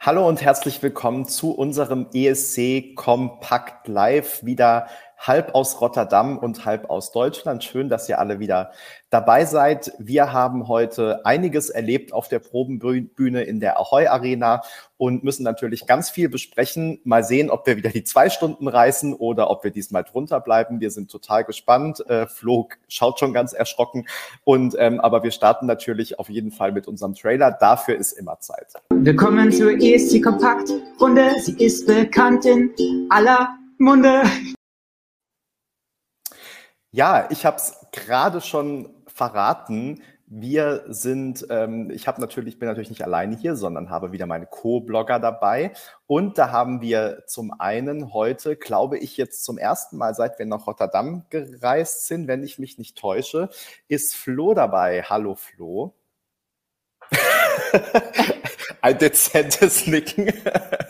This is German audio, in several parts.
Hallo und herzlich willkommen zu unserem ESC Kompakt Live. Wieder halb aus Rotterdam und halb aus Deutschland. Schön, dass ihr alle wieder dabei seid. Wir haben heute einiges erlebt auf der Probenbühne in der Ahoy Arena und müssen natürlich ganz viel besprechen. Mal sehen, ob wir wieder die zwei Stunden reißen oder ob wir diesmal drunter bleiben. Wir sind total gespannt. Äh, Flo schaut schon ganz erschrocken. Und ähm, aber wir starten natürlich auf jeden Fall mit unserem Trailer. Dafür ist immer Zeit. Willkommen zur ESC Kompakt Runde. Sie ist bekannt in aller Munde. Ja, ich habe es gerade schon verraten. Wir sind, ähm, ich habe natürlich, bin natürlich nicht alleine hier, sondern habe wieder meine Co-Blogger dabei. Und da haben wir zum einen heute, glaube ich, jetzt zum ersten Mal, seit wir nach Rotterdam gereist sind, wenn ich mich nicht täusche, ist Flo dabei. Hallo Flo. Ein dezentes Nicken.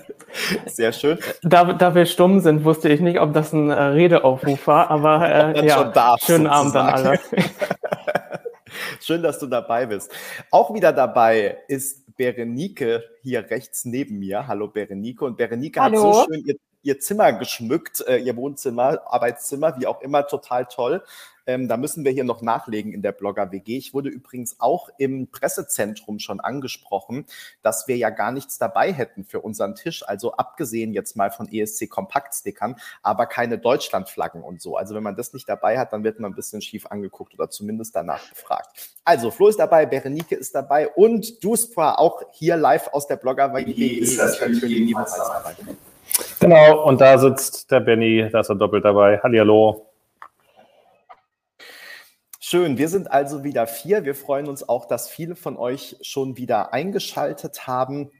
Sehr schön. Da, da wir stumm sind, wusste ich nicht, ob das ein äh, Redeaufruf war, aber äh, ja, darf, schönen Abend an alle. Schön, dass du dabei bist. Auch wieder dabei ist Berenike hier rechts neben mir. Hallo Berenike. Und Berenike Hallo. hat so schön ihr, ihr Zimmer geschmückt, äh, ihr Wohnzimmer, Arbeitszimmer, wie auch immer, total toll. Ähm, da müssen wir hier noch nachlegen in der Blogger WG. Ich wurde übrigens auch im Pressezentrum schon angesprochen, dass wir ja gar nichts dabei hätten für unseren Tisch. Also abgesehen jetzt mal von ESC Kompaktstickern, aber keine Deutschlandflaggen und so. Also wenn man das nicht dabei hat, dann wird man ein bisschen schief angeguckt oder zumindest danach gefragt. Also Flo ist dabei, Berenike ist dabei und du Duspra auch hier live aus der Blogger WG ist das natürlich dabei. Genau, und da sitzt der Benny, da ist er doppelt dabei. Hallihallo. Schön, wir sind also wieder vier. Wir freuen uns auch, dass viele von euch schon wieder eingeschaltet haben.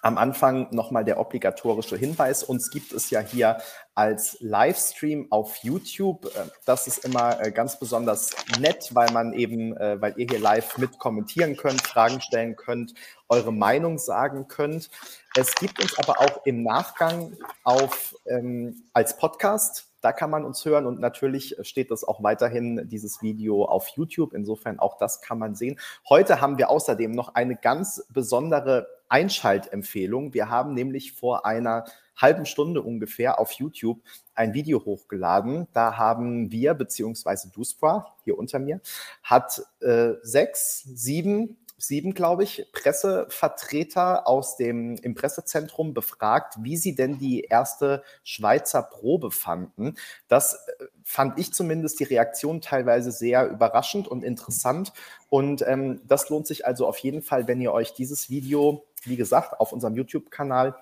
Am Anfang nochmal der obligatorische Hinweis. Uns gibt es ja hier als Livestream auf YouTube. Das ist immer äh, ganz besonders nett, weil man eben, äh, weil ihr hier live mit kommentieren könnt, Fragen stellen könnt, eure Meinung sagen könnt. Es gibt uns aber auch im Nachgang auf, ähm, als Podcast da kann man uns hören und natürlich steht das auch weiterhin, dieses Video auf YouTube. Insofern auch das kann man sehen. Heute haben wir außerdem noch eine ganz besondere Einschaltempfehlung. Wir haben nämlich vor einer halben Stunde ungefähr auf YouTube ein Video hochgeladen. Da haben wir, beziehungsweise Duspra, hier unter mir, hat äh, sechs, sieben sieben, glaube ich, Pressevertreter aus dem, im Pressezentrum befragt, wie sie denn die erste Schweizer Probe fanden. Das äh, fand ich zumindest die Reaktion teilweise sehr überraschend und interessant. Und ähm, das lohnt sich also auf jeden Fall, wenn ihr euch dieses Video, wie gesagt, auf unserem YouTube-Kanal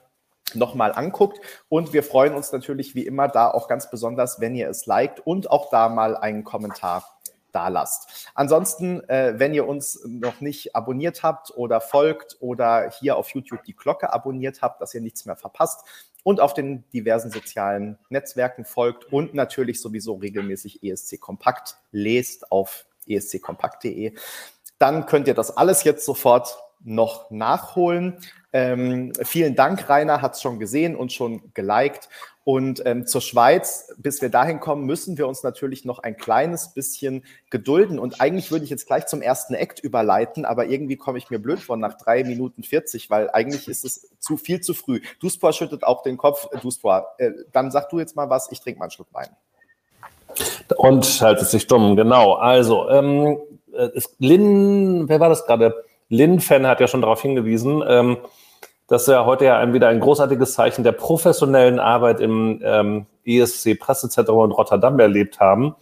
nochmal anguckt. Und wir freuen uns natürlich wie immer da auch ganz besonders, wenn ihr es liked und auch da mal einen Kommentar da lasst. Ansonsten, äh, wenn ihr uns noch nicht abonniert habt oder folgt oder hier auf YouTube die Glocke abonniert habt, dass ihr nichts mehr verpasst und auf den diversen sozialen Netzwerken folgt und natürlich sowieso regelmäßig ESC Kompakt lest auf esckompakt.de, dann könnt ihr das alles jetzt sofort noch nachholen. Ähm, vielen Dank, Rainer, hat es schon gesehen und schon geliked. Und ähm, zur Schweiz, bis wir dahin kommen, müssen wir uns natürlich noch ein kleines bisschen gedulden. Und eigentlich würde ich jetzt gleich zum ersten Act überleiten, aber irgendwie komme ich mir blöd vor nach drei Minuten 40, weil eigentlich ist es zu viel zu früh. Duspor schüttet auch den Kopf. Duspor, äh, dann sag du jetzt mal was, ich trinke mal einen Schluck Wein. Und schaltet sich dumm, genau. Also, ähm, äh, ist Lin, wer war das gerade? Lin-Fan hat ja schon darauf hingewiesen. Ähm, dass wir heute ja ein, wieder ein großartiges Zeichen der professionellen Arbeit im ähm, ESC Pressezentrum in Rotterdam erlebt haben.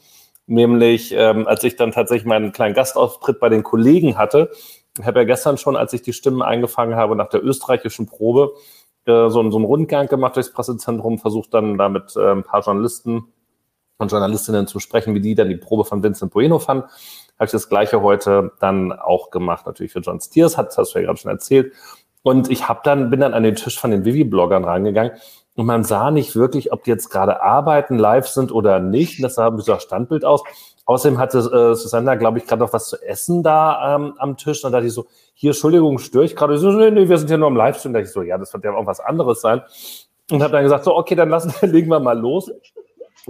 Nämlich, ähm, als ich dann tatsächlich meinen kleinen Gastauftritt bei den Kollegen hatte, ich habe ja gestern schon, als ich die Stimmen eingefangen habe nach der österreichischen Probe, äh, so, so einen Rundgang gemacht durchs Pressezentrum, versucht dann da mit äh, ein paar Journalisten und Journalistinnen zu sprechen, wie die dann die Probe von Vincent Bueno fanden. Habe ich das Gleiche heute dann auch gemacht, natürlich für John Stiers, hat, das hast du ja gerade schon erzählt. Und ich habe dann, bin dann an den Tisch von den Vivi-Bloggern reingegangen und man sah nicht wirklich, ob die jetzt gerade arbeiten, live sind oder nicht. Das sah ein bisschen Standbild aus. Außerdem hatte äh, Susanna, glaube ich, gerade noch was zu essen da ähm, am Tisch. Und da dachte ich so, hier, Entschuldigung, störe ich gerade? So, nee, nee, wir sind hier nur im Livestream. Da dachte ich so, ja, das wird ja auch was anderes sein. Und habe dann gesagt, so, okay, dann lassen, legen wir mal los.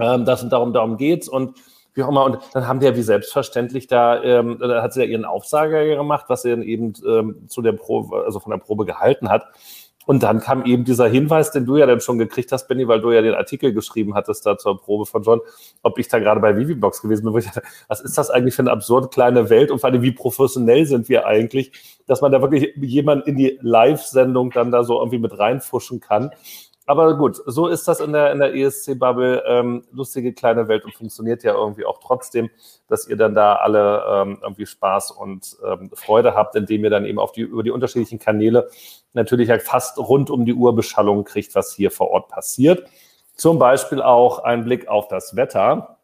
Ähm, das und darum, darum geht's. Und wie auch immer. Und dann haben die ja wie selbstverständlich da, ähm, da hat sie ja ihren Aufsager gemacht, was sie dann eben ähm, zu der Probe, also von der Probe gehalten hat. Und dann kam eben dieser Hinweis, den du ja dann schon gekriegt hast, Benny, weil du ja den Artikel geschrieben hattest da zur Probe von John, ob ich da gerade bei Vivibox gewesen bin, wo ich dachte, was ist das eigentlich für eine absurd kleine Welt und vor allem, wie professionell sind wir eigentlich, dass man da wirklich jemand in die Live-Sendung dann da so irgendwie mit reinfuschen kann. Aber gut, so ist das in der, in der ESC-Bubble. Ähm, lustige kleine Welt und funktioniert ja irgendwie auch trotzdem, dass ihr dann da alle ähm, irgendwie Spaß und ähm, Freude habt, indem ihr dann eben auf die, über die unterschiedlichen Kanäle natürlich halt fast rund um die Uhr Beschallung kriegt, was hier vor Ort passiert. Zum Beispiel auch ein Blick auf das Wetter.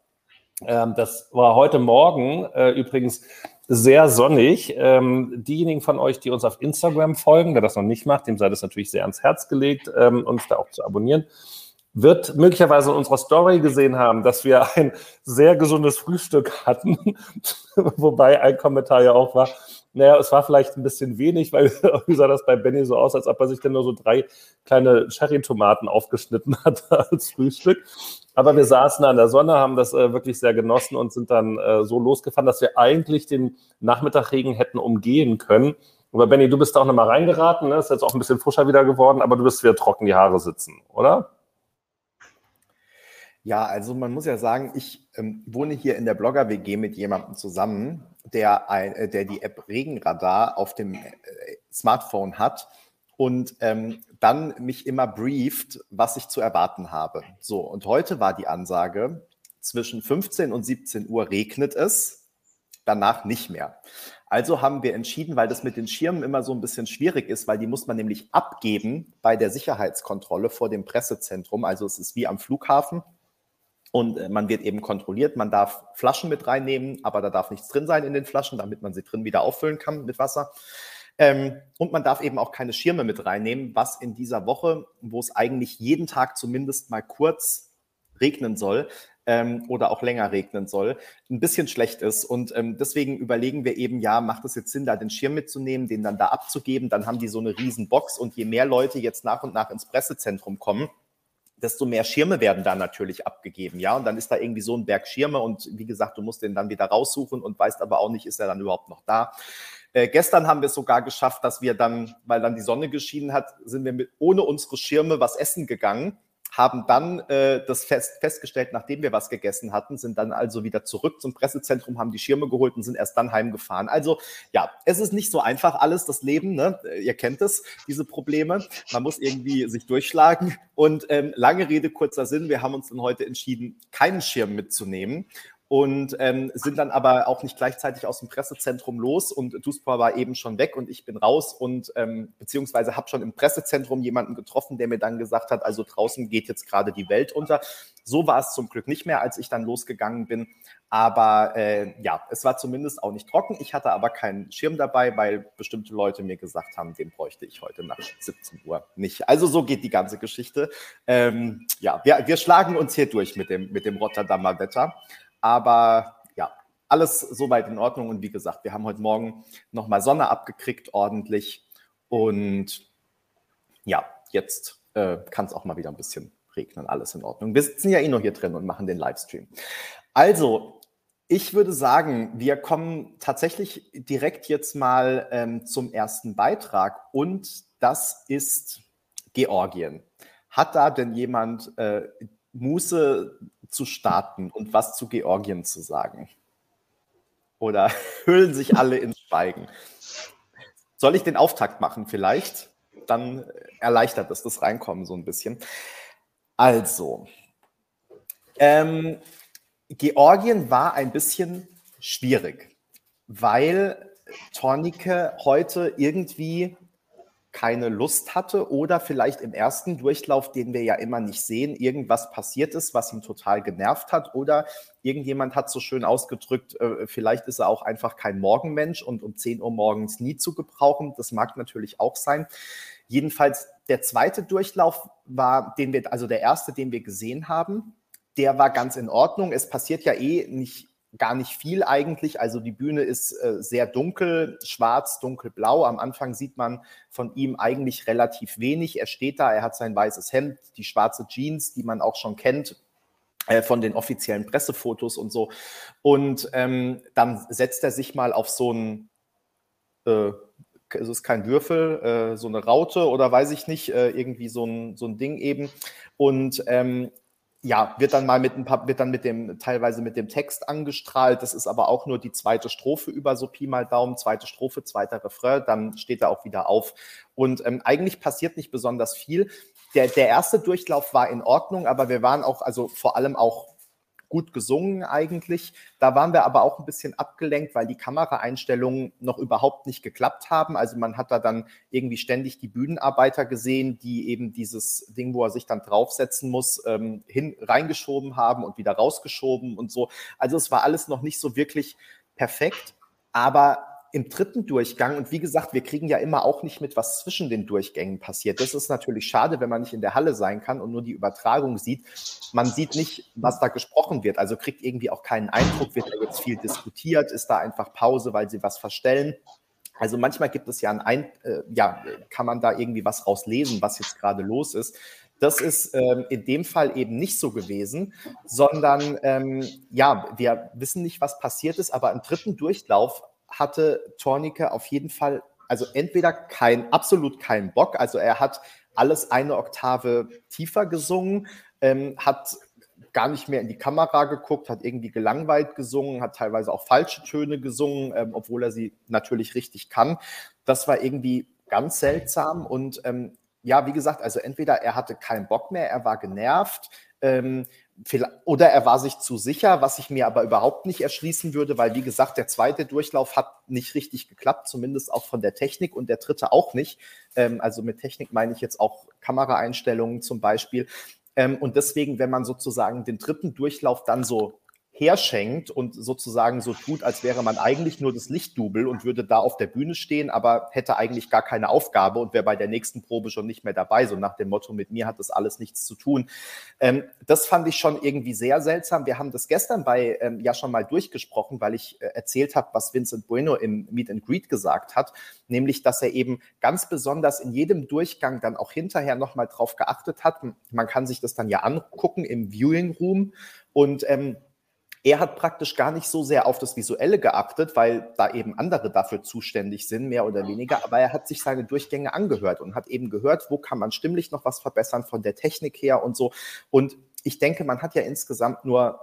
Ähm, das war heute Morgen äh, übrigens sehr sonnig. Ähm, diejenigen von euch, die uns auf Instagram folgen, wer das noch nicht macht, dem sei das natürlich sehr ans Herz gelegt, ähm, uns da auch zu abonnieren, wird möglicherweise in unserer Story gesehen haben, dass wir ein sehr gesundes Frühstück hatten, wobei ein Kommentar ja auch war, naja, es war vielleicht ein bisschen wenig, weil wie sah das bei Benny so aus, als ob er sich dann nur so drei kleine Cherry-Tomaten aufgeschnitten hat als Frühstück. Aber wir saßen an der Sonne, haben das äh, wirklich sehr genossen und sind dann äh, so losgefahren, dass wir eigentlich den Nachmittagregen hätten umgehen können. Aber Benny, du bist da auch nochmal reingeraten, ne? ist jetzt auch ein bisschen frischer wieder geworden, aber du bist wieder trocken die Haare sitzen, oder? Ja, also man muss ja sagen, ich ähm, wohne hier in der Blogger-WG mit jemandem zusammen, der, äh, der die App Regenradar auf dem äh, Smartphone hat und ähm, dann mich immer brieft, was ich zu erwarten habe. So, und heute war die Ansage, zwischen 15 und 17 Uhr regnet es, danach nicht mehr. Also haben wir entschieden, weil das mit den Schirmen immer so ein bisschen schwierig ist, weil die muss man nämlich abgeben bei der Sicherheitskontrolle vor dem Pressezentrum. Also es ist wie am Flughafen. Und äh, man wird eben kontrolliert. Man darf Flaschen mit reinnehmen, aber da darf nichts drin sein in den Flaschen, damit man sie drin wieder auffüllen kann mit Wasser. Ähm, und man darf eben auch keine Schirme mit reinnehmen, was in dieser Woche, wo es eigentlich jeden Tag zumindest mal kurz regnen soll ähm, oder auch länger regnen soll, ein bisschen schlecht ist. Und ähm, deswegen überlegen wir eben, ja, macht es jetzt Sinn, da den Schirm mitzunehmen, den dann da abzugeben? Dann haben die so eine riesen Box und je mehr Leute jetzt nach und nach ins Pressezentrum kommen, desto mehr Schirme werden da natürlich abgegeben, ja. Und dann ist da irgendwie so ein Berg Schirme und wie gesagt, du musst den dann wieder raussuchen und weißt aber auch nicht, ist er dann überhaupt noch da. Äh, gestern haben wir es sogar geschafft, dass wir dann, weil dann die Sonne geschienen hat, sind wir mit, ohne unsere Schirme was essen gegangen haben dann äh, das fest, festgestellt, nachdem wir was gegessen hatten, sind dann also wieder zurück zum Pressezentrum, haben die Schirme geholt und sind erst dann heimgefahren. Also ja, es ist nicht so einfach alles, das Leben, ne? ihr kennt es, diese Probleme. Man muss irgendwie sich durchschlagen. Und ähm, lange Rede, kurzer Sinn, wir haben uns dann heute entschieden, keinen Schirm mitzunehmen und ähm, sind dann aber auch nicht gleichzeitig aus dem Pressezentrum los und Duspor war eben schon weg und ich bin raus und ähm, beziehungsweise habe schon im Pressezentrum jemanden getroffen, der mir dann gesagt hat, also draußen geht jetzt gerade die Welt unter. So war es zum Glück nicht mehr, als ich dann losgegangen bin. Aber äh, ja, es war zumindest auch nicht trocken. Ich hatte aber keinen Schirm dabei, weil bestimmte Leute mir gesagt haben, den bräuchte ich heute nach 17 Uhr nicht. Also so geht die ganze Geschichte. Ähm, ja, wir, wir schlagen uns hier durch mit dem, mit dem Rotterdamer Wetter. Aber ja, alles soweit in Ordnung. Und wie gesagt, wir haben heute Morgen nochmal Sonne abgekriegt, ordentlich. Und ja, jetzt äh, kann es auch mal wieder ein bisschen regnen. Alles in Ordnung. Wir sitzen ja eh nur hier drin und machen den Livestream. Also, ich würde sagen, wir kommen tatsächlich direkt jetzt mal ähm, zum ersten Beitrag und das ist Georgien. Hat da denn jemand äh, Muße zu starten und was zu Georgien zu sagen? Oder hüllen sich alle ins Schweigen? Soll ich den Auftakt machen vielleicht? Dann erleichtert es das Reinkommen so ein bisschen. Also, ähm, Georgien war ein bisschen schwierig, weil Tornike heute irgendwie keine Lust hatte oder vielleicht im ersten Durchlauf, den wir ja immer nicht sehen, irgendwas passiert ist, was ihn total genervt hat oder irgendjemand hat so schön ausgedrückt, äh, vielleicht ist er auch einfach kein Morgenmensch und um 10 Uhr morgens nie zu gebrauchen. Das mag natürlich auch sein. Jedenfalls der zweite Durchlauf war, den wir, also der erste, den wir gesehen haben, der war ganz in Ordnung. Es passiert ja eh nicht gar nicht viel eigentlich. Also die Bühne ist äh, sehr dunkel, schwarz, dunkelblau. Am Anfang sieht man von ihm eigentlich relativ wenig. Er steht da, er hat sein weißes Hemd, die schwarze Jeans, die man auch schon kennt äh, von den offiziellen Pressefotos und so. Und ähm, dann setzt er sich mal auf so ein äh, es ist kein Würfel, äh, so eine Raute oder weiß ich nicht, äh, irgendwie so ein, so ein Ding eben. Und ähm, ja, wird dann mal mit ein paar, wird dann mit dem, teilweise mit dem Text angestrahlt. Das ist aber auch nur die zweite Strophe über so Pi mal Daumen, zweite Strophe, zweiter Refrain, dann steht er auch wieder auf. Und ähm, eigentlich passiert nicht besonders viel. Der, der erste Durchlauf war in Ordnung, aber wir waren auch, also vor allem auch gut gesungen eigentlich. Da waren wir aber auch ein bisschen abgelenkt, weil die Kameraeinstellungen noch überhaupt nicht geklappt haben. Also man hat da dann irgendwie ständig die Bühnenarbeiter gesehen, die eben dieses Ding, wo er sich dann draufsetzen muss, ähm, hin reingeschoben haben und wieder rausgeschoben und so. Also es war alles noch nicht so wirklich perfekt. Aber im dritten Durchgang, und wie gesagt, wir kriegen ja immer auch nicht mit, was zwischen den Durchgängen passiert. Das ist natürlich schade, wenn man nicht in der Halle sein kann und nur die Übertragung sieht. Man sieht nicht, was da gesprochen wird, also kriegt irgendwie auch keinen Eindruck, wird da jetzt viel diskutiert, ist da einfach Pause, weil sie was verstellen. Also manchmal gibt es ja ein, ein äh, ja, kann man da irgendwie was rauslesen, was jetzt gerade los ist. Das ist ähm, in dem Fall eben nicht so gewesen, sondern ähm, ja, wir wissen nicht, was passiert ist, aber im dritten Durchlauf hatte Tornike auf jeden Fall, also entweder kein, absolut keinen Bock, also er hat alles eine Oktave tiefer gesungen, ähm, hat gar nicht mehr in die Kamera geguckt, hat irgendwie gelangweilt gesungen, hat teilweise auch falsche Töne gesungen, ähm, obwohl er sie natürlich richtig kann. Das war irgendwie ganz seltsam und ähm, ja, wie gesagt, also entweder er hatte keinen Bock mehr, er war genervt, ähm, oder er war sich zu sicher, was ich mir aber überhaupt nicht erschließen würde, weil wie gesagt, der zweite Durchlauf hat nicht richtig geklappt, zumindest auch von der Technik und der dritte auch nicht. Ähm, also mit Technik meine ich jetzt auch Kameraeinstellungen zum Beispiel. Ähm, und deswegen, wenn man sozusagen den dritten Durchlauf dann so herschenkt und sozusagen so tut, als wäre man eigentlich nur das Lichtdubel und würde da auf der Bühne stehen, aber hätte eigentlich gar keine Aufgabe und wäre bei der nächsten Probe schon nicht mehr dabei, so nach dem Motto, mit mir hat das alles nichts zu tun. Ähm, das fand ich schon irgendwie sehr seltsam. Wir haben das gestern bei ähm, ja schon mal durchgesprochen, weil ich äh, erzählt habe, was Vincent Bueno im Meet and Greet gesagt hat, nämlich, dass er eben ganz besonders in jedem Durchgang dann auch hinterher nochmal drauf geachtet hat. Man kann sich das dann ja angucken im Viewing Room und ähm, er hat praktisch gar nicht so sehr auf das Visuelle geachtet, weil da eben andere dafür zuständig sind, mehr oder weniger. Aber er hat sich seine Durchgänge angehört und hat eben gehört, wo kann man stimmlich noch was verbessern von der Technik her und so. Und ich denke, man hat ja insgesamt nur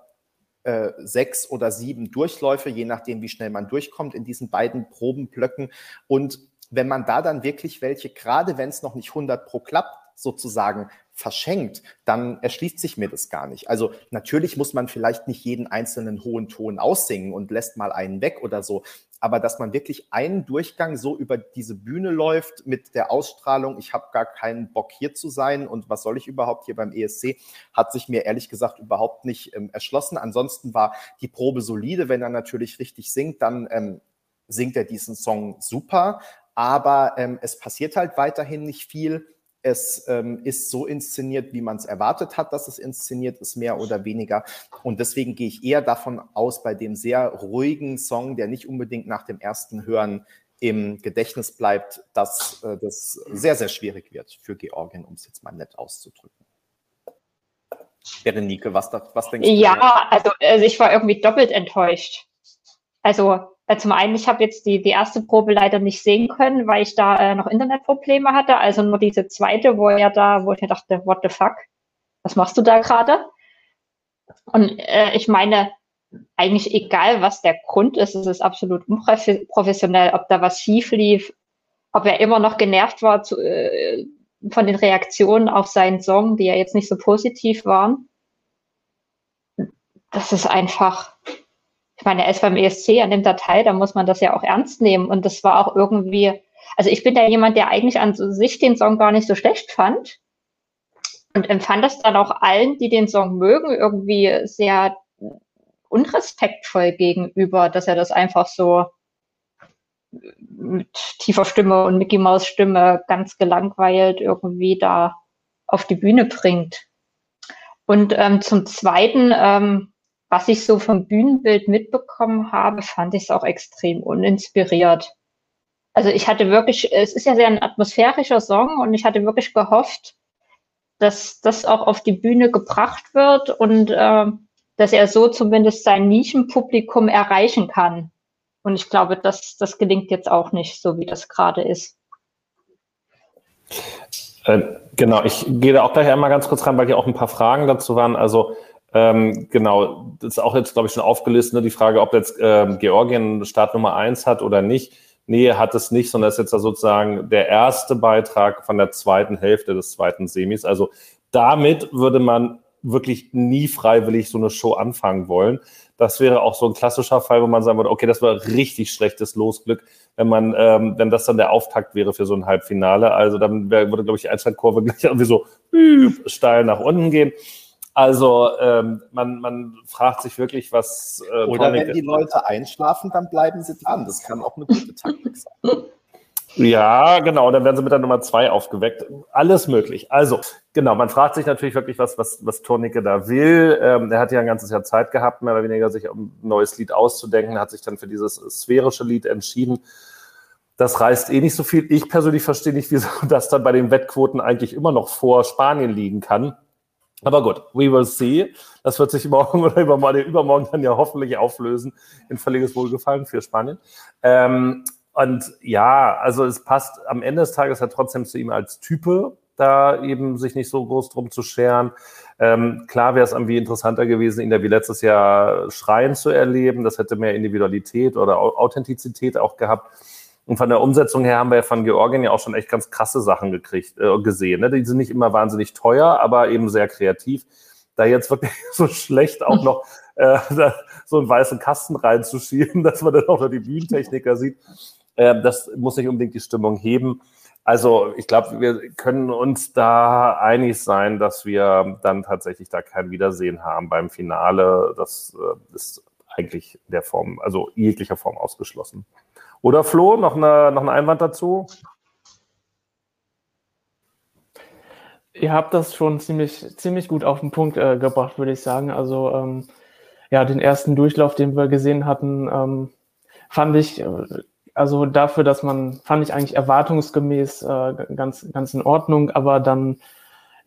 äh, sechs oder sieben Durchläufe, je nachdem, wie schnell man durchkommt in diesen beiden Probenblöcken. Und wenn man da dann wirklich welche, gerade wenn es noch nicht 100 pro klappt, sozusagen verschenkt, dann erschließt sich mir das gar nicht. Also natürlich muss man vielleicht nicht jeden einzelnen hohen Ton aussingen und lässt mal einen weg oder so, aber dass man wirklich einen Durchgang so über diese Bühne läuft mit der Ausstrahlung, ich habe gar keinen Bock hier zu sein und was soll ich überhaupt hier beim ESC, hat sich mir ehrlich gesagt überhaupt nicht ähm, erschlossen. Ansonsten war die Probe solide, wenn er natürlich richtig singt, dann ähm, singt er diesen Song super, aber ähm, es passiert halt weiterhin nicht viel es ähm, ist so inszeniert, wie man es erwartet hat, dass es inszeniert ist, mehr oder weniger. Und deswegen gehe ich eher davon aus, bei dem sehr ruhigen Song, der nicht unbedingt nach dem ersten Hören im Gedächtnis bleibt, dass äh, das sehr, sehr schwierig wird für Georgien, um es jetzt mal nett auszudrücken. Berenike, was, was denkst du? Ja, also, also ich war irgendwie doppelt enttäuscht. Also äh, zum einen, ich habe jetzt die, die erste Probe leider nicht sehen können, weil ich da äh, noch Internetprobleme hatte. Also nur diese zweite, wo er da, wo ich mir dachte, what the fuck, was machst du da gerade? Und äh, ich meine, eigentlich egal, was der Grund ist, es ist absolut unprofessionell, ob da was schief lief, ob er immer noch genervt war zu, äh, von den Reaktionen auf seinen Song, die ja jetzt nicht so positiv waren. Das ist einfach, meine, er ist beim ESC an dem Datei, da muss man das ja auch ernst nehmen. Und das war auch irgendwie, also ich bin da jemand, der eigentlich an sich den Song gar nicht so schlecht fand und empfand das dann auch allen, die den Song mögen, irgendwie sehr unrespektvoll gegenüber, dass er das einfach so mit tiefer Stimme und Mickey Maus Stimme ganz gelangweilt irgendwie da auf die Bühne bringt. Und ähm, zum Zweiten, ähm, was ich so vom Bühnenbild mitbekommen habe, fand ich es auch extrem uninspiriert. Also ich hatte wirklich, es ist ja sehr ein atmosphärischer Song und ich hatte wirklich gehofft, dass das auch auf die Bühne gebracht wird und äh, dass er so zumindest sein Nischenpublikum erreichen kann. Und ich glaube, das, das gelingt jetzt auch nicht, so wie das gerade ist. Äh, genau, ich gehe da auch gleich einmal ganz kurz rein, weil hier auch ein paar Fragen dazu waren. Also ähm, genau, das ist auch jetzt, glaube ich, schon aufgelöst, ne, die Frage, ob jetzt ähm, Georgien Start Nummer eins hat oder nicht. Nee, hat es nicht, sondern ist jetzt da sozusagen der erste Beitrag von der zweiten Hälfte des zweiten Semis. Also damit würde man wirklich nie freiwillig so eine Show anfangen wollen. Das wäre auch so ein klassischer Fall, wo man sagen würde, okay, das war richtig schlechtes Losglück, wenn man, ähm, wenn das dann der Auftakt wäre für so ein Halbfinale. Also dann wär, würde, glaube ich, die Einschaltkurve gleich irgendwie so steil nach unten gehen. Also ähm, man, man fragt sich wirklich, was. Äh, Oder wenn die Leute einschlafen, dann bleiben sie dran. Das kann auch eine gute Taktik sein. Ja, genau. Dann werden sie mit der Nummer zwei aufgeweckt. Alles möglich. Also, genau, man fragt sich natürlich wirklich, was, was, was Tornicke da will. Ähm, er hat ja ein ganzes Jahr Zeit gehabt, mehr oder weniger sich um ein neues Lied auszudenken, hat sich dann für dieses sphärische Lied entschieden. Das reißt eh nicht so viel. Ich persönlich verstehe nicht, wieso das dann bei den Wettquoten eigentlich immer noch vor Spanien liegen kann. Aber gut, we will see. Das wird sich morgen oder übermorgen, übermorgen dann ja hoffentlich auflösen in völliges Wohlgefallen für Spanien. Ähm, und ja, also es passt am Ende des Tages ja trotzdem zu ihm als Type, da eben sich nicht so groß drum zu scheren. Ähm, klar wäre es irgendwie interessanter gewesen, ihn da wie letztes Jahr schreien zu erleben. Das hätte mehr Individualität oder Authentizität auch gehabt. Und von der Umsetzung her haben wir ja von Georgien ja auch schon echt ganz krasse Sachen gekriegt, äh, gesehen. Ne? Die sind nicht immer wahnsinnig teuer, aber eben sehr kreativ. Da jetzt wirklich so schlecht auch noch äh, so einen weißen Kasten reinzuschieben, dass man dann auch noch die Bühnentechniker sieht, äh, das muss nicht unbedingt die Stimmung heben. Also ich glaube, wir können uns da einig sein, dass wir dann tatsächlich da kein Wiedersehen haben beim Finale. Das äh, ist eigentlich der Form, also jeglicher Form ausgeschlossen. Oder Flo, noch, eine, noch ein Einwand dazu? Ihr habt das schon ziemlich, ziemlich gut auf den Punkt äh, gebracht, würde ich sagen. Also ähm, ja, den ersten Durchlauf, den wir gesehen hatten, ähm, fand ich äh, also dafür, dass man, fand ich eigentlich erwartungsgemäß äh, ganz, ganz in Ordnung, aber dann,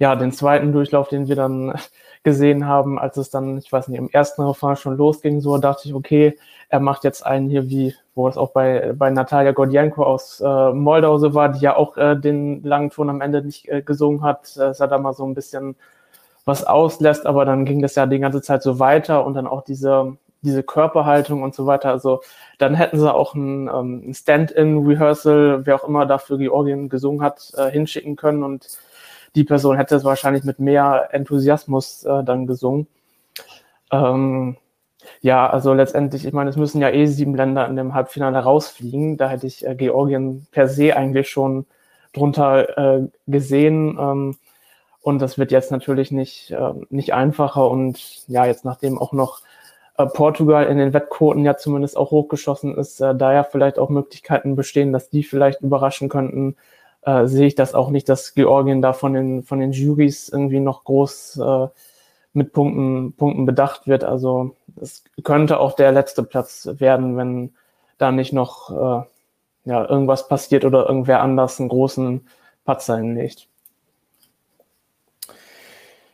ja, den zweiten Durchlauf, den wir dann gesehen haben, als es dann, ich weiß nicht, im ersten Refrain schon losging, so dachte ich, okay, er macht jetzt einen hier wie, wo es auch bei, bei Natalia Gordienko aus äh, Moldau so war, die ja auch äh, den langen Ton am Ende nicht äh, gesungen hat, äh, dass er da mal so ein bisschen was auslässt, aber dann ging das ja die ganze Zeit so weiter und dann auch diese, diese Körperhaltung und so weiter. Also dann hätten sie auch ein, ähm, Stand-in-Rehearsal, wer auch immer dafür Georgien gesungen hat, äh, hinschicken können und die Person hätte es wahrscheinlich mit mehr Enthusiasmus äh, dann gesungen. Ähm, ja, also letztendlich, ich meine, es müssen ja eh sieben Länder in dem Halbfinale rausfliegen. Da hätte ich äh, Georgien per se eigentlich schon drunter äh, gesehen. Ähm, und das wird jetzt natürlich nicht, äh, nicht einfacher. Und ja, jetzt nachdem auch noch äh, Portugal in den Wettquoten ja zumindest auch hochgeschossen ist, äh, da ja vielleicht auch Möglichkeiten bestehen, dass die vielleicht überraschen könnten, äh, sehe ich das auch nicht, dass Georgien da von den, von den Juries irgendwie noch groß äh, mit Punkten, Punkten bedacht wird. Also es könnte auch der letzte Platz werden, wenn da nicht noch äh, ja, irgendwas passiert oder irgendwer anders einen großen Patzer hinlegt.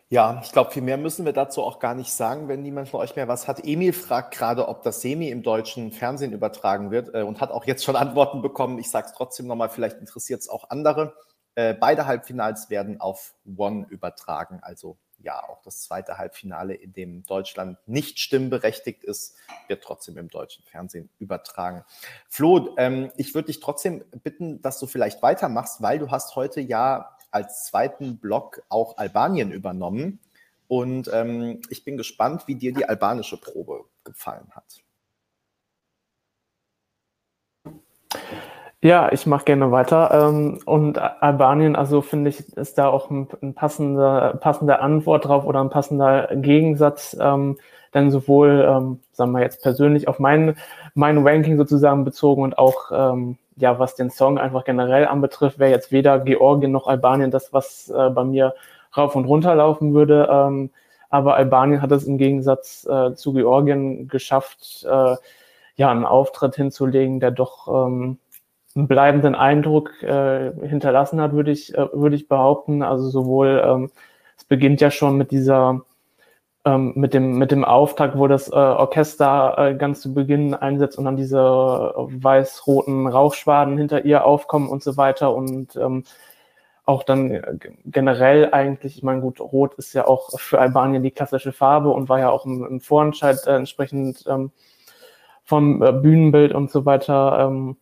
Ja, ich glaube, viel mehr müssen wir dazu auch gar nicht sagen, wenn niemand von euch mehr was hat. Emil fragt gerade, ob das Semi im deutschen Fernsehen übertragen wird äh, und hat auch jetzt schon Antworten bekommen. Ich sage es trotzdem nochmal, vielleicht interessiert es auch andere. Äh, beide Halbfinals werden auf One übertragen. Also ja, auch das zweite Halbfinale, in dem Deutschland nicht stimmberechtigt ist, wird trotzdem im deutschen Fernsehen übertragen. Flo, ähm, ich würde dich trotzdem bitten, dass du vielleicht weitermachst, weil du hast heute ja als zweiten Block auch Albanien übernommen. Und ähm, ich bin gespannt, wie dir die albanische Probe gefallen hat. Ja, ich mache gerne weiter. Ähm, und Albanien, also finde ich, ist da auch ein, passender, passende Antwort drauf oder ein passender Gegensatz. Denn sowohl, ähm, sagen wir jetzt persönlich auf mein, mein Ranking sozusagen bezogen und auch ähm, ja, was den Song einfach generell anbetrifft, wäre jetzt weder Georgien noch Albanien das, was äh, bei mir rauf und runter laufen würde. Ähm, aber Albanien hat es im Gegensatz äh, zu Georgien geschafft, äh, ja, einen Auftritt hinzulegen, der doch ähm, einen bleibenden Eindruck äh, hinterlassen hat, würde ich, äh, würde ich behaupten. Also sowohl, ähm, es beginnt ja schon mit dieser ähm, mit, dem, mit dem Auftakt, wo das äh, Orchester äh, ganz zu Beginn einsetzt und dann diese weiß-roten Rauchschwaden hinter ihr aufkommen und so weiter und ähm, auch dann äh, generell eigentlich, ich meine, gut, Rot ist ja auch für Albanien die klassische Farbe und war ja auch im, im Vorentscheid äh, entsprechend ähm, vom äh, Bühnenbild und so weiter ähm,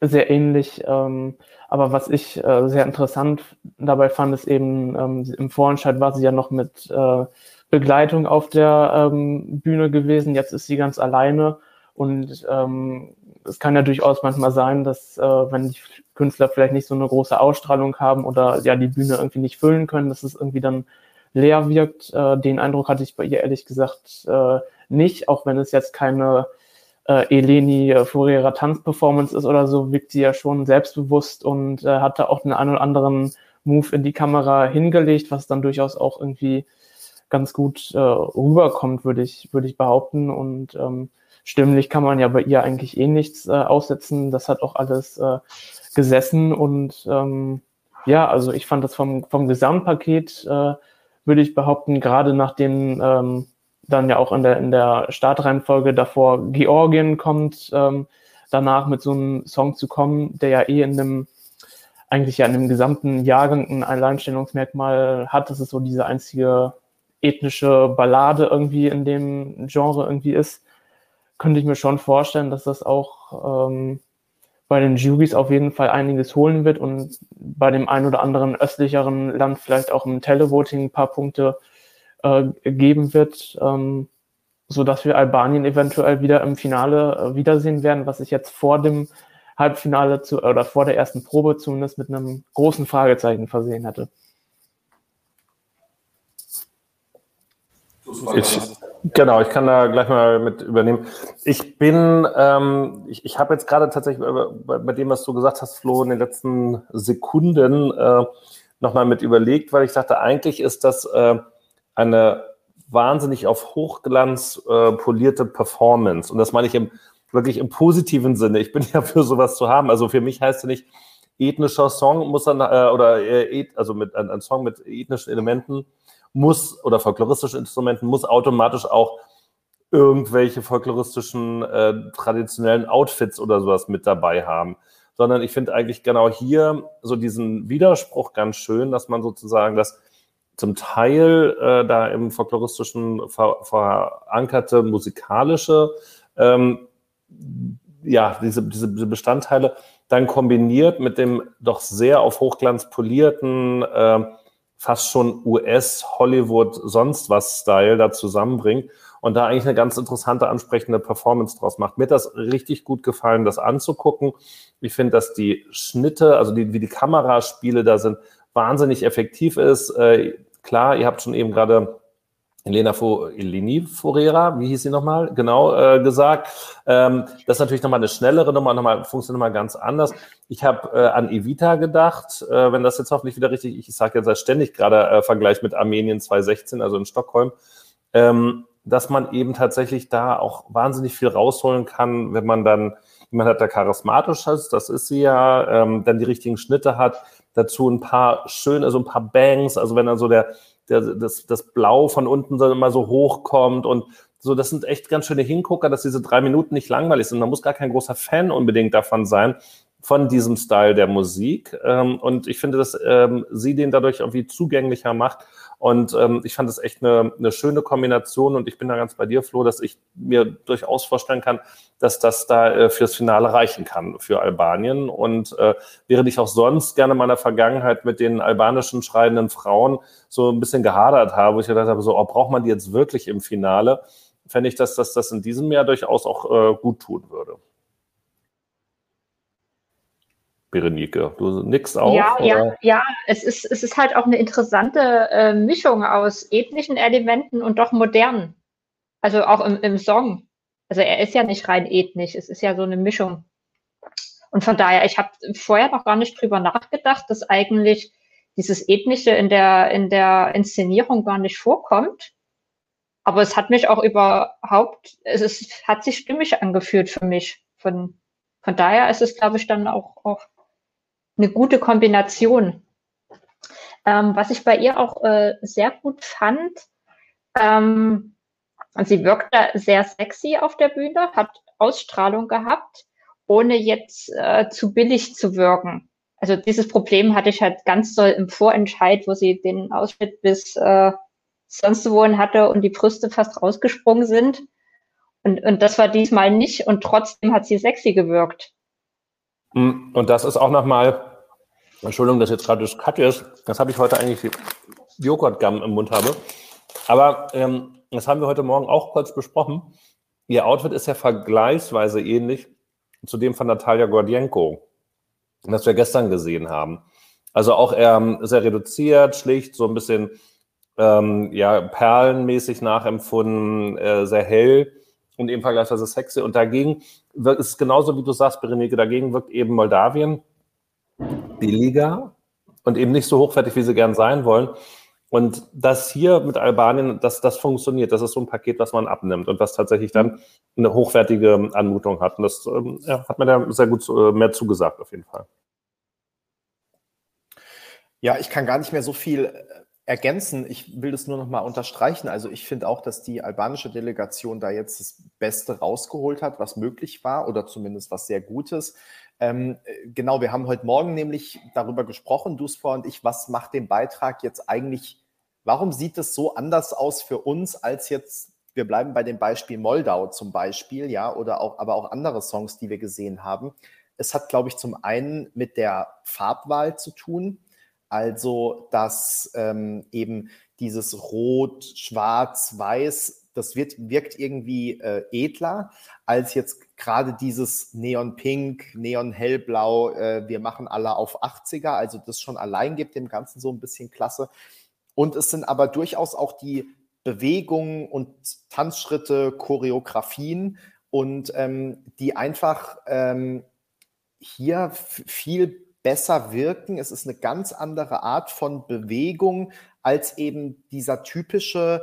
sehr ähnlich. Ähm, aber was ich äh, sehr interessant dabei fand, ist eben, ähm, im Vorentscheid war sie ja noch mit äh, Begleitung auf der ähm, Bühne gewesen. Jetzt ist sie ganz alleine. Und ähm, es kann ja durchaus manchmal sein, dass äh, wenn die Künstler vielleicht nicht so eine große Ausstrahlung haben oder ja die Bühne irgendwie nicht füllen können, dass es irgendwie dann leer wirkt. Äh, den Eindruck hatte ich bei ihr ehrlich gesagt äh, nicht, auch wenn es jetzt keine äh, Eleni Furera Tanzperformance ist oder so, wirkt sie ja schon selbstbewusst und äh, hat da auch den einen oder anderen Move in die Kamera hingelegt, was dann durchaus auch irgendwie ganz gut äh, rüberkommt, würde ich, würde ich behaupten. Und ähm, stimmlich kann man ja bei ihr eigentlich eh nichts äh, aussetzen. Das hat auch alles äh, gesessen und ähm, ja, also ich fand das vom, vom Gesamtpaket, äh, würde ich behaupten, gerade nachdem ähm, dann ja auch in der, in der Startreihenfolge davor Georgien kommt, ähm, danach mit so einem Song zu kommen, der ja eh in dem, eigentlich ja in dem gesamten Jahrgang ein Alleinstellungsmerkmal hat. Das ist so diese einzige ethnische Ballade irgendwie in dem Genre irgendwie ist, könnte ich mir schon vorstellen, dass das auch ähm, bei den Juries auf jeden Fall einiges holen wird und bei dem ein oder anderen östlicheren Land vielleicht auch im Televoting ein paar Punkte äh, geben wird, ähm, so dass wir Albanien eventuell wieder im Finale äh, wiedersehen werden, was ich jetzt vor dem Halbfinale zu, oder vor der ersten Probe zumindest mit einem großen Fragezeichen versehen hätte. Ich, genau, ich kann da gleich mal mit übernehmen. Ich bin, ähm, ich, ich habe jetzt gerade tatsächlich bei, bei, dem, was du gesagt hast, Flo, in den letzten Sekunden äh, nochmal mit überlegt, weil ich dachte, eigentlich ist das äh, eine wahnsinnig auf Hochglanz äh, polierte Performance. Und das meine ich im, wirklich im positiven Sinne. Ich bin ja für sowas zu haben. Also für mich heißt es nicht, ethnischer Song muss dann, äh, oder äh, also mit ein, ein Song mit ethnischen Elementen muss oder folkloristische Instrumenten muss automatisch auch irgendwelche folkloristischen äh, traditionellen Outfits oder sowas mit dabei haben. Sondern ich finde eigentlich genau hier so diesen Widerspruch ganz schön, dass man sozusagen das zum Teil äh, da im folkloristischen ver verankerte musikalische, ähm, ja, diese, diese, Bestandteile dann kombiniert mit dem doch sehr auf Hochglanz polierten, äh, fast schon US-Hollywood sonst was Style da zusammenbringt und da eigentlich eine ganz interessante, ansprechende Performance draus macht. Mir hat das richtig gut gefallen, das anzugucken. Ich finde, dass die Schnitte, also die, wie die Kameraspiele da sind, wahnsinnig effektiv ist. Äh, klar, ihr habt schon eben gerade Elena Fo Eleni Forera, wie hieß sie nochmal, genau äh, gesagt. Ähm, das ist natürlich nochmal eine schnellere Nummer, nochmal, funktioniert nochmal ganz anders. Ich habe äh, an Evita gedacht, äh, wenn das jetzt hoffentlich wieder richtig, ich sage jetzt ständig gerade äh, Vergleich mit Armenien 2016, also in Stockholm, ähm, dass man eben tatsächlich da auch wahnsinnig viel rausholen kann, wenn man dann, jemand hat da charismatisch ist, das ist sie ja, ähm, dann die richtigen Schnitte hat, dazu ein paar schöne, also ein paar Bangs, also wenn dann so der, der, das, das Blau von unten dann immer so hochkommt und so, das sind echt ganz schöne Hingucker, dass diese drei Minuten nicht langweilig sind. Man muss gar kein großer Fan unbedingt davon sein, von diesem Style der Musik. Ähm, und ich finde, dass ähm, sie den dadurch irgendwie zugänglicher macht. Und ähm, ich fand das echt eine, eine schöne Kombination. Und ich bin da ganz bei dir, Flo, dass ich mir durchaus vorstellen kann, dass das da äh, fürs Finale reichen kann für Albanien. Und äh, während ich auch sonst gerne in meiner Vergangenheit mit den albanischen schreienden Frauen so ein bisschen gehadert habe, wo ich gedacht habe, so, oh, braucht man die jetzt wirklich im Finale? Fände ich, dass, dass das in diesem Jahr durchaus auch äh, gut tun würde. Berenike. Du nix auch? Ja, oder? ja, ja. Es ist, es ist halt auch eine interessante äh, Mischung aus ethnischen Elementen und doch modernen. Also auch im, im Song. Also er ist ja nicht rein ethnisch, es ist ja so eine Mischung. Und von daher, ich habe vorher noch gar nicht drüber nachgedacht, dass eigentlich dieses Ethnische in der, in der Inszenierung gar nicht vorkommt. Aber es hat mich auch überhaupt, es ist, hat sich stimmig angefühlt für mich. Von, von daher ist es, glaube ich, dann auch, auch eine gute Kombination. Ähm, was ich bei ihr auch äh, sehr gut fand, Ähm, sie wirkte sehr sexy auf der Bühne, hat Ausstrahlung gehabt, ohne jetzt äh, zu billig zu wirken. Also dieses Problem hatte ich halt ganz doll im Vorentscheid, wo sie den Ausschnitt bis äh, sonst wohin hatte und die Brüste fast rausgesprungen sind. Und, und das war diesmal nicht und trotzdem hat sie sexy gewirkt. Hm, und das ist auch nochmal, Entschuldigung, dass jetzt gerade das Cut ist, das habe ich heute eigentlich Joghurtgum im Mund habe. Aber ähm, das haben wir heute Morgen auch kurz besprochen. Ihr Outfit ist ja vergleichsweise ähnlich zu dem von Natalia Gordienko, das wir gestern gesehen haben. Also auch eher sehr reduziert, schlicht, so ein bisschen ähm, ja, perlenmäßig nachempfunden, äh, sehr hell und eben vergleichsweise sexy. Und dagegen wirkt, ist es genauso, wie du sagst, Berenike, dagegen wirkt eben Moldawien billiger und eben nicht so hochwertig, wie sie gern sein wollen. Und das hier mit Albanien, das, das funktioniert. Das ist so ein Paket, was man abnimmt und was tatsächlich dann eine hochwertige Anmutung hat. Und das ähm, ja, hat mir da sehr gut äh, mehr zugesagt, auf jeden Fall. Ja, ich kann gar nicht mehr so viel äh, ergänzen. Ich will das nur noch mal unterstreichen. Also ich finde auch, dass die albanische Delegation da jetzt das Beste rausgeholt hat, was möglich war oder zumindest was sehr Gutes. Ähm, äh, genau, wir haben heute Morgen nämlich darüber gesprochen, Duspa und ich, was macht den Beitrag jetzt eigentlich, warum sieht es so anders aus für uns als jetzt, wir bleiben bei dem Beispiel Moldau zum Beispiel, ja, oder auch, aber auch andere Songs, die wir gesehen haben. Es hat, glaube ich, zum einen mit der Farbwahl zu tun, also dass ähm, eben dieses Rot, Schwarz, Weiß das wird, wirkt irgendwie äh, edler als jetzt gerade dieses Neon Pink, Neon Hellblau, äh, wir machen alle auf 80er, also das schon allein gibt dem Ganzen so ein bisschen Klasse. Und es sind aber durchaus auch die Bewegungen und Tanzschritte, Choreografien und ähm, die einfach ähm, hier viel besser wirken. Es ist eine ganz andere Art von Bewegung als eben dieser typische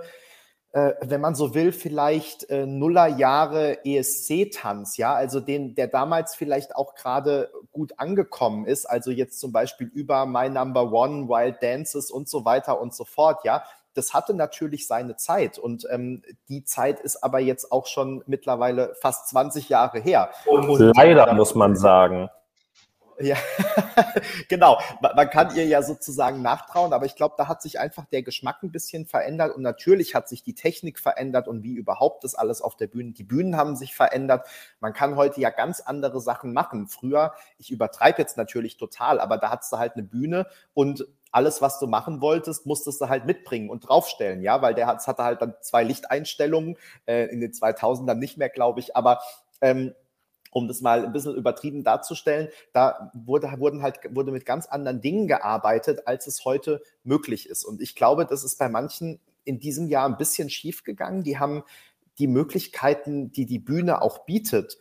äh, wenn man so will, vielleicht äh, Nullerjahre ESC-Tanz, ja, also den, der damals vielleicht auch gerade gut angekommen ist, also jetzt zum Beispiel über My Number One, Wild Dances und so weiter und so fort, ja. Das hatte natürlich seine Zeit und ähm, die Zeit ist aber jetzt auch schon mittlerweile fast 20 Jahre her. Und, und leider muss man sagen. Ja, genau. Man kann ihr ja sozusagen nachtrauen, aber ich glaube, da hat sich einfach der Geschmack ein bisschen verändert und natürlich hat sich die Technik verändert und wie überhaupt das alles auf der Bühne. Die Bühnen haben sich verändert. Man kann heute ja ganz andere Sachen machen. Früher, ich übertreibe jetzt natürlich total, aber da hattest du halt eine Bühne und alles, was du machen wolltest, musstest du halt mitbringen und draufstellen, ja, weil der hat, hatte halt dann zwei Lichteinstellungen, äh, in den 2000ern nicht mehr, glaube ich, aber ähm, um das mal ein bisschen übertrieben darzustellen, da wurde, wurden halt, wurde mit ganz anderen Dingen gearbeitet, als es heute möglich ist. Und ich glaube, das ist bei manchen in diesem Jahr ein bisschen schief gegangen. Die haben die Möglichkeiten, die die Bühne auch bietet,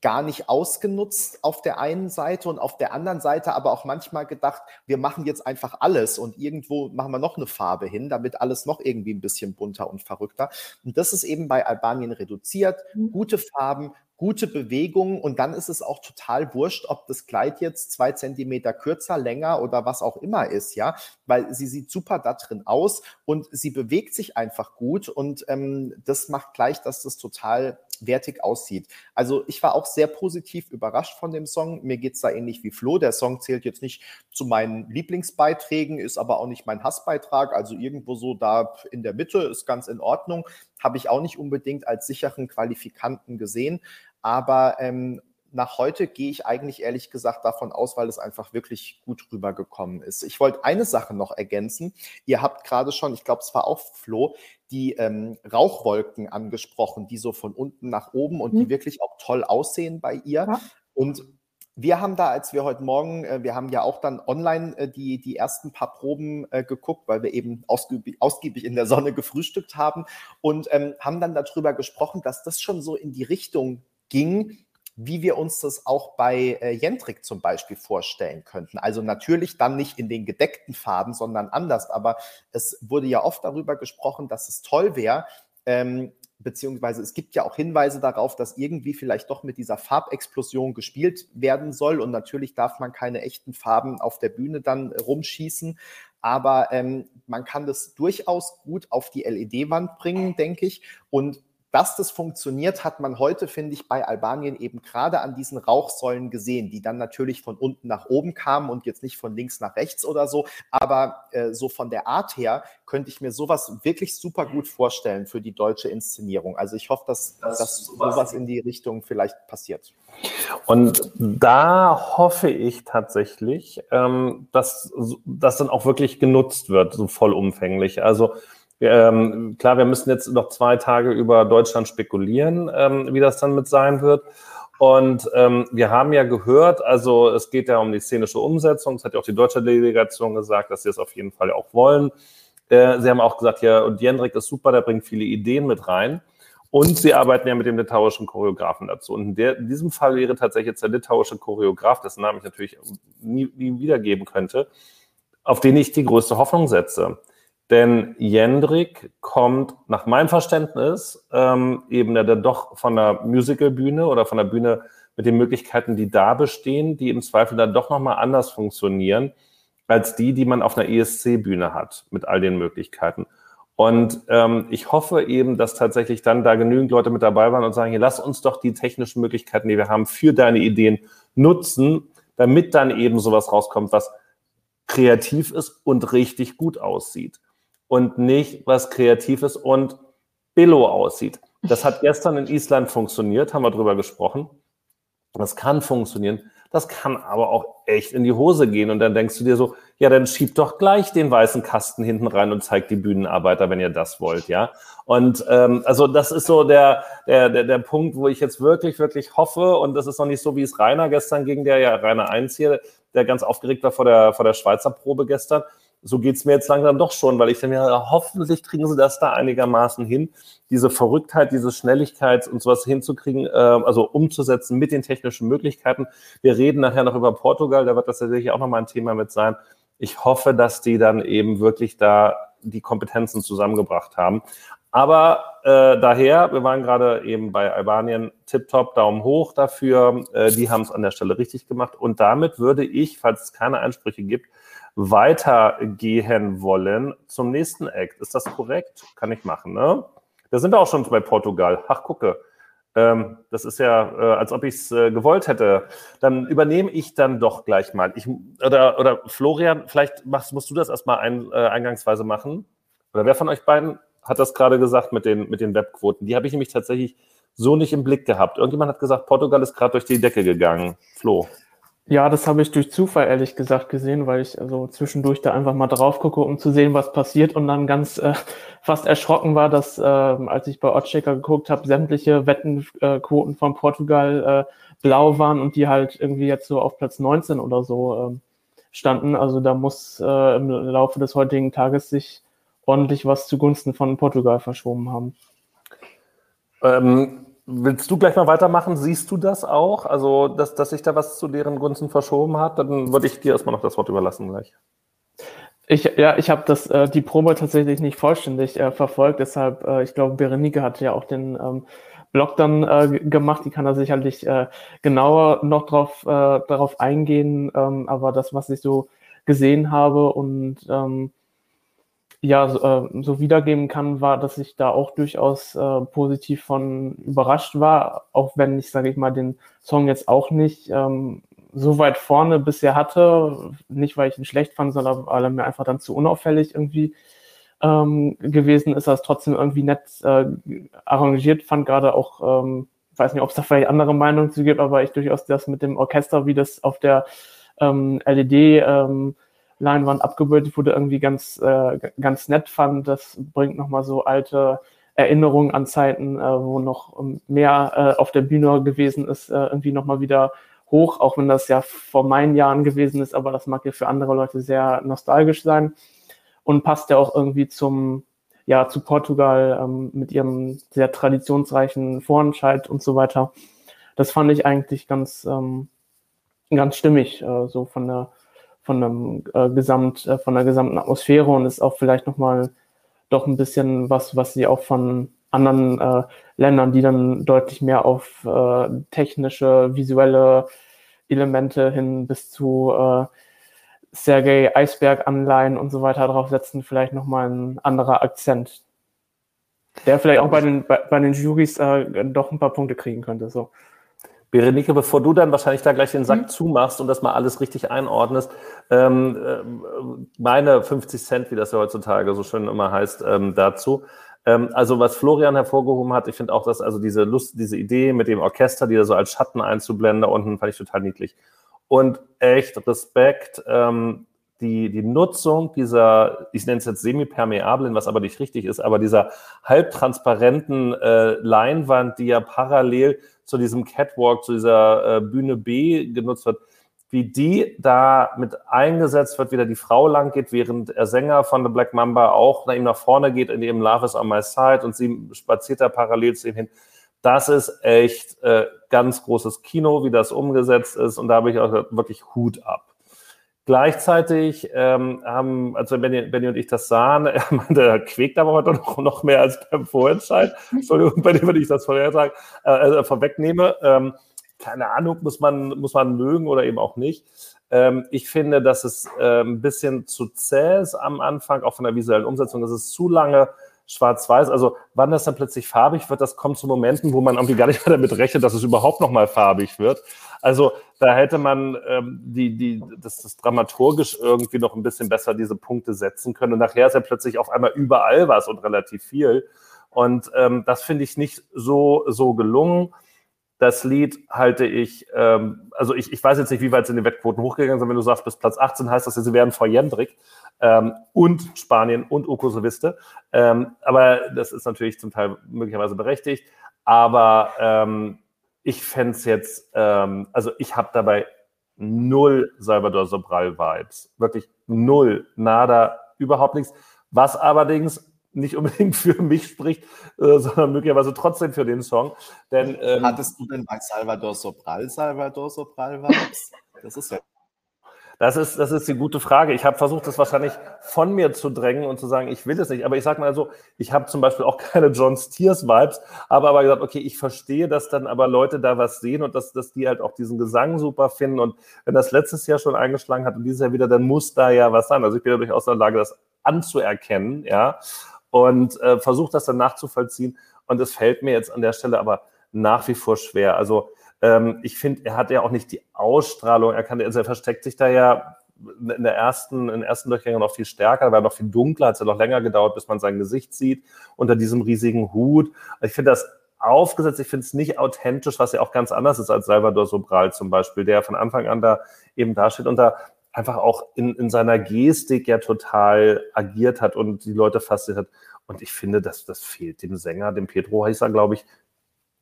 gar nicht ausgenutzt auf der einen Seite und auf der anderen Seite aber auch manchmal gedacht, wir machen jetzt einfach alles und irgendwo machen wir noch eine Farbe hin, damit alles noch irgendwie ein bisschen bunter und verrückter. Und das ist eben bei Albanien reduziert. Mhm. Gute Farben, gute Bewegung und dann ist es auch total wurscht, ob das Kleid jetzt zwei Zentimeter kürzer, länger oder was auch immer ist, ja, weil sie sieht super da drin aus und sie bewegt sich einfach gut und ähm, das macht gleich, dass das total wertig aussieht. Also ich war auch sehr positiv überrascht von dem Song. Mir geht es da ähnlich wie Flo. Der Song zählt jetzt nicht zu meinen Lieblingsbeiträgen, ist aber auch nicht mein Hassbeitrag. Also irgendwo so da in der Mitte ist ganz in Ordnung. Habe ich auch nicht unbedingt als sicheren Qualifikanten gesehen. Aber ähm, nach heute gehe ich eigentlich ehrlich gesagt davon aus, weil es einfach wirklich gut rübergekommen ist. Ich wollte eine Sache noch ergänzen. Ihr habt gerade schon, ich glaube, es war auch Flo, die ähm, Rauchwolken angesprochen, die so von unten nach oben und mhm. die wirklich auch toll aussehen bei ihr. Ja. Und wir haben da, als wir heute Morgen, äh, wir haben ja auch dann online äh, die, die ersten paar Proben äh, geguckt, weil wir eben ausgiebig, ausgiebig in der Sonne gefrühstückt haben und ähm, haben dann darüber gesprochen, dass das schon so in die Richtung ging, wie wir uns das auch bei äh, Jentrik zum Beispiel vorstellen könnten. Also natürlich dann nicht in den gedeckten Farben, sondern anders. Aber es wurde ja oft darüber gesprochen, dass es toll wäre, ähm, beziehungsweise es gibt ja auch Hinweise darauf, dass irgendwie vielleicht doch mit dieser Farbexplosion gespielt werden soll. Und natürlich darf man keine echten Farben auf der Bühne dann rumschießen. aber ähm, man kann das durchaus gut auf die LED-Wand bringen, denke ich. Und dass das funktioniert, hat man heute, finde ich, bei Albanien eben gerade an diesen Rauchsäulen gesehen, die dann natürlich von unten nach oben kamen und jetzt nicht von links nach rechts oder so. Aber äh, so von der Art her könnte ich mir sowas wirklich super gut vorstellen für die deutsche Inszenierung. Also ich hoffe, dass, das dass sowas in die Richtung vielleicht passiert. Und da hoffe ich tatsächlich, ähm, dass das dann auch wirklich genutzt wird, so vollumfänglich. Also ähm, klar, wir müssen jetzt noch zwei Tage über Deutschland spekulieren, ähm, wie das dann mit sein wird. Und ähm, wir haben ja gehört, also es geht ja um die szenische Umsetzung. Das hat ja auch die deutsche Delegation gesagt, dass sie es auf jeden Fall auch wollen. Äh, sie haben auch gesagt, ja, und Jendrik ist super, der bringt viele Ideen mit rein. Und sie arbeiten ja mit dem litauischen Choreografen dazu. Und in, der, in diesem Fall wäre tatsächlich jetzt der litauische Choreograf, dessen Namen ich natürlich nie, nie wiedergeben könnte, auf den ich die größte Hoffnung setze. Denn Jendrik kommt nach meinem Verständnis ähm, eben der, der doch von der Musicalbühne oder von der Bühne mit den Möglichkeiten, die da bestehen, die im Zweifel dann doch nochmal anders funktionieren als die, die man auf einer ESC-Bühne hat, mit all den Möglichkeiten. Und ähm, ich hoffe eben, dass tatsächlich dann da genügend Leute mit dabei waren und sagen, hier, lass uns doch die technischen Möglichkeiten, die wir haben, für deine Ideen nutzen, damit dann eben sowas rauskommt, was kreativ ist und richtig gut aussieht und nicht was Kreatives und Billo aussieht. Das hat gestern in Island funktioniert, haben wir drüber gesprochen. Das kann funktionieren. Das kann aber auch echt in die Hose gehen. Und dann denkst du dir so, ja, dann schiebt doch gleich den weißen Kasten hinten rein und zeigt die Bühnenarbeiter, wenn ihr das wollt, ja. Und ähm, also das ist so der, der, der, der Punkt, wo ich jetzt wirklich, wirklich hoffe, und das ist noch nicht so, wie es Rainer gestern ging, der ja Rainer 1 hier, der ganz aufgeregt war vor der, vor der Schweizer Probe gestern so geht's mir jetzt langsam doch schon, weil ich denke, ja, hoffentlich kriegen sie das da einigermaßen hin, diese Verrücktheit, diese Schnelligkeit und sowas hinzukriegen, äh, also umzusetzen mit den technischen Möglichkeiten. Wir reden nachher noch über Portugal, da wird das tatsächlich auch nochmal ein Thema mit sein. Ich hoffe, dass die dann eben wirklich da die Kompetenzen zusammengebracht haben. Aber äh, daher, wir waren gerade eben bei Albanien, tipptopp, Daumen hoch dafür. Äh, die haben es an der Stelle richtig gemacht. Und damit würde ich, falls es keine Einsprüche gibt, weitergehen wollen zum nächsten Act. Ist das korrekt? Kann ich machen, ne? Da sind wir auch schon bei Portugal. Ach, gucke. Ähm, das ist ja, äh, als ob ich es äh, gewollt hätte. Dann übernehme ich dann doch gleich mal. Ich, oder, oder Florian, vielleicht machst, musst du das erstmal ein, äh, eingangsweise machen. Oder wer von euch beiden hat das gerade gesagt mit den, mit den Webquoten? Die habe ich nämlich tatsächlich so nicht im Blick gehabt. Irgendjemand hat gesagt, Portugal ist gerade durch die Decke gegangen. Flo. Ja, das habe ich durch Zufall ehrlich gesagt gesehen, weil ich also zwischendurch da einfach mal drauf gucke, um zu sehen, was passiert und dann ganz äh, fast erschrocken war, dass äh, als ich bei Oddchecker geguckt habe, sämtliche Wettenquoten äh, von Portugal äh, blau waren und die halt irgendwie jetzt so auf Platz 19 oder so äh, standen. Also da muss äh, im Laufe des heutigen Tages sich ordentlich was zugunsten von Portugal verschoben haben. Ähm, Willst du gleich mal weitermachen? Siehst du das auch? Also, dass, dass sich da was zu deren Gunsten verschoben hat? Dann würde ich dir erstmal noch das Wort überlassen gleich. Ich, ja, ich habe das äh, die Probe tatsächlich nicht vollständig äh, verfolgt, deshalb, äh, ich glaube, Berenike hat ja auch den ähm, Blog dann äh, gemacht, die kann da sicherlich äh, genauer noch drauf, äh, darauf eingehen, ähm, aber das, was ich so gesehen habe und ähm, ja, so, äh, so wiedergeben kann, war, dass ich da auch durchaus äh, positiv von überrascht war, auch wenn ich, sage ich mal, den Song jetzt auch nicht ähm, so weit vorne bisher hatte. Nicht, weil ich ihn schlecht fand, sondern weil er mir einfach dann zu unauffällig irgendwie ähm, gewesen ist, ist trotzdem irgendwie nett äh, arrangiert, fand gerade auch, ähm, weiß nicht, ob es da vielleicht andere Meinungen zu gibt, aber ich durchaus das mit dem Orchester, wie das auf der ähm, LED ähm, Leinwand abgebildet wurde, irgendwie ganz, äh, ganz nett fand. Das bringt nochmal so alte Erinnerungen an Zeiten, äh, wo noch mehr äh, auf der Bühne gewesen ist, äh, irgendwie nochmal wieder hoch, auch wenn das ja vor meinen Jahren gewesen ist, aber das mag ja für andere Leute sehr nostalgisch sein und passt ja auch irgendwie zum, ja, zu Portugal ähm, mit ihrem sehr traditionsreichen Vorentscheid und so weiter. Das fand ich eigentlich ganz, ähm, ganz stimmig, äh, so von der, von einem äh, Gesamt, äh, von der gesamten Atmosphäre und ist auch vielleicht nochmal doch ein bisschen was, was sie auch von anderen äh, Ländern, die dann deutlich mehr auf äh, technische, visuelle Elemente hin bis zu äh, Sergei Eisberg-Anleihen und so weiter draufsetzen, vielleicht nochmal ein anderer Akzent. Der vielleicht auch bei den, bei, bei den Juries äh, doch ein paar Punkte kriegen könnte. So. Berenike, bevor du dann wahrscheinlich da gleich den Sack mhm. zumachst und das mal alles richtig einordnest, ähm, äh, meine 50 Cent, wie das ja heutzutage so schön immer heißt, ähm, dazu. Ähm, also was Florian hervorgehoben hat, ich finde auch, dass also diese Lust, diese Idee mit dem Orchester, die da so als Schatten einzublenden, da unten fand ich total niedlich. Und echt Respekt, ähm, die, die Nutzung dieser, ich nenne es jetzt semipermeablen, was aber nicht richtig ist, aber dieser halbtransparenten äh, Leinwand, die ja parallel zu diesem Catwalk, zu dieser äh, Bühne B genutzt wird, wie die da mit eingesetzt wird, wie da die Frau lang geht, während der Sänger von The Black Mamba auch nach ihm nach vorne geht, in dem Love is on my side und sie spaziert da parallel zu ihm hin. Das ist echt äh, ganz großes Kino, wie das umgesetzt ist und da habe ich auch wirklich Hut ab. Gleichzeitig ähm, haben, also Benny, Benny und ich das sahen, der quäkt aber heute noch, noch mehr als beim Vorentscheid. Entschuldigung, bei dem, wenn ich das vorher äh, also vorwegnehme. Ähm, keine Ahnung, muss man, muss man mögen oder eben auch nicht. Ähm, ich finde, dass es äh, ein bisschen zu zäh ist am Anfang, auch von der visuellen Umsetzung. Es ist zu lange schwarz-weiß. Also wann das dann plötzlich farbig wird, das kommt zu Momenten, wo man irgendwie gar nicht mehr damit rechnet, dass es überhaupt noch mal farbig wird. Also da hätte man ähm, die, die, das, das dramaturgisch irgendwie noch ein bisschen besser diese Punkte setzen können. Und nachher ist ja plötzlich auf einmal überall was und relativ viel. Und ähm, das finde ich nicht so, so gelungen. Das Lied halte ich, ähm, also ich, ich weiß jetzt nicht, wie weit es in den Wettquoten hochgegangen sind. Wenn du sagst, bis Platz 18 heißt das, sie werden vor Jendrik ähm, und Spanien und Okosoviste. Ähm, aber das ist natürlich zum Teil möglicherweise berechtigt. Aber ähm, ich fände es jetzt, ähm, also ich habe dabei null Salvador Sobral-Vibes. Wirklich null, nada, überhaupt nichts. Was allerdings nicht unbedingt für mich spricht, äh, sondern möglicherweise trotzdem für den Song. Denn, ähm, Hattest du denn bei Salvador Sobral Salvador Sobral Vibes? Das ist ja das ist, das ist die gute Frage. Ich habe versucht, das wahrscheinlich von mir zu drängen und zu sagen, ich will es nicht. Aber ich sage mal so, ich habe zum Beispiel auch keine John Steers-Vibes, habe aber gesagt, okay, ich verstehe, dass dann aber Leute da was sehen und dass, dass die halt auch diesen Gesang super finden. Und wenn das letztes Jahr schon eingeschlagen hat und dieses Jahr wieder, dann muss da ja was sein. Also ich bin ja durchaus in der Lage, das anzuerkennen, ja, und äh, versuche das dann nachzuvollziehen. Und es fällt mir jetzt an der Stelle aber nach wie vor schwer. Also ähm, ich finde, er hat ja auch nicht die Ausstrahlung. Er kann, also er versteckt sich da ja in der ersten, in den ersten Durchgängen noch viel stärker, war noch viel dunkler, hat es ja noch länger gedauert, bis man sein Gesicht sieht unter diesem riesigen Hut. Ich finde das aufgesetzt, ich finde es nicht authentisch, was ja auch ganz anders ist als Salvador Sobral zum Beispiel, der von Anfang an da eben dasteht und da einfach auch in, in seiner Gestik ja total agiert hat und die Leute fasziniert hat. Und ich finde, dass das fehlt dem Sänger, dem Pedro heißt er, glaube ich,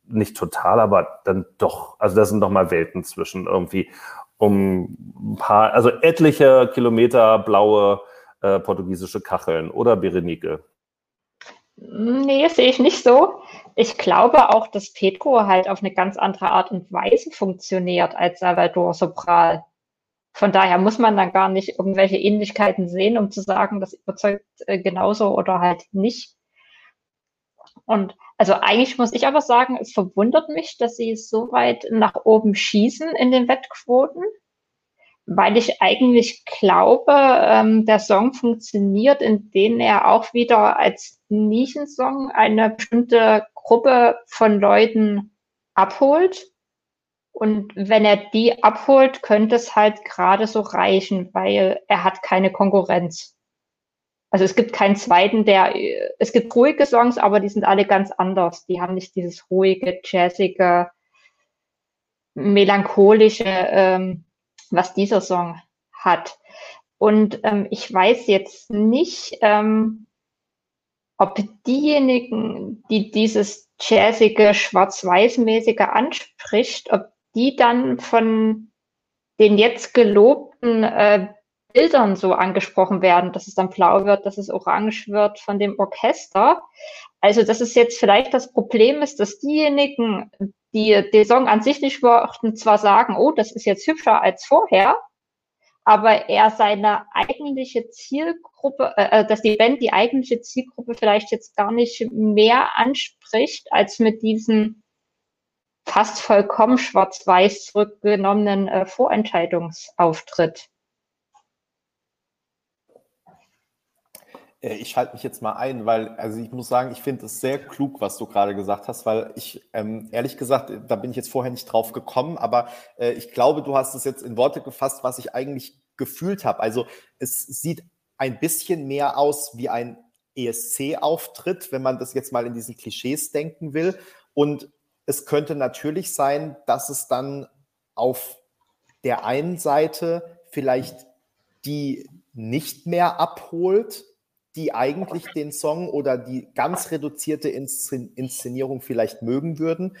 nicht total, aber dann doch. Also da sind noch mal Welten zwischen irgendwie um ein paar, also etliche Kilometer blaue äh, portugiesische Kacheln oder Berenike. Nee, sehe ich nicht so. Ich glaube auch, dass Pedro halt auf eine ganz andere Art und Weise funktioniert als Salvador Sobral. Von daher muss man dann gar nicht irgendwelche Ähnlichkeiten sehen, um zu sagen, das überzeugt äh, genauso oder halt nicht. Und also eigentlich muss ich aber sagen, es verwundert mich, dass sie so weit nach oben schießen in den Wettquoten, weil ich eigentlich glaube, ähm, der Song funktioniert, indem er auch wieder als Nischensong eine bestimmte Gruppe von Leuten abholt. Und wenn er die abholt, könnte es halt gerade so reichen, weil er hat keine Konkurrenz. Also es gibt keinen zweiten, der, es gibt ruhige Songs, aber die sind alle ganz anders. Die haben nicht dieses ruhige, jazzige, melancholische, ähm, was dieser Song hat. Und ähm, ich weiß jetzt nicht, ähm, ob diejenigen, die dieses jazzige, schwarz-weiß-mäßige anspricht, ob die dann von den jetzt gelobten äh, Bildern so angesprochen werden, dass es dann blau wird, dass es orange wird von dem Orchester. Also, dass es jetzt vielleicht das Problem ist, dass diejenigen, die den Song an sich nicht mochten, zwar sagen, oh, das ist jetzt hübscher als vorher, aber er seine eigentliche Zielgruppe, äh, äh, dass die Band die eigentliche Zielgruppe vielleicht jetzt gar nicht mehr anspricht, als mit diesem fast vollkommen schwarz-weiß zurückgenommenen äh, Vorentscheidungsauftritt. Äh, ich schalte mich jetzt mal ein, weil, also ich muss sagen, ich finde es sehr klug, was du gerade gesagt hast, weil ich, ähm, ehrlich gesagt, da bin ich jetzt vorher nicht drauf gekommen, aber äh, ich glaube, du hast es jetzt in Worte gefasst, was ich eigentlich gefühlt habe. Also es sieht ein bisschen mehr aus wie ein ESC-Auftritt, wenn man das jetzt mal in diesen Klischees denken will. Und es könnte natürlich sein, dass es dann auf der einen Seite vielleicht die nicht mehr abholt, die eigentlich den Song oder die ganz reduzierte Inszenierung vielleicht mögen würden.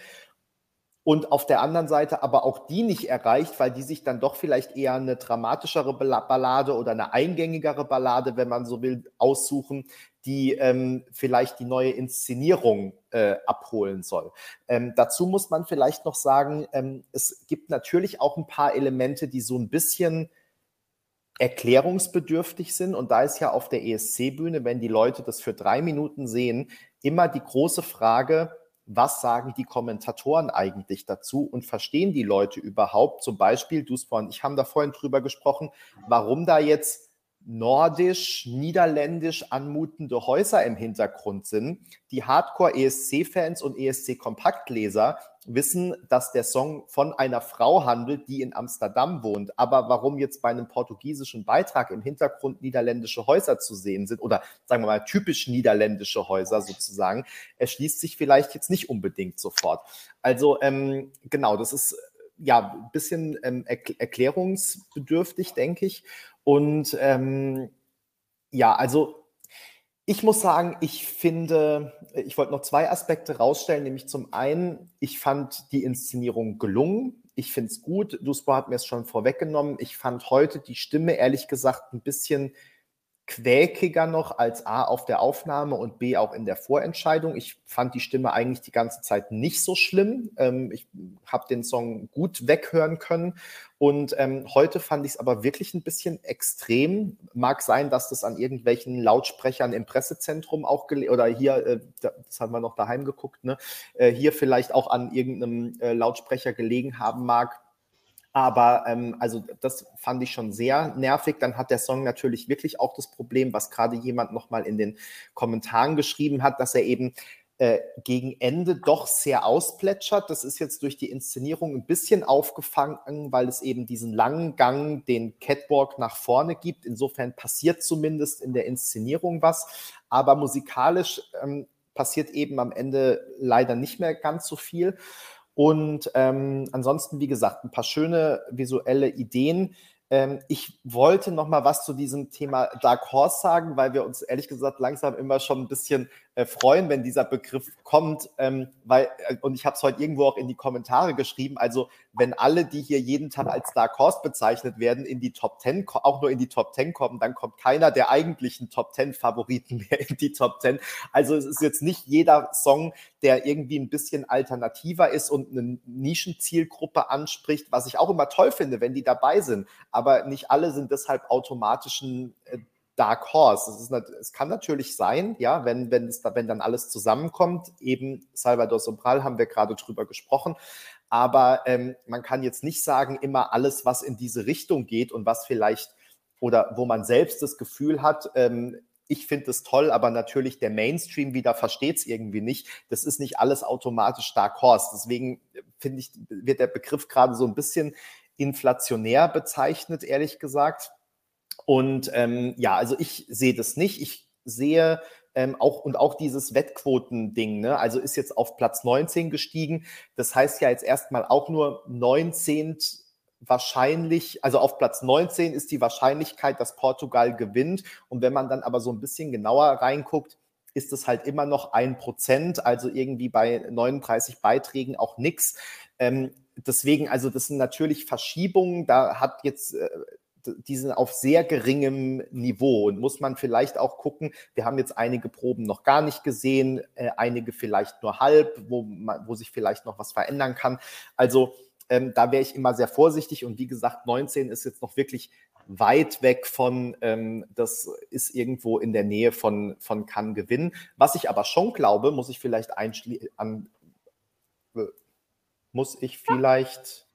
Und auf der anderen Seite aber auch die nicht erreicht, weil die sich dann doch vielleicht eher eine dramatischere Ballade oder eine eingängigere Ballade, wenn man so will, aussuchen, die ähm, vielleicht die neue Inszenierung äh, abholen soll. Ähm, dazu muss man vielleicht noch sagen, ähm, es gibt natürlich auch ein paar Elemente, die so ein bisschen erklärungsbedürftig sind. Und da ist ja auf der ESC-Bühne, wenn die Leute das für drei Minuten sehen, immer die große Frage, was sagen die Kommentatoren eigentlich dazu und verstehen die Leute überhaupt? Zum Beispiel, Duspa und ich haben da vorhin drüber gesprochen, warum da jetzt nordisch, niederländisch anmutende Häuser im Hintergrund sind. Die Hardcore-ESC-Fans und ESC-Kompaktleser wissen, dass der Song von einer Frau handelt, die in Amsterdam wohnt. Aber warum jetzt bei einem portugiesischen Beitrag im Hintergrund niederländische Häuser zu sehen sind oder sagen wir mal typisch niederländische Häuser sozusagen, erschließt sich vielleicht jetzt nicht unbedingt sofort. Also ähm, genau, das ist ja ein bisschen ähm, erklärungsbedürftig, denke ich. Und ähm, ja, also ich muss sagen, ich finde, ich wollte noch zwei Aspekte rausstellen, nämlich zum einen, ich fand die Inszenierung gelungen. Ich finde es gut. Duspo hat mir es schon vorweggenommen. Ich fand heute die Stimme ehrlich gesagt ein bisschen quäkiger noch als A auf der Aufnahme und B auch in der Vorentscheidung. Ich fand die Stimme eigentlich die ganze Zeit nicht so schlimm. Ähm, ich habe den Song gut weghören können. Und ähm, heute fand ich es aber wirklich ein bisschen extrem. Mag sein, dass das an irgendwelchen Lautsprechern im Pressezentrum auch oder hier, äh, das haben wir noch daheim geguckt, ne? Äh, hier vielleicht auch an irgendeinem äh, Lautsprecher gelegen haben mag aber ähm, also das fand ich schon sehr nervig. Dann hat der Song natürlich wirklich auch das Problem, was gerade jemand nochmal in den Kommentaren geschrieben hat, dass er eben äh, gegen Ende doch sehr ausplätschert. Das ist jetzt durch die Inszenierung ein bisschen aufgefangen, weil es eben diesen langen Gang, den Catwalk nach vorne gibt. Insofern passiert zumindest in der Inszenierung was. Aber musikalisch ähm, passiert eben am Ende leider nicht mehr ganz so viel. Und ähm, ansonsten, wie gesagt, ein paar schöne visuelle Ideen. Ähm, ich wollte noch mal was zu diesem Thema Dark Horse sagen, weil wir uns ehrlich gesagt langsam immer schon ein bisschen äh, freuen, wenn dieser Begriff kommt, ähm, weil, äh, und ich habe es heute irgendwo auch in die Kommentare geschrieben, also wenn alle, die hier jeden Tag als Dark Horse bezeichnet werden, in die Top 10, auch nur in die Top 10 kommen, dann kommt keiner der eigentlichen Top 10 Favoriten mehr in die Top 10. Also es ist jetzt nicht jeder Song, der irgendwie ein bisschen alternativer ist und eine Nischenzielgruppe anspricht, was ich auch immer toll finde, wenn die dabei sind. Aber nicht alle sind deshalb automatischen äh, Dark Horse. Es, ist, es kann natürlich sein, ja, wenn, wenn, es wenn dann alles zusammenkommt, eben Salvador Sobral haben wir gerade drüber gesprochen, aber ähm, man kann jetzt nicht sagen, immer alles, was in diese Richtung geht und was vielleicht oder wo man selbst das Gefühl hat, ähm, ich finde es toll, aber natürlich der Mainstream wieder versteht es irgendwie nicht. Das ist nicht alles automatisch Dark Horse. Deswegen äh, finde ich, wird der Begriff gerade so ein bisschen inflationär bezeichnet, ehrlich gesagt. Und ähm, ja, also ich sehe das nicht. Ich sehe ähm, auch und auch dieses Wettquotending, ne? also ist jetzt auf Platz 19 gestiegen. Das heißt ja jetzt erstmal auch nur 19 wahrscheinlich, also auf Platz 19 ist die Wahrscheinlichkeit, dass Portugal gewinnt. Und wenn man dann aber so ein bisschen genauer reinguckt, ist es halt immer noch ein Prozent, also irgendwie bei 39 Beiträgen auch nichts. Ähm, deswegen, also das sind natürlich Verschiebungen. Da hat jetzt äh, die sind auf sehr geringem Niveau und muss man vielleicht auch gucken, wir haben jetzt einige Proben noch gar nicht gesehen, äh, einige vielleicht nur halb, wo, man, wo sich vielleicht noch was verändern kann. Also ähm, da wäre ich immer sehr vorsichtig und wie gesagt, 19 ist jetzt noch wirklich weit weg von, ähm, das ist irgendwo in der Nähe von, von kann gewinnen. Was ich aber schon glaube, muss ich vielleicht an, äh, muss ich vielleicht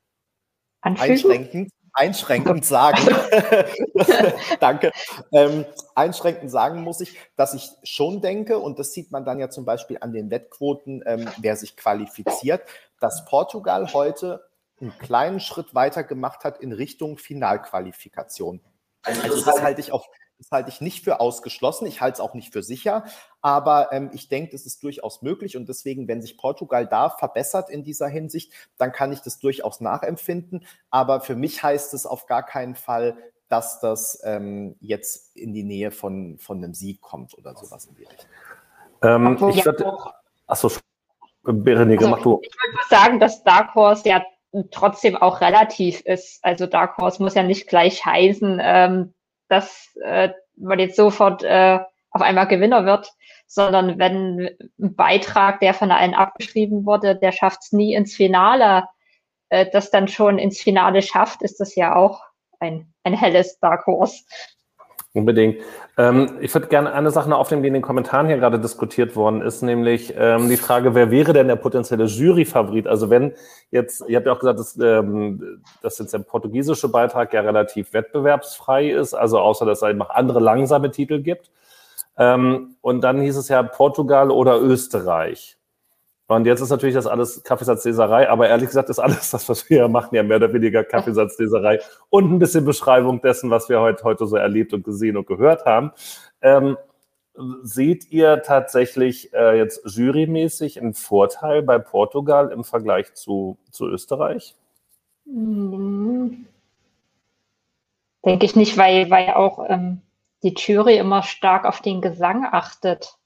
einschränken einschränkend sagen, danke, ähm, einschränkend sagen muss ich, dass ich schon denke, und das sieht man dann ja zum Beispiel an den Wettquoten, ähm, wer sich qualifiziert, dass Portugal heute einen kleinen Schritt weiter gemacht hat in Richtung Finalqualifikation. Also das halte ich auch das halte ich nicht für ausgeschlossen. Ich halte es auch nicht für sicher. Aber ähm, ich denke, es ist durchaus möglich. Und deswegen, wenn sich Portugal da verbessert in dieser Hinsicht, dann kann ich das durchaus nachempfinden. Aber für mich heißt es auf gar keinen Fall, dass das ähm, jetzt in die Nähe von, von einem Sieg kommt oder sowas in die Richtung. Ähm, ich würde, achso, Berenike, also, mach du. Ich würde sagen, dass Dark Horse ja trotzdem auch relativ ist. Also Dark Horse muss ja nicht gleich heißen, ähm, dass äh, man jetzt sofort äh, auf einmal Gewinner wird, sondern wenn ein Beitrag, der von allen abgeschrieben wurde, der schafft es nie ins Finale, äh, das dann schon ins Finale schafft, ist das ja auch ein, ein helles Dark Horse. Unbedingt. Ähm, ich würde gerne eine Sache noch aufnehmen, die in den Kommentaren hier gerade diskutiert worden ist, nämlich ähm, die Frage, wer wäre denn der potenzielle Juryfavorit? Also wenn jetzt, ihr habt ja auch gesagt, dass, ähm, dass jetzt der portugiesische Beitrag ja relativ wettbewerbsfrei ist, also außer dass es noch andere langsame Titel gibt. Ähm, und dann hieß es ja Portugal oder Österreich. Und jetzt ist natürlich das alles Kaffeesatzleserei, aber ehrlich gesagt ist alles das, was wir hier machen, ja mehr oder weniger Kaffeesatzleserei und ein bisschen Beschreibung dessen, was wir heute, heute so erlebt und gesehen und gehört haben. Ähm, seht ihr tatsächlich äh, jetzt jurymäßig einen Vorteil bei Portugal im Vergleich zu, zu Österreich? Denke ich nicht, weil, weil auch ähm, die Jury immer stark auf den Gesang achtet.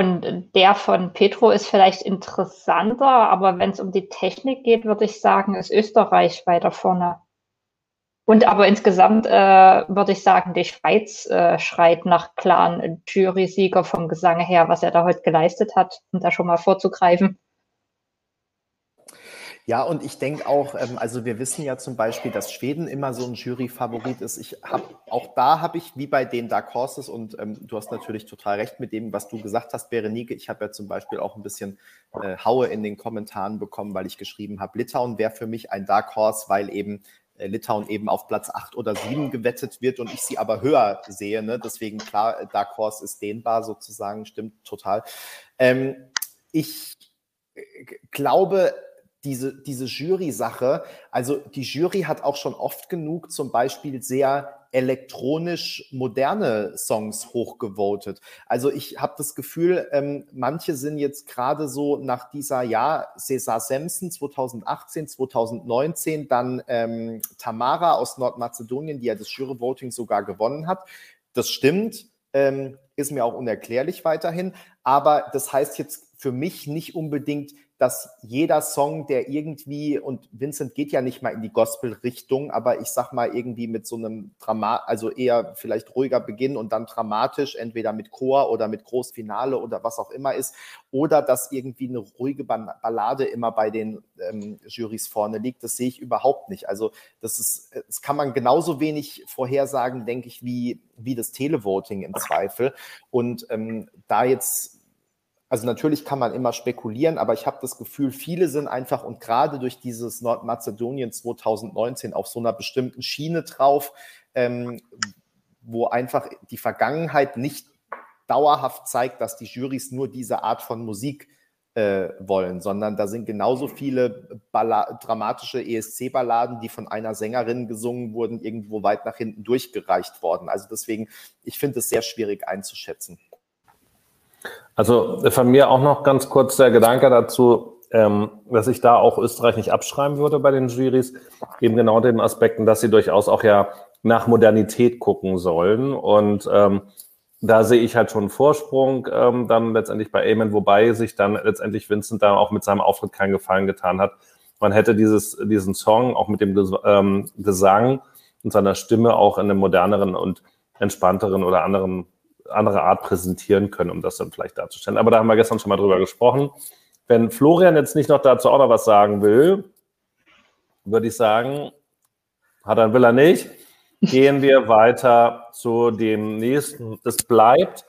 Und der von Petro ist vielleicht interessanter, aber wenn es um die Technik geht, würde ich sagen, ist Österreich weiter vorne. Und aber insgesamt äh, würde ich sagen, die Schweiz äh, schreit nach klaren Jury-Sieger vom Gesang her, was er da heute geleistet hat, um da schon mal vorzugreifen. Ja, und ich denke auch, ähm, also wir wissen ja zum Beispiel, dass Schweden immer so ein Jury-Favorit ist. Ich habe auch da habe ich, wie bei den Dark Horses, und ähm, du hast natürlich total recht mit dem, was du gesagt hast, Berenike. Ich habe ja zum Beispiel auch ein bisschen äh, Haue in den Kommentaren bekommen, weil ich geschrieben habe, Litauen wäre für mich ein Dark Horse, weil eben äh, Litauen eben auf Platz 8 oder 7 gewettet wird und ich sie aber höher sehe. Ne? Deswegen klar, Dark Horse ist dehnbar sozusagen, stimmt total. Ähm, ich äh, glaube, diese, diese Jury-Sache, also die Jury hat auch schon oft genug zum Beispiel sehr elektronisch moderne Songs hochgevotet. Also ich habe das Gefühl, ähm, manche sind jetzt gerade so nach dieser Jahr Cesar Sampson 2018, 2019, dann ähm, Tamara aus Nordmazedonien, die ja das Jury-Voting sogar gewonnen hat. Das stimmt, ähm, ist mir auch unerklärlich weiterhin. Aber das heißt jetzt für mich nicht unbedingt, dass jeder Song, der irgendwie, und Vincent geht ja nicht mal in die Gospel-Richtung, aber ich sag mal irgendwie mit so einem Drama, also eher vielleicht ruhiger Beginn und dann dramatisch, entweder mit Chor oder mit Großfinale oder was auch immer ist, oder dass irgendwie eine ruhige Ballade immer bei den ähm, Jurys vorne liegt, das sehe ich überhaupt nicht. Also das ist, das kann man genauso wenig vorhersagen, denke ich, wie, wie das Televoting im Zweifel. Und ähm, da jetzt also natürlich kann man immer spekulieren, aber ich habe das Gefühl, viele sind einfach und gerade durch dieses Nordmazedonien 2019 auf so einer bestimmten Schiene drauf, ähm, wo einfach die Vergangenheit nicht dauerhaft zeigt, dass die Jurys nur diese Art von Musik äh, wollen, sondern da sind genauso viele Balla dramatische ESC-Balladen, die von einer Sängerin gesungen wurden, irgendwo weit nach hinten durchgereicht worden. Also deswegen, ich finde es sehr schwierig einzuschätzen. Also von mir auch noch ganz kurz der Gedanke dazu, ähm, dass ich da auch Österreich nicht abschreiben würde bei den Juries, eben genau den Aspekten, dass sie durchaus auch ja nach Modernität gucken sollen. Und ähm, da sehe ich halt schon einen Vorsprung ähm, dann letztendlich bei Amen, wobei sich dann letztendlich Vincent da auch mit seinem Auftritt keinen Gefallen getan hat. Man hätte dieses, diesen Song auch mit dem ähm, Gesang und seiner Stimme auch in einem moderneren und entspannteren oder anderen andere Art präsentieren können, um das dann vielleicht darzustellen. Aber da haben wir gestern schon mal drüber gesprochen. Wenn Florian jetzt nicht noch dazu auch noch was sagen will, würde ich sagen, hat er, will er nicht, gehen wir weiter zu dem nächsten. Das bleibt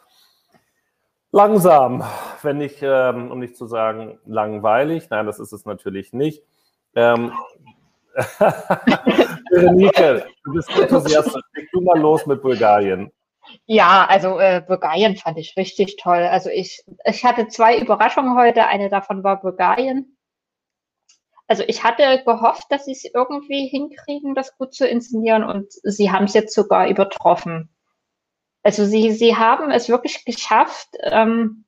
langsam, wenn nicht, ähm, um nicht zu sagen langweilig. Nein, das ist es natürlich nicht. Ähm, Berenike, du bist enthusiastisch. Leg du mal los mit Bulgarien. Ja, also äh, Bulgarien fand ich richtig toll. Also ich, ich hatte zwei Überraschungen heute. Eine davon war Bulgarien. Also ich hatte gehofft, dass sie es irgendwie hinkriegen, das gut zu inszenieren und sie haben es jetzt sogar übertroffen. Also sie, sie haben es wirklich geschafft, ähm,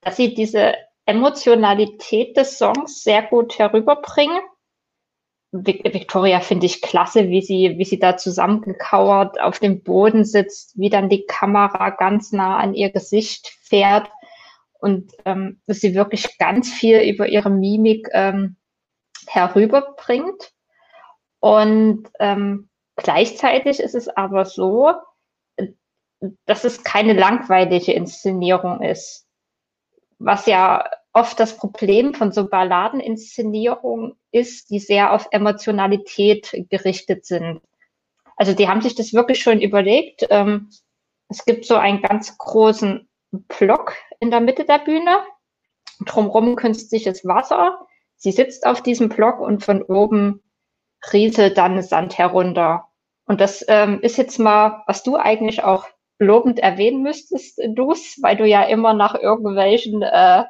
dass sie diese Emotionalität des Songs sehr gut herüberbringen. Victoria finde ich klasse, wie sie, wie sie da zusammengekauert auf dem Boden sitzt, wie dann die Kamera ganz nah an ihr Gesicht fährt und ähm, dass sie wirklich ganz viel über ihre Mimik ähm, herüberbringt. Und ähm, gleichzeitig ist es aber so, dass es keine langweilige Inszenierung ist. Was ja oft das Problem von so Balladeninszenierungen ist, die sehr auf Emotionalität gerichtet sind. Also die haben sich das wirklich schon überlegt. Ähm, es gibt so einen ganz großen Block in der Mitte der Bühne, drumherum künstliches Wasser. Sie sitzt auf diesem Block und von oben rieselt dann Sand herunter. Und das ähm, ist jetzt mal, was du eigentlich auch lobend erwähnen müsstest, Dus, weil du ja immer nach irgendwelchen äh,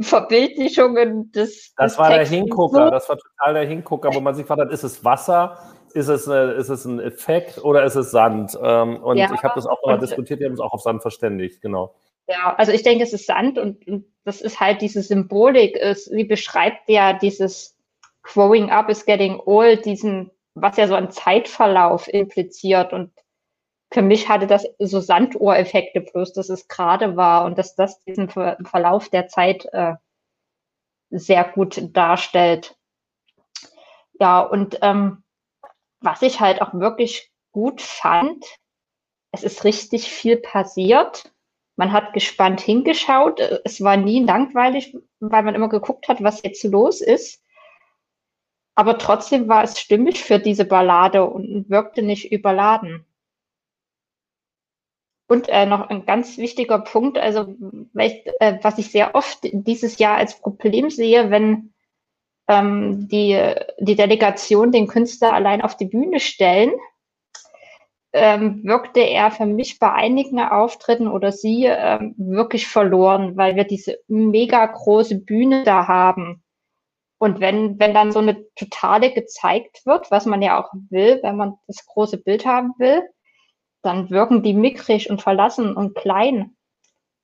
Verbildlichungen des. Das des war Texten der Hingucker, so. das war total der Hingucker, wo man sich fragt, ist es Wasser, ist es, eine, ist es ein Effekt oder ist es Sand? Ähm, und ja, ich habe das auch mal diskutiert, wir haben uns auch auf Sand verständigt, genau. Ja, also ich denke, es ist Sand und, und das ist halt diese Symbolik. Es, sie beschreibt ja dieses Growing up is getting old, diesen, was ja so ein Zeitverlauf impliziert und für mich hatte das so Sanduhreffekte bloß, dass es gerade war und dass das diesen Ver Verlauf der Zeit äh, sehr gut darstellt. Ja, und ähm, was ich halt auch wirklich gut fand, es ist richtig viel passiert. Man hat gespannt hingeschaut. Es war nie langweilig, weil man immer geguckt hat, was jetzt los ist. Aber trotzdem war es stimmig für diese Ballade und wirkte nicht überladen. Und äh, noch ein ganz wichtiger Punkt, also ich, äh, was ich sehr oft dieses Jahr als Problem sehe, wenn ähm, die, die Delegation den Künstler allein auf die Bühne stellen, ähm, wirkte er für mich bei einigen Auftritten oder sie ähm, wirklich verloren, weil wir diese mega große Bühne da haben. Und wenn, wenn dann so eine totale gezeigt wird, was man ja auch will, wenn man das große Bild haben will, dann wirken die mickrig und verlassen und klein.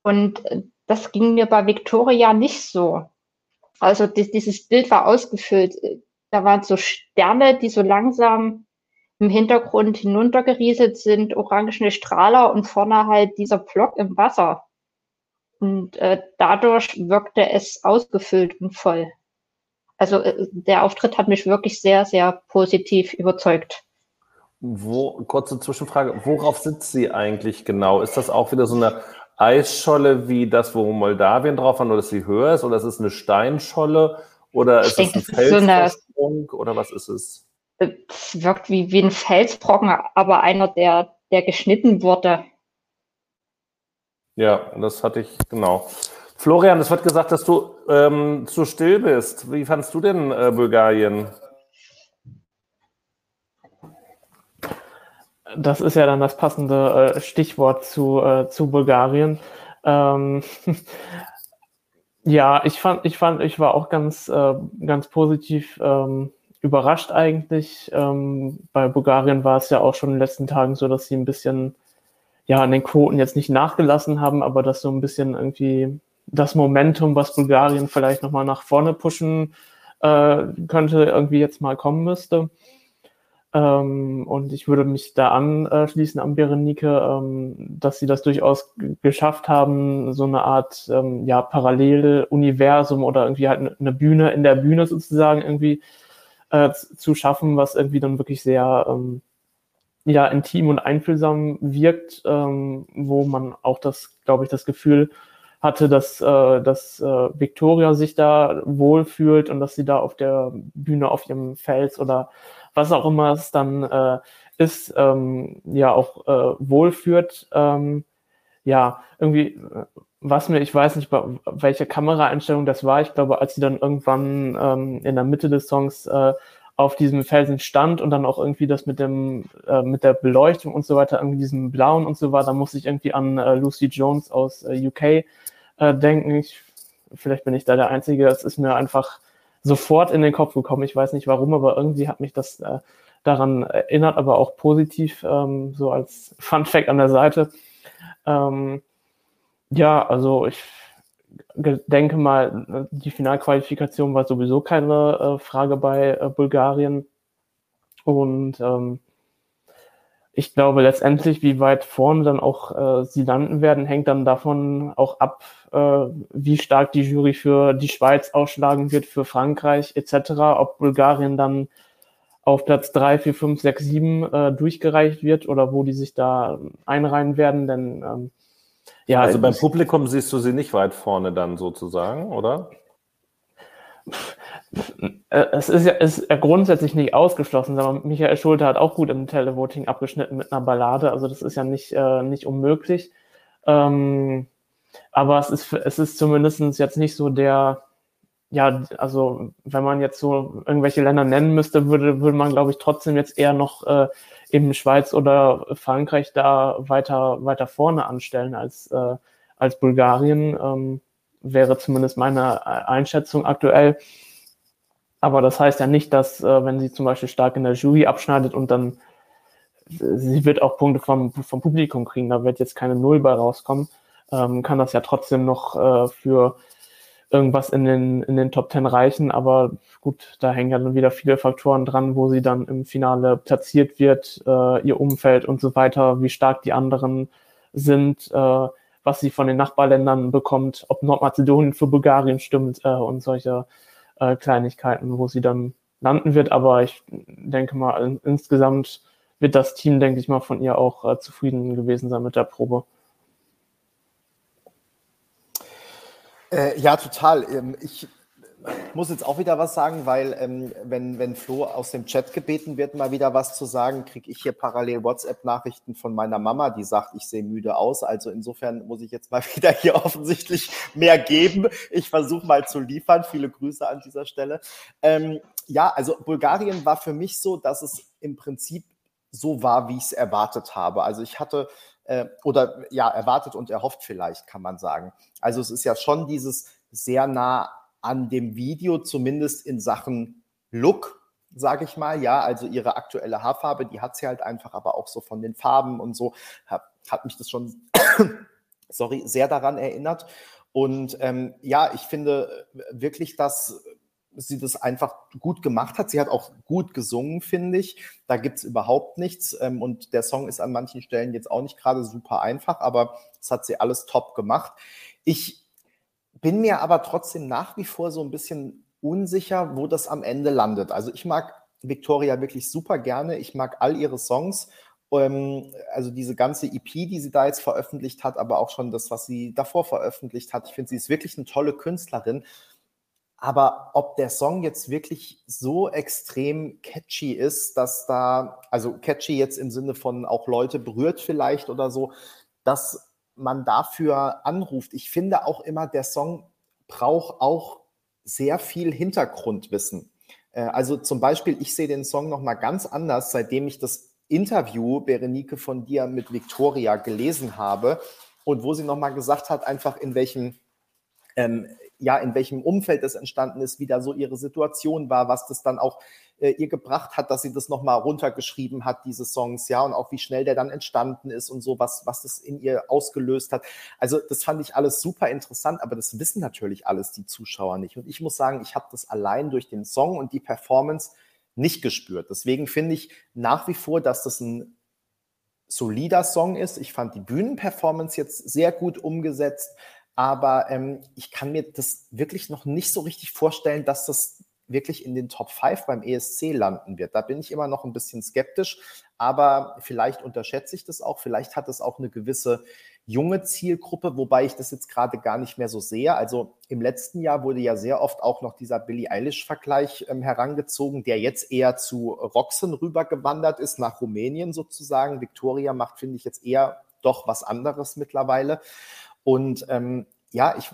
Und äh, das ging mir bei Victoria nicht so. Also die, dieses Bild war ausgefüllt. Da waren so Sterne, die so langsam im Hintergrund hinuntergerieselt sind, orangene Strahler und vorne halt dieser Block im Wasser. Und äh, dadurch wirkte es ausgefüllt und voll. Also äh, der Auftritt hat mich wirklich sehr, sehr positiv überzeugt. Wo, kurze Zwischenfrage, worauf sitzt sie eigentlich genau? Ist das auch wieder so eine Eisscholle wie das, wo Moldawien drauf war, nur dass sie höher ist? Oder ist es eine Steinscholle? Oder ist es ein Felsvorsprung? So oder was ist es? Es wirkt wie, wie ein Felsbrocken, aber einer, der, der geschnitten wurde. Ja, das hatte ich, genau. Florian, es wird gesagt, dass du ähm, zu still bist. Wie fandst du denn äh, Bulgarien? Das ist ja dann das passende äh, Stichwort zu, äh, zu Bulgarien. Ähm, ja, ich fand, ich fand, ich war auch ganz, äh, ganz positiv ähm, überrascht eigentlich. Ähm, bei Bulgarien war es ja auch schon in den letzten Tagen so, dass sie ein bisschen, ja, an den Quoten jetzt nicht nachgelassen haben, aber dass so ein bisschen irgendwie das Momentum, was Bulgarien vielleicht nochmal nach vorne pushen äh, könnte, irgendwie jetzt mal kommen müsste. Ähm, und ich würde mich da anschließen an Berenike, ähm, dass sie das durchaus geschafft haben, so eine Art ähm, ja, Paralleluniversum oder irgendwie halt eine Bühne in der Bühne sozusagen irgendwie äh, zu schaffen, was irgendwie dann wirklich sehr ähm, ja, intim und einfühlsam wirkt, ähm, wo man auch das, glaube ich, das Gefühl hatte, dass, äh, dass äh, Victoria sich da wohlfühlt und dass sie da auf der Bühne auf ihrem Fels oder was auch immer es dann äh, ist, ähm, ja auch äh, wohlführt. Ähm, ja, irgendwie, äh, was mir, ich weiß nicht, welche Kameraeinstellung das war. Ich glaube, als sie dann irgendwann ähm, in der Mitte des Songs äh, auf diesem Felsen stand und dann auch irgendwie das mit dem äh, mit der Beleuchtung und so weiter, irgendwie diesem Blauen und so weiter, da muss ich irgendwie an äh, Lucy Jones aus äh, UK äh, denken. Ich, vielleicht bin ich da der Einzige, das ist mir einfach sofort in den Kopf gekommen. Ich weiß nicht warum, aber irgendwie hat mich das äh, daran erinnert, aber auch positiv, ähm, so als Fun Fact an der Seite. Ähm, ja, also ich denke mal, die Finalqualifikation war sowieso keine äh, Frage bei äh, Bulgarien. Und ähm, ich glaube letztendlich, wie weit vorne dann auch äh, sie landen werden, hängt dann davon auch ab, äh, wie stark die Jury für die Schweiz ausschlagen wird, für Frankreich etc., ob Bulgarien dann auf Platz 3, 4, 5, 6, 7 äh, durchgereicht wird oder wo die sich da einreihen werden, denn ähm, ja, also beim Publikum siehst du sie nicht weit vorne dann sozusagen, oder? Äh, es ist ja ist grundsätzlich nicht ausgeschlossen, aber Michael Schulte hat auch gut im Televoting abgeschnitten mit einer Ballade, also das ist ja nicht, äh, nicht unmöglich. Ähm, aber es ist, es ist zumindest jetzt nicht so der, ja, also wenn man jetzt so irgendwelche Länder nennen müsste, würde, würde man, glaube ich, trotzdem jetzt eher noch äh, eben Schweiz oder Frankreich da weiter, weiter vorne anstellen als, äh, als Bulgarien, ähm, wäre zumindest meine Einschätzung aktuell. Aber das heißt ja nicht, dass, äh, wenn sie zum Beispiel stark in der Jury abschneidet und dann, sie wird auch Punkte vom, vom Publikum kriegen, da wird jetzt keine Null bei rauskommen, ähm, kann das ja trotzdem noch äh, für irgendwas in den, in den Top Ten reichen. Aber gut, da hängen ja dann wieder viele Faktoren dran, wo sie dann im Finale platziert wird, äh, ihr Umfeld und so weiter, wie stark die anderen sind, äh, was sie von den Nachbarländern bekommt, ob Nordmazedonien für Bulgarien stimmt äh, und solche äh, Kleinigkeiten, wo sie dann landen wird. Aber ich denke mal, in, insgesamt wird das Team, denke ich mal, von ihr auch äh, zufrieden gewesen sein mit der Probe. Äh, ja, total. Ähm, ich muss jetzt auch wieder was sagen, weil ähm, wenn, wenn Flo aus dem Chat gebeten wird, mal wieder was zu sagen, kriege ich hier parallel WhatsApp-Nachrichten von meiner Mama, die sagt, ich sehe müde aus. Also insofern muss ich jetzt mal wieder hier offensichtlich mehr geben. Ich versuche mal zu liefern. Viele Grüße an dieser Stelle. Ähm, ja, also Bulgarien war für mich so, dass es im Prinzip so war, wie ich es erwartet habe. Also ich hatte äh, oder ja, erwartet und erhofft vielleicht, kann man sagen. Also es ist ja schon dieses sehr nah an dem Video, zumindest in Sachen Look, sage ich mal. Ja, also ihre aktuelle Haarfarbe, die hat sie halt einfach, aber auch so von den Farben und so, hat, hat mich das schon, sorry, sehr daran erinnert. Und ähm, ja, ich finde wirklich, dass sie das einfach gut gemacht hat. Sie hat auch gut gesungen, finde ich. Da gibt es überhaupt nichts. Ähm, und der Song ist an manchen Stellen jetzt auch nicht gerade super einfach, aber das hat sie alles top gemacht. Ich bin mir aber trotzdem nach wie vor so ein bisschen unsicher, wo das am Ende landet. Also ich mag Victoria wirklich super gerne. Ich mag all ihre Songs. Ähm, also diese ganze EP, die sie da jetzt veröffentlicht hat, aber auch schon das, was sie davor veröffentlicht hat. Ich finde, sie ist wirklich eine tolle Künstlerin. Aber ob der Song jetzt wirklich so extrem catchy ist, dass da, also catchy jetzt im Sinne von auch Leute berührt vielleicht oder so, dass man dafür anruft. Ich finde auch immer, der Song braucht auch sehr viel Hintergrundwissen. Äh, also zum Beispiel, ich sehe den Song nochmal ganz anders, seitdem ich das Interview, Berenike, von dir mit Victoria gelesen habe und wo sie nochmal gesagt hat, einfach in welchem ähm, ja, in welchem Umfeld das entstanden ist, wie da so ihre Situation war, was das dann auch äh, ihr gebracht hat, dass sie das nochmal runtergeschrieben hat, diese Songs, ja, und auch wie schnell der dann entstanden ist und so, was, was das in ihr ausgelöst hat. Also das fand ich alles super interessant, aber das wissen natürlich alles die Zuschauer nicht. Und ich muss sagen, ich habe das allein durch den Song und die Performance nicht gespürt. Deswegen finde ich nach wie vor, dass das ein solider Song ist. Ich fand die Bühnenperformance jetzt sehr gut umgesetzt. Aber ähm, ich kann mir das wirklich noch nicht so richtig vorstellen, dass das wirklich in den Top 5 beim ESC landen wird. Da bin ich immer noch ein bisschen skeptisch, aber vielleicht unterschätze ich das auch. Vielleicht hat es auch eine gewisse junge Zielgruppe, wobei ich das jetzt gerade gar nicht mehr so sehe. Also im letzten Jahr wurde ja sehr oft auch noch dieser Billie Eilish-Vergleich ähm, herangezogen, der jetzt eher zu Roxen rübergewandert ist, nach Rumänien sozusagen. Victoria macht, finde ich, jetzt eher doch was anderes mittlerweile. Und ähm, ja, ich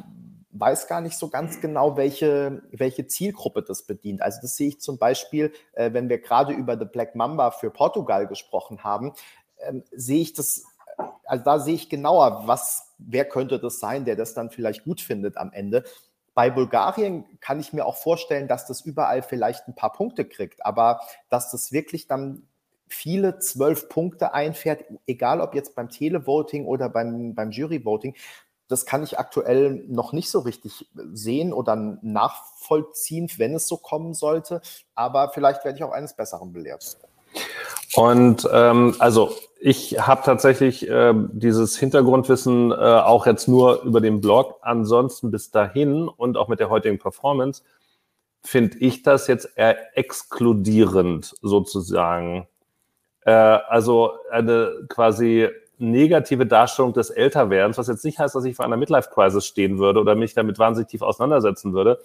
weiß gar nicht so ganz genau, welche, welche Zielgruppe das bedient. Also das sehe ich zum Beispiel, äh, wenn wir gerade über The Black Mamba für Portugal gesprochen haben, ähm, sehe ich das, also da sehe ich genauer, was, wer könnte das sein, der das dann vielleicht gut findet am Ende. Bei Bulgarien kann ich mir auch vorstellen, dass das überall vielleicht ein paar Punkte kriegt, aber dass das wirklich dann viele zwölf Punkte einfährt, egal ob jetzt beim Televoting oder beim, beim Juryvoting, das kann ich aktuell noch nicht so richtig sehen oder nachvollziehen, wenn es so kommen sollte. Aber vielleicht werde ich auch eines Besseren belehrt. Und ähm, also ich habe tatsächlich äh, dieses Hintergrundwissen äh, auch jetzt nur über den Blog. Ansonsten bis dahin und auch mit der heutigen Performance finde ich das jetzt eher exkludierend sozusagen. Äh, also eine quasi negative Darstellung des Älterwerdens, was jetzt nicht heißt, dass ich vor einer Midlife-Crisis stehen würde oder mich damit wahnsinnig tief auseinandersetzen würde.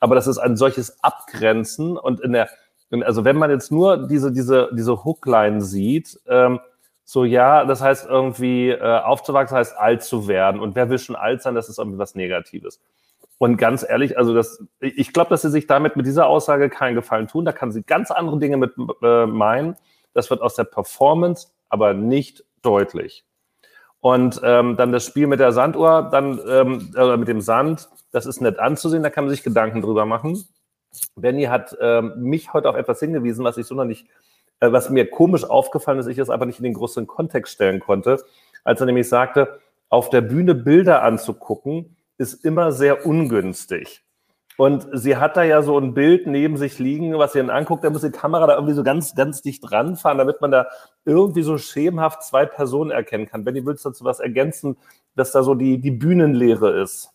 Aber das ist ein solches Abgrenzen und in der, also wenn man jetzt nur diese, diese, diese Hookline sieht, ähm, so ja, das heißt irgendwie äh, aufzuwachsen heißt alt zu werden und wer will schon alt sein, das ist irgendwie was Negatives. Und ganz ehrlich, also das, ich glaube, dass sie sich damit mit dieser Aussage keinen Gefallen tun. Da kann sie ganz andere Dinge mit äh, meinen. Das wird aus der Performance aber nicht deutlich. Und ähm, dann das Spiel mit der Sanduhr, dann ähm, äh, mit dem Sand, das ist nett anzusehen, da kann man sich Gedanken drüber machen. Benny hat ähm, mich heute auf etwas hingewiesen, was ich so noch nicht, äh, was mir komisch aufgefallen ist, ich es aber nicht in den größeren Kontext stellen konnte, als er nämlich sagte, auf der Bühne Bilder anzugucken, ist immer sehr ungünstig. Und sie hat da ja so ein Bild neben sich liegen, was sie dann anguckt, da muss die Kamera da irgendwie so ganz, ganz dicht ranfahren, damit man da irgendwie so schemenhaft zwei Personen erkennen kann. Benny, willst du dazu was ergänzen, dass da so die, die Bühnenlehre ist?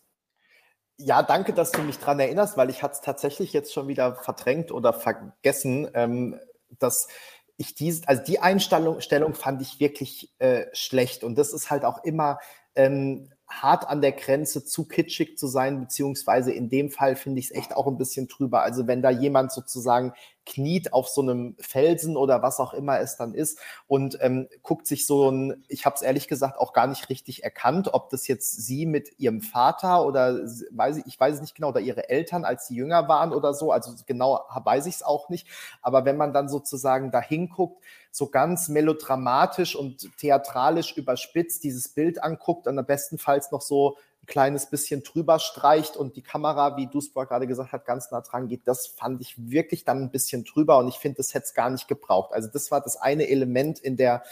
Ja, danke, dass du mich daran erinnerst, weil ich hatte es tatsächlich jetzt schon wieder verdrängt oder vergessen, ähm, dass ich diese, also die Einstellung Stellung fand ich wirklich äh, schlecht. Und das ist halt auch immer ähm, hart an der Grenze zu kitschig zu sein, beziehungsweise in dem Fall finde ich es echt auch ein bisschen drüber. Also wenn da jemand sozusagen kniet auf so einem Felsen oder was auch immer es dann ist und ähm, guckt sich so ein, ich habe es ehrlich gesagt auch gar nicht richtig erkannt, ob das jetzt sie mit ihrem Vater oder weiß ich, ich weiß es nicht genau, oder ihre Eltern, als sie jünger waren oder so, also genau weiß ich es auch nicht. Aber wenn man dann sozusagen da hinguckt, so ganz melodramatisch und theatralisch überspitzt dieses Bild anguckt und am bestenfalls noch so kleines bisschen drüber streicht und die Kamera, wie Duisburg gerade gesagt hat, ganz nah dran geht, das fand ich wirklich dann ein bisschen drüber und ich finde, das hätte es gar nicht gebraucht. Also das war das eine Element in der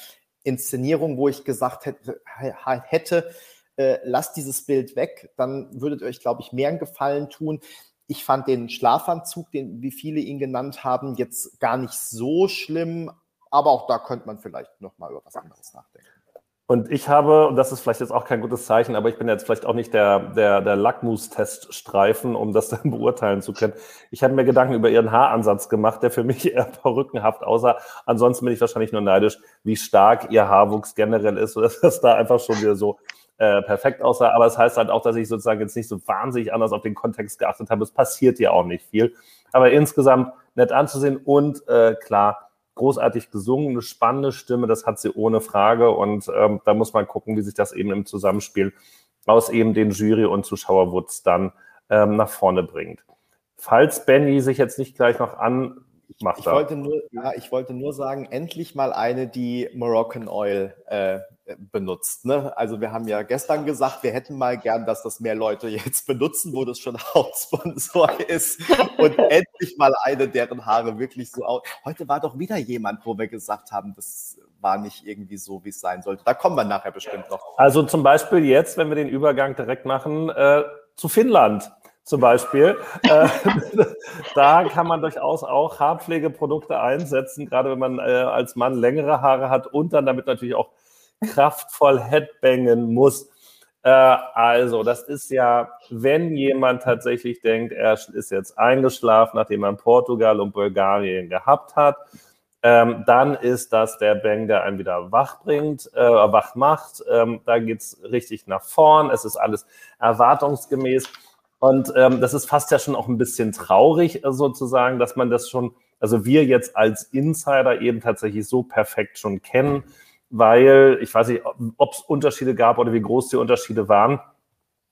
Inszenierung, wo ich gesagt hätte, hätte äh, lasst dieses Bild weg, dann würdet ihr euch, glaube ich, mehr einen Gefallen tun. Ich fand den Schlafanzug, den, wie viele ihn genannt haben, jetzt gar nicht so schlimm, aber auch da könnte man vielleicht nochmal über was anderes nachdenken. Und ich habe, und das ist vielleicht jetzt auch kein gutes Zeichen, aber ich bin jetzt vielleicht auch nicht der, der, der Lackmus-Teststreifen, um das dann beurteilen zu können. Ich habe mir Gedanken über ihren Haaransatz gemacht, der für mich eher perückenhaft aussah. Ansonsten bin ich wahrscheinlich nur neidisch, wie stark ihr Haarwuchs generell ist, sodass das da einfach schon wieder so äh, perfekt aussah. Aber es das heißt halt auch, dass ich sozusagen jetzt nicht so wahnsinnig anders auf den Kontext geachtet habe. Es passiert ja auch nicht viel. Aber insgesamt nett anzusehen und äh, klar, großartig gesungen, eine spannende Stimme, das hat sie ohne Frage. Und ähm, da muss man gucken, wie sich das eben im Zusammenspiel aus eben den Jury- und Zuschauerwutz dann ähm, nach vorne bringt. Falls Benny sich jetzt nicht gleich noch an ich wollte, nur, ja, ich wollte nur sagen, endlich mal eine, die Moroccan Oil äh, benutzt. Ne? Also wir haben ja gestern gesagt, wir hätten mal gern, dass das mehr Leute jetzt benutzen, wo das schon Hauptsponsor ist. Und endlich mal eine, deren Haare wirklich so aus. Heute war doch wieder jemand, wo wir gesagt haben, das war nicht irgendwie so, wie es sein sollte. Da kommen wir nachher bestimmt noch. Also zum Beispiel jetzt, wenn wir den Übergang direkt machen, äh, zu Finnland zum Beispiel. äh, da kann man durchaus auch Haarpflegeprodukte einsetzen, gerade wenn man äh, als Mann längere Haare hat und dann damit natürlich auch kraftvoll Headbangen muss. Äh, also, das ist ja, wenn jemand tatsächlich denkt, er ist jetzt eingeschlafen, nachdem er Portugal und Bulgarien gehabt hat, ähm, dann ist das der Bang, der einen wieder wach bringt, wach macht. Ähm, da geht es richtig nach vorn. Es ist alles erwartungsgemäß. Und ähm, das ist fast ja schon auch ein bisschen traurig äh, sozusagen, dass man das schon, also wir jetzt als Insider eben tatsächlich so perfekt schon kennen, weil ich weiß nicht, ob es Unterschiede gab oder wie groß die Unterschiede waren.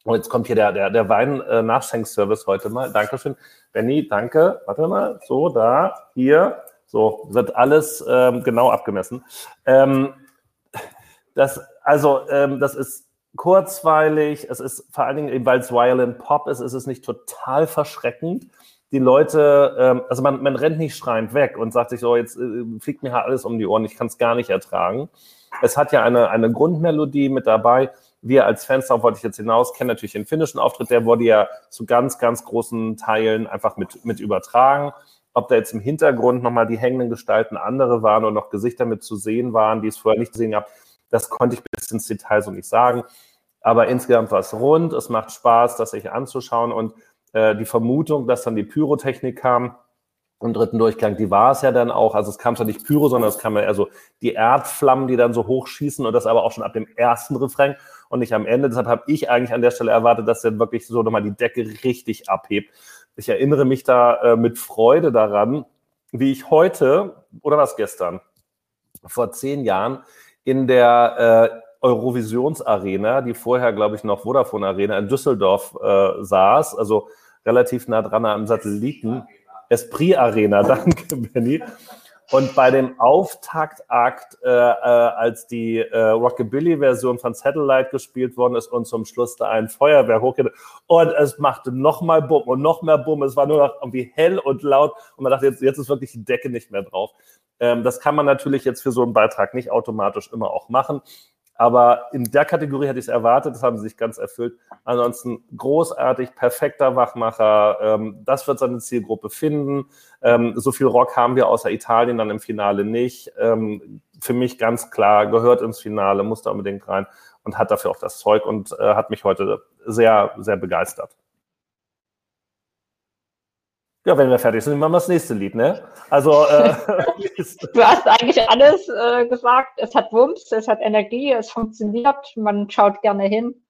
Und jetzt kommt hier der, der, der Wein-Nachschenkservice heute mal. Dankeschön. Benny, danke. Warte mal. So, da, hier. So, wird alles ähm, genau abgemessen. Ähm, das, also, ähm, das ist kurzweilig. Es ist vor allen Dingen, weil es Violent Pop ist, ist es nicht total verschreckend. Die Leute, ähm, also man, man rennt nicht schreiend weg und sagt sich so, jetzt äh, fliegt mir alles um die Ohren, ich kann es gar nicht ertragen. Es hat ja eine, eine Grundmelodie mit dabei wir als Fans, darauf wollte ich jetzt hinaus, kennen natürlich den finnischen Auftritt, der wurde ja zu ganz, ganz großen Teilen einfach mit, mit übertragen. Ob da jetzt im Hintergrund nochmal die hängenden Gestalten andere waren und noch Gesichter mit zu sehen waren, die es vorher nicht gesehen habe, das konnte ich bis ins Detail so nicht sagen. Aber insgesamt war es rund, es macht Spaß, das sich anzuschauen und äh, die Vermutung, dass dann die Pyrotechnik kam, im dritten Durchgang, die war es ja dann auch. Also es kam zwar nicht Pyro, sondern es kam ja eher so die Erdflammen, die dann so hochschießen und das aber auch schon ab dem ersten Refrain und nicht am Ende. Deshalb habe ich eigentlich an der Stelle erwartet, dass er wirklich so nochmal die Decke richtig abhebt. Ich erinnere mich da äh, mit Freude daran, wie ich heute, oder was gestern, vor zehn Jahren in der äh, Eurovisionsarena, die vorher, glaube ich, noch Vodafone Arena in Düsseldorf äh, saß, also relativ nah dran am Satelliten. Esprit Arena, danke, Benny. Und bei dem Auftaktakt, äh, äh, als die äh, Rockabilly-Version von Satellite gespielt worden ist und zum Schluss da ein Feuerwehr hochgeht und es machte nochmal Bumm und noch mehr Bumm. Es war nur noch irgendwie hell und laut und man dachte, jetzt, jetzt ist wirklich die Decke nicht mehr drauf. Ähm, das kann man natürlich jetzt für so einen Beitrag nicht automatisch immer auch machen. Aber in der Kategorie hätte ich es erwartet, das haben sie sich ganz erfüllt. Ansonsten großartig, perfekter Wachmacher. Ähm, das wird seine Zielgruppe finden. Ähm, so viel Rock haben wir außer Italien dann im Finale nicht. Ähm, für mich ganz klar, gehört ins Finale, muss da unbedingt rein und hat dafür auch das Zeug und äh, hat mich heute sehr, sehr begeistert. Ja, wenn wir fertig sind, machen wir das nächste Lied, ne? Also äh, du hast eigentlich alles äh, gesagt. Es hat Wumms, es hat Energie, es funktioniert, man schaut gerne hin,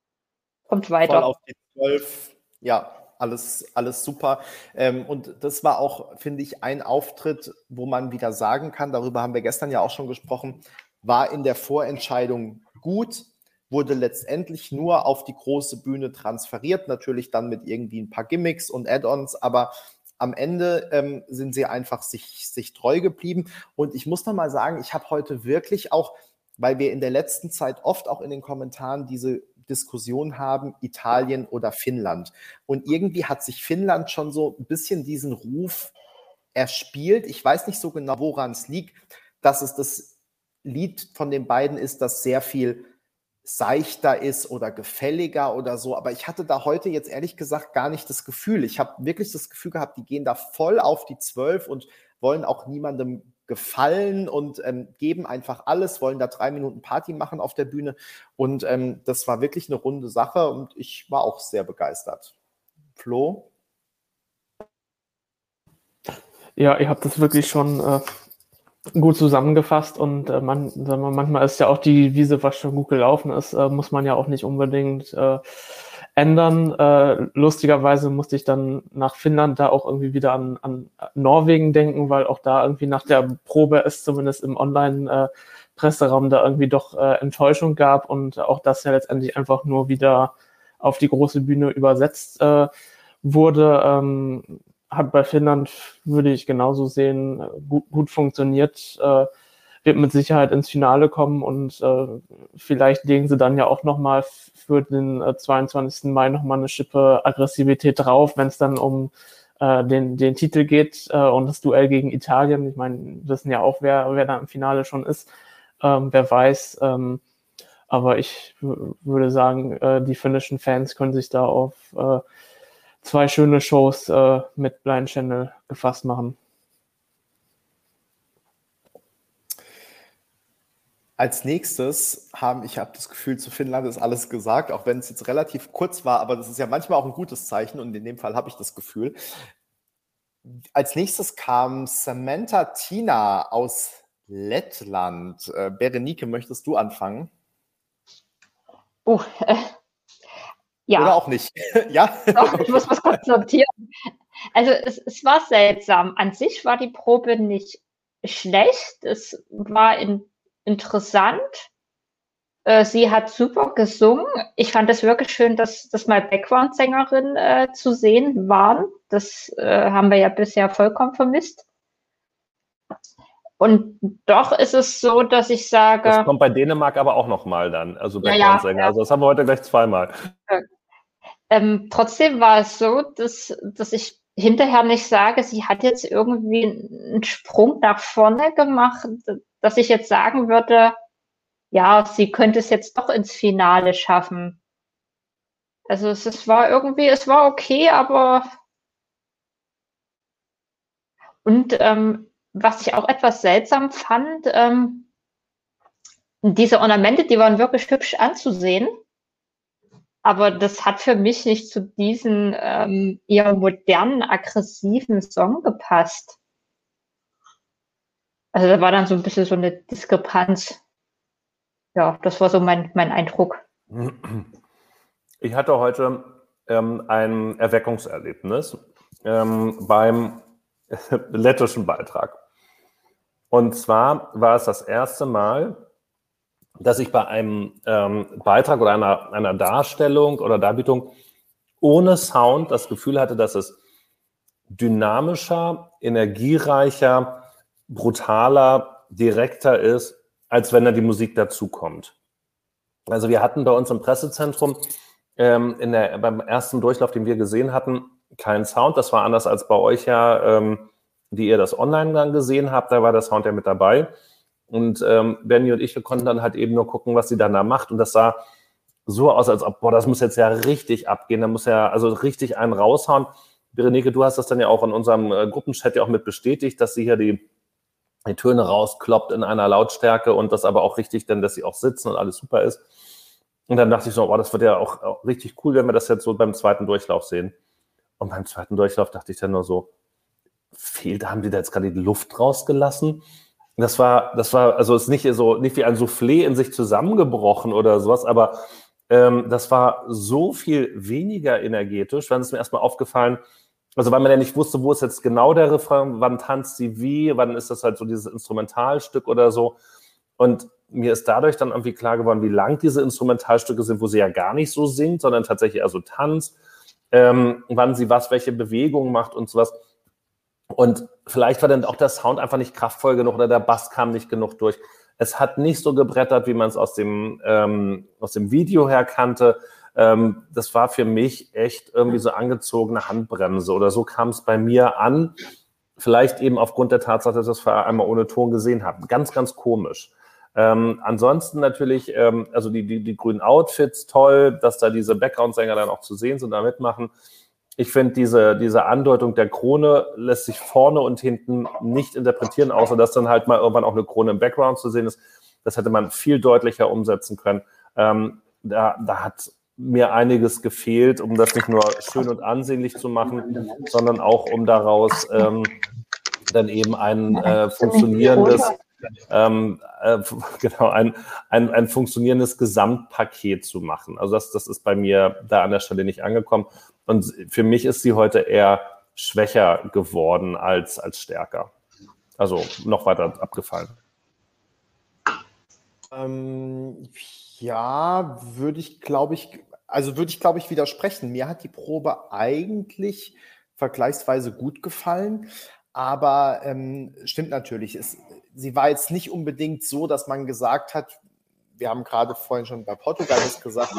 kommt weiter. Voll auf die 12. Ja, alles, alles super. Ähm, und das war auch, finde ich, ein Auftritt, wo man wieder sagen kann, darüber haben wir gestern ja auch schon gesprochen, war in der Vorentscheidung gut, wurde letztendlich nur auf die große Bühne transferiert, natürlich dann mit irgendwie ein paar Gimmicks und Add-ons, aber am Ende ähm, sind sie einfach sich, sich treu geblieben. Und ich muss noch mal sagen, ich habe heute wirklich auch, weil wir in der letzten Zeit oft auch in den Kommentaren diese Diskussion haben, Italien oder Finnland. Und irgendwie hat sich Finnland schon so ein bisschen diesen Ruf erspielt. Ich weiß nicht so genau, woran es liegt, dass es das Lied von den beiden ist, das sehr viel seichter ist oder gefälliger oder so. Aber ich hatte da heute jetzt ehrlich gesagt gar nicht das Gefühl. Ich habe wirklich das Gefühl gehabt, die gehen da voll auf die Zwölf und wollen auch niemandem gefallen und ähm, geben einfach alles, wollen da drei Minuten Party machen auf der Bühne. Und ähm, das war wirklich eine runde Sache und ich war auch sehr begeistert. Flo? Ja, ihr habt das wirklich schon äh, gut zusammengefasst und äh, man, sagen wir, manchmal ist ja auch die Wiese, was schon gut gelaufen ist, äh, muss man ja auch nicht unbedingt äh, ändern. Äh, lustigerweise musste ich dann nach Finnland da auch irgendwie wieder an, an Norwegen denken, weil auch da irgendwie nach der Probe es zumindest im Online-Presseraum da irgendwie doch äh, Enttäuschung gab und auch das ja letztendlich einfach nur wieder auf die große Bühne übersetzt äh, wurde. Ähm, hat bei Finnland, würde ich genauso sehen, gut, gut funktioniert, äh, wird mit Sicherheit ins Finale kommen und äh, vielleicht legen sie dann ja auch nochmal für den äh, 22. Mai nochmal eine Schippe Aggressivität drauf, wenn es dann um äh, den, den Titel geht äh, und das Duell gegen Italien. Ich meine, wissen ja auch, wer, wer da im Finale schon ist. Ähm, wer weiß. Ähm, aber ich würde sagen, äh, die finnischen Fans können sich da auf äh, zwei schöne Shows äh, mit Blind Channel gefasst machen. Als nächstes haben, ich habe das Gefühl, zu Finnland ist alles gesagt, auch wenn es jetzt relativ kurz war, aber das ist ja manchmal auch ein gutes Zeichen und in dem Fall habe ich das Gefühl. Als nächstes kam Samantha Tina aus Lettland. Äh, Berenike, möchtest du anfangen? Oh, äh, ja. Oder auch nicht. ja. Doch, ich muss was kurz notieren. Also es, es war seltsam. An sich war die Probe nicht schlecht. Es war in, interessant. Äh, sie hat super gesungen. Ich fand es wirklich schön, dass, dass mal Background-Sängerin äh, zu sehen waren. Das äh, haben wir ja bisher vollkommen vermisst. Und doch ist es so, dass ich sage. Das kommt bei Dänemark aber auch nochmal dann. Also Background-Sänger. Ja, ja. Also das haben wir heute gleich zweimal. Ähm, trotzdem war es so, dass, dass ich hinterher nicht sage, sie hat jetzt irgendwie einen Sprung nach vorne gemacht, dass ich jetzt sagen würde, ja, sie könnte es jetzt doch ins Finale schaffen. Also es, es war irgendwie, es war okay, aber und ähm, was ich auch etwas seltsam fand, ähm, diese Ornamente, die waren wirklich hübsch anzusehen. Aber das hat für mich nicht zu diesem ähm, eher modernen, aggressiven Song gepasst. Also da war dann so ein bisschen so eine Diskrepanz. Ja, das war so mein, mein Eindruck. Ich hatte heute ähm, ein Erweckungserlebnis ähm, beim lettischen Beitrag. Und zwar war es das erste Mal, dass ich bei einem ähm, Beitrag oder einer, einer Darstellung oder Darbietung ohne Sound das Gefühl hatte, dass es dynamischer, energiereicher, brutaler, direkter ist, als wenn da die Musik dazukommt. Also wir hatten bei uns im Pressezentrum ähm, in der, beim ersten Durchlauf, den wir gesehen hatten, keinen Sound. Das war anders als bei euch ja, ähm, die ihr das online dann gesehen habt. Da war der Sound ja mit dabei. Und ähm, Benny und ich, wir konnten dann halt eben nur gucken, was sie dann da macht. Und das sah so aus, als ob, boah, das muss jetzt ja richtig abgehen. Da muss ja also richtig einen raushauen. Berenike, du hast das dann ja auch in unserem äh, Gruppenchat ja auch mit bestätigt, dass sie hier die, die Töne rauskloppt in einer Lautstärke und das aber auch richtig dann, dass sie auch sitzen und alles super ist. Und dann dachte ich so, boah, das wird ja auch, auch richtig cool, wenn wir das jetzt so beim zweiten Durchlauf sehen. Und beim zweiten Durchlauf dachte ich dann nur so, fehlt, haben die da jetzt gerade die Luft rausgelassen? Das war, das war, also ist nicht so, nicht wie ein Soufflé in sich zusammengebrochen oder sowas, aber ähm, das war so viel weniger energetisch. Dann ist mir erstmal aufgefallen, also weil man ja nicht wusste, wo ist jetzt genau der Refrain, wann tanzt sie wie, wann ist das halt so dieses Instrumentalstück oder so. Und mir ist dadurch dann irgendwie klar geworden, wie lang diese Instrumentalstücke sind, wo sie ja gar nicht so singt, sondern tatsächlich eher so tanzt, ähm, wann sie was, welche Bewegungen macht und sowas. Und vielleicht war dann auch der Sound einfach nicht kraftvoll genug oder der Bass kam nicht genug durch. Es hat nicht so gebrettert, wie man es aus dem, ähm, aus dem Video her kannte. Ähm, das war für mich echt irgendwie so angezogene Handbremse oder so kam es bei mir an. Vielleicht eben aufgrund der Tatsache, dass ich das vorher einmal ohne Ton gesehen habe. Ganz, ganz komisch. Ähm, ansonsten natürlich, ähm, also die, die, die grünen Outfits toll, dass da diese Background-Sänger dann auch zu sehen sind, da mitmachen ich finde, diese, diese Andeutung der Krone lässt sich vorne und hinten nicht interpretieren, außer dass dann halt mal irgendwann auch eine Krone im Background zu sehen ist. Das hätte man viel deutlicher umsetzen können. Ähm, da, da hat mir einiges gefehlt, um das nicht nur schön und ansehnlich zu machen, sondern auch um daraus ähm, dann eben ein äh, funktionierendes, ähm, äh, genau, ein, ein, ein funktionierendes Gesamtpaket zu machen. Also das, das ist bei mir da an der Stelle nicht angekommen. Und für mich ist sie heute eher schwächer geworden als, als stärker. Also noch weiter abgefallen. Ähm, ja, würde ich, glaube ich, also würde ich, glaube ich, widersprechen. Mir hat die Probe eigentlich vergleichsweise gut gefallen, aber ähm, stimmt natürlich. Es, sie war jetzt nicht unbedingt so, dass man gesagt hat, wir haben gerade vorhin schon bei Portugal das gesagt,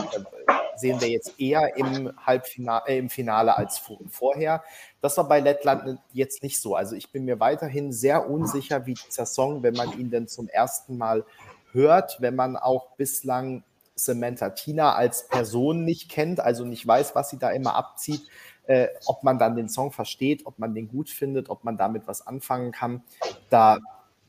sehen wir jetzt eher im Halbfinale, äh, im Finale als vorher. Das war bei Lettland jetzt nicht so. Also ich bin mir weiterhin sehr unsicher, wie dieser Song, wenn man ihn denn zum ersten Mal hört, wenn man auch bislang Samantha Tina als Person nicht kennt, also nicht weiß, was sie da immer abzieht, äh, ob man dann den Song versteht, ob man den gut findet, ob man damit was anfangen kann. Da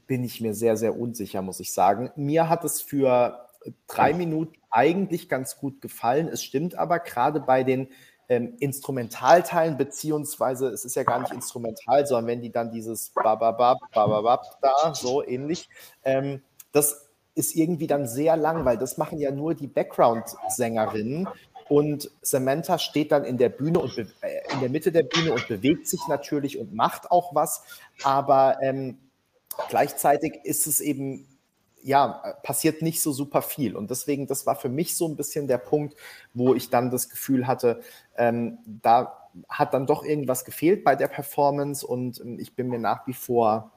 bin ich mir sehr, sehr unsicher, muss ich sagen. Mir hat es für drei Minuten eigentlich ganz gut gefallen. Es stimmt aber gerade bei den ähm, Instrumentalteilen, beziehungsweise es ist ja gar nicht instrumental, sondern wenn die dann dieses Bababab, Bababab da, so ähnlich, ähm, das ist irgendwie dann sehr lang, weil das machen ja nur die Background-Sängerinnen. Und Samantha steht dann in der Bühne und äh, in der Mitte der Bühne und bewegt sich natürlich und macht auch was, aber ähm, gleichzeitig ist es eben ja, passiert nicht so super viel. Und deswegen, das war für mich so ein bisschen der Punkt, wo ich dann das Gefühl hatte, ähm, da hat dann doch irgendwas gefehlt bei der Performance und ähm, ich bin mir nach wie vor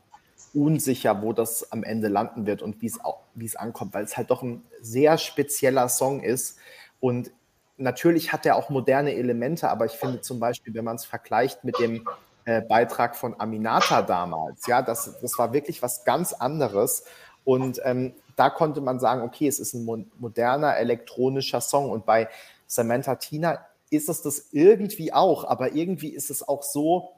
unsicher, wo das am Ende landen wird und wie es, wie es ankommt, weil es halt doch ein sehr spezieller Song ist. Und natürlich hat er auch moderne Elemente, aber ich finde zum Beispiel, wenn man es vergleicht mit dem äh, Beitrag von Aminata damals, ja, das, das war wirklich was ganz anderes. Und ähm, da konnte man sagen, okay, es ist ein mo moderner elektronischer Song. Und bei Samantha Tina ist es das irgendwie auch, aber irgendwie ist es auch so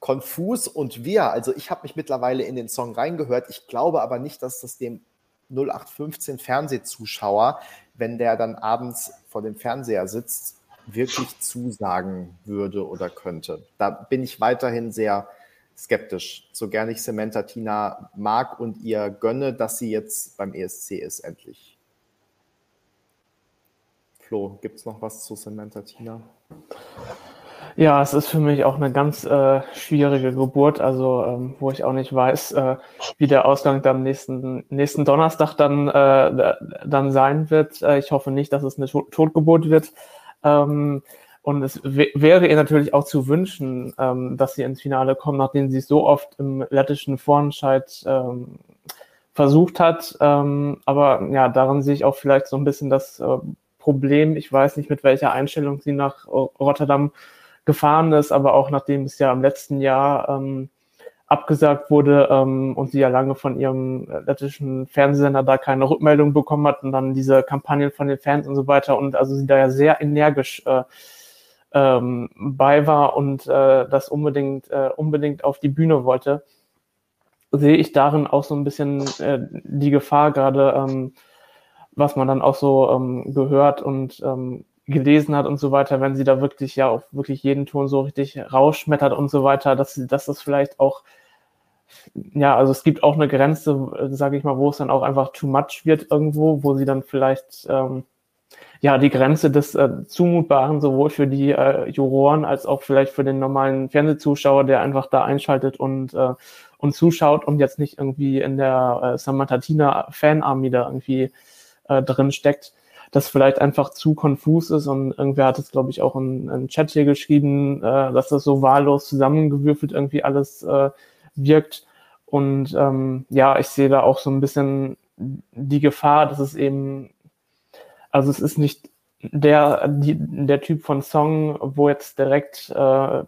konfus und wir. Also ich habe mich mittlerweile in den Song reingehört. Ich glaube aber nicht, dass das dem 0815 Fernsehzuschauer, wenn der dann abends vor dem Fernseher sitzt, wirklich zusagen würde oder könnte. Da bin ich weiterhin sehr skeptisch. So gerne ich Samantha Tina mag und ihr gönne, dass sie jetzt beim ESC ist, endlich. Flo, gibt es noch was zu Samantha Tina? Ja, es ist für mich auch eine ganz äh, schwierige Geburt, also ähm, wo ich auch nicht weiß, äh, wie der Ausgang dann nächsten, nächsten Donnerstag dann, äh, dann sein wird. Äh, ich hoffe nicht, dass es eine Totgeburt wird. Ähm, und es wäre ihr natürlich auch zu wünschen, ähm, dass sie ins Finale kommt, nachdem sie es so oft im lettischen Vorentscheid ähm, versucht hat. Ähm, aber ja, daran sehe ich auch vielleicht so ein bisschen das äh, Problem. Ich weiß nicht, mit welcher Einstellung sie nach Rotterdam gefahren ist, aber auch nachdem es ja im letzten Jahr ähm, abgesagt wurde ähm, und sie ja lange von ihrem lettischen Fernsehsender da keine Rückmeldung bekommen hat und dann diese Kampagnen von den Fans und so weiter und also sie da ja sehr energisch äh, ähm, bei war und äh, das unbedingt, äh, unbedingt auf die Bühne wollte, sehe ich darin auch so ein bisschen äh, die Gefahr gerade, ähm, was man dann auch so ähm, gehört und ähm, gelesen hat und so weiter, wenn sie da wirklich ja auch wirklich jeden Ton so richtig rausschmettert und so weiter, dass, dass das vielleicht auch ja, also es gibt auch eine Grenze, sage ich mal, wo es dann auch einfach too much wird irgendwo, wo sie dann vielleicht ähm, ja, die Grenze des äh, Zumutbaren sowohl für die äh, Juroren als auch vielleicht für den normalen Fernsehzuschauer, der einfach da einschaltet und, äh, und zuschaut und jetzt nicht irgendwie in der äh, Samantha Tina Fanarmy da irgendwie äh, drin steckt, das vielleicht einfach zu konfus ist und irgendwer hat es, glaube ich, auch in, in Chat hier geschrieben, äh, dass das so wahllos zusammengewürfelt irgendwie alles äh, wirkt. Und ähm, ja, ich sehe da auch so ein bisschen die Gefahr, dass es eben also es ist nicht der, die, der Typ von Song, wo jetzt direkt äh,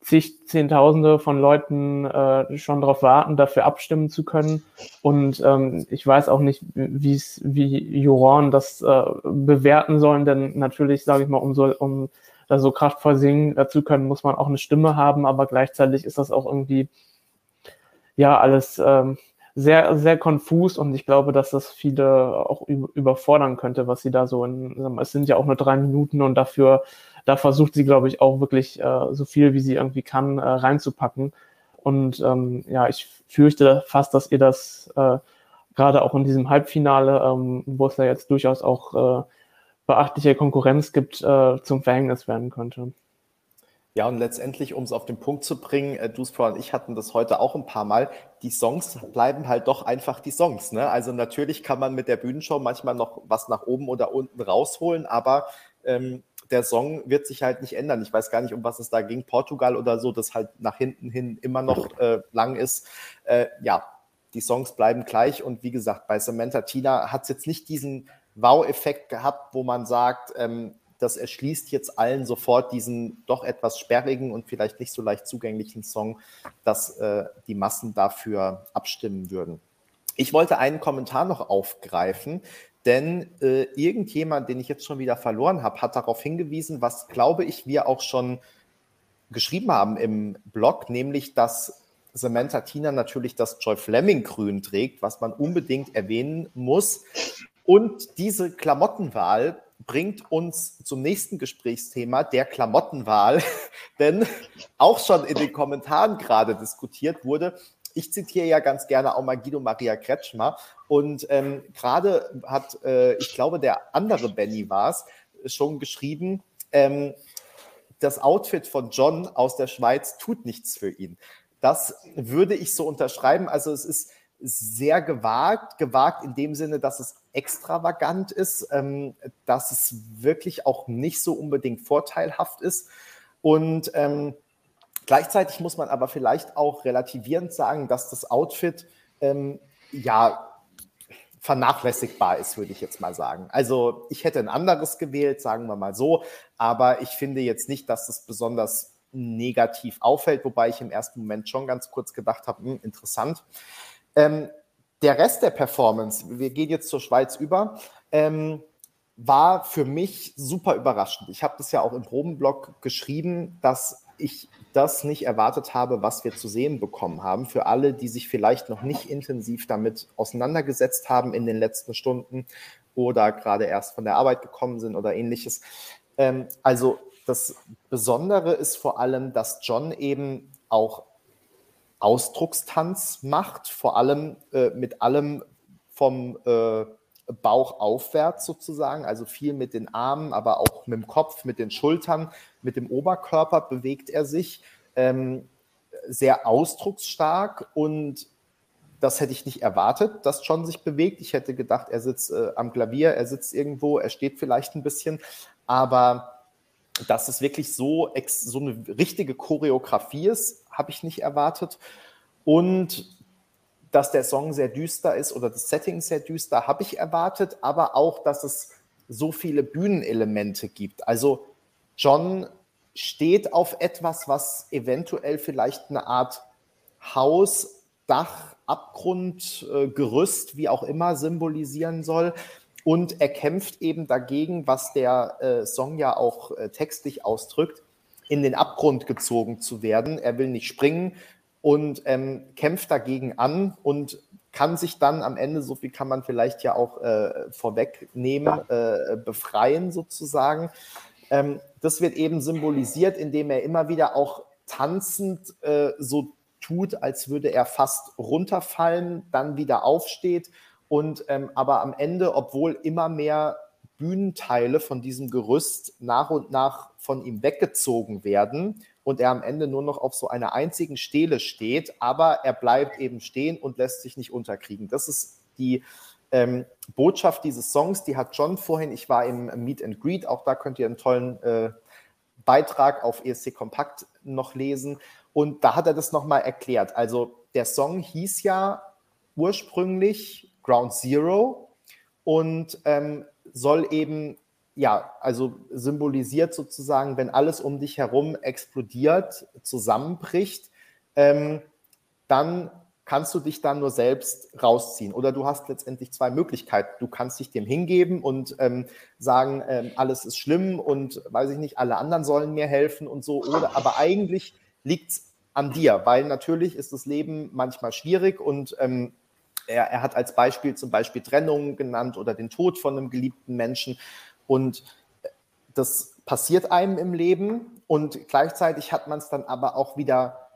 zig, Zehntausende von Leuten äh, schon darauf warten, dafür abstimmen zu können. Und ähm, ich weiß auch nicht, wie es wie Juroren das äh, bewerten sollen, denn natürlich, sage ich mal, um so, um da so kraftvoll singen zu können, muss man auch eine Stimme haben, aber gleichzeitig ist das auch irgendwie ja alles ähm, sehr, sehr konfus und ich glaube, dass das viele auch überfordern könnte, was sie da so in, es sind ja auch nur drei Minuten und dafür, da versucht sie, glaube ich, auch wirklich äh, so viel, wie sie irgendwie kann, äh, reinzupacken. Und ähm, ja, ich fürchte fast, dass ihr das äh, gerade auch in diesem Halbfinale, ähm, wo es ja jetzt durchaus auch äh, beachtliche Konkurrenz gibt, äh, zum Verhängnis werden könnte. Ja, und letztendlich, um es auf den Punkt zu bringen, äh, Duspro und ich hatten das heute auch ein paar Mal, die Songs bleiben halt doch einfach die Songs. Ne? Also natürlich kann man mit der Bühnenshow manchmal noch was nach oben oder unten rausholen, aber ähm, der Song wird sich halt nicht ändern. Ich weiß gar nicht, um was es da ging, Portugal oder so, das halt nach hinten hin immer noch äh, lang ist. Äh, ja, die Songs bleiben gleich und wie gesagt, bei Samantha Tina hat es jetzt nicht diesen Wow-Effekt gehabt, wo man sagt, ähm, das erschließt jetzt allen sofort diesen doch etwas sperrigen und vielleicht nicht so leicht zugänglichen Song, dass äh, die Massen dafür abstimmen würden. Ich wollte einen Kommentar noch aufgreifen, denn äh, irgendjemand, den ich jetzt schon wieder verloren habe, hat darauf hingewiesen, was, glaube ich, wir auch schon geschrieben haben im Blog, nämlich dass Samantha Tina natürlich das Joy Fleming Grün trägt, was man unbedingt erwähnen muss. Und diese Klamottenwahl bringt uns zum nächsten Gesprächsthema, der Klamottenwahl. Denn auch schon in den Kommentaren gerade diskutiert wurde, ich zitiere ja ganz gerne auch mal Guido Maria Kretschmer. Und ähm, gerade hat, äh, ich glaube, der andere Benny war es, schon geschrieben, ähm, das Outfit von John aus der Schweiz tut nichts für ihn. Das würde ich so unterschreiben. Also es ist sehr gewagt, gewagt in dem Sinne, dass es extravagant ist, ähm, dass es wirklich auch nicht so unbedingt vorteilhaft ist. Und ähm, gleichzeitig muss man aber vielleicht auch relativierend sagen, dass das Outfit ähm, ja vernachlässigbar ist, würde ich jetzt mal sagen. Also ich hätte ein anderes gewählt, sagen wir mal so, aber ich finde jetzt nicht, dass es besonders negativ auffällt, wobei ich im ersten Moment schon ganz kurz gedacht habe, hm, interessant. Ähm, der Rest der Performance, wir gehen jetzt zur Schweiz über, ähm, war für mich super überraschend. Ich habe das ja auch im Probenblog geschrieben, dass ich das nicht erwartet habe, was wir zu sehen bekommen haben. Für alle, die sich vielleicht noch nicht intensiv damit auseinandergesetzt haben in den letzten Stunden oder gerade erst von der Arbeit gekommen sind oder ähnliches. Ähm, also das Besondere ist vor allem, dass John eben auch Ausdruckstanz macht, vor allem äh, mit allem vom äh, Bauch aufwärts sozusagen, also viel mit den Armen, aber auch mit dem Kopf, mit den Schultern, mit dem Oberkörper bewegt er sich. Ähm, sehr ausdrucksstark und das hätte ich nicht erwartet, dass John sich bewegt. Ich hätte gedacht, er sitzt äh, am Klavier, er sitzt irgendwo, er steht vielleicht ein bisschen, aber dass es wirklich so, so eine richtige Choreografie ist, habe ich nicht erwartet. Und dass der Song sehr düster ist oder das Setting sehr düster, habe ich erwartet, aber auch, dass es so viele Bühnenelemente gibt. Also John steht auf etwas, was eventuell vielleicht eine Art Haus, Dach, Abgrund, äh, Gerüst, wie auch immer symbolisieren soll. Und er kämpft eben dagegen, was der äh, Song ja auch äh, textlich ausdrückt, in den Abgrund gezogen zu werden. Er will nicht springen, und ähm, kämpft dagegen an und kann sich dann am Ende, so viel kann man vielleicht ja auch äh, vorwegnehmen, äh, befreien sozusagen. Ähm, das wird eben symbolisiert, indem er immer wieder auch tanzend äh, so tut, als würde er fast runterfallen, dann wieder aufsteht und ähm, aber am Ende, obwohl immer mehr Bühnenteile von diesem Gerüst nach und nach von ihm weggezogen werden und er am Ende nur noch auf so einer einzigen Stele steht, aber er bleibt eben stehen und lässt sich nicht unterkriegen. Das ist die ähm, Botschaft dieses Songs, die hat John vorhin, ich war im Meet and Greet, auch da könnt ihr einen tollen äh, Beitrag auf ESC Kompakt noch lesen und da hat er das nochmal erklärt. Also der Song hieß ja ursprünglich Ground Zero und ähm, soll eben ja, also symbolisiert sozusagen, wenn alles um dich herum explodiert, zusammenbricht, ähm, dann kannst du dich dann nur selbst rausziehen. Oder du hast letztendlich zwei Möglichkeiten. Du kannst dich dem hingeben und ähm, sagen, ähm, alles ist schlimm und weiß ich nicht, alle anderen sollen mir helfen und so. Oder aber eigentlich liegt es an dir, weil natürlich ist das Leben manchmal schwierig und ähm, er, er hat als Beispiel zum Beispiel Trennung genannt oder den Tod von einem geliebten Menschen. Und das passiert einem im Leben und gleichzeitig hat man es dann aber auch wieder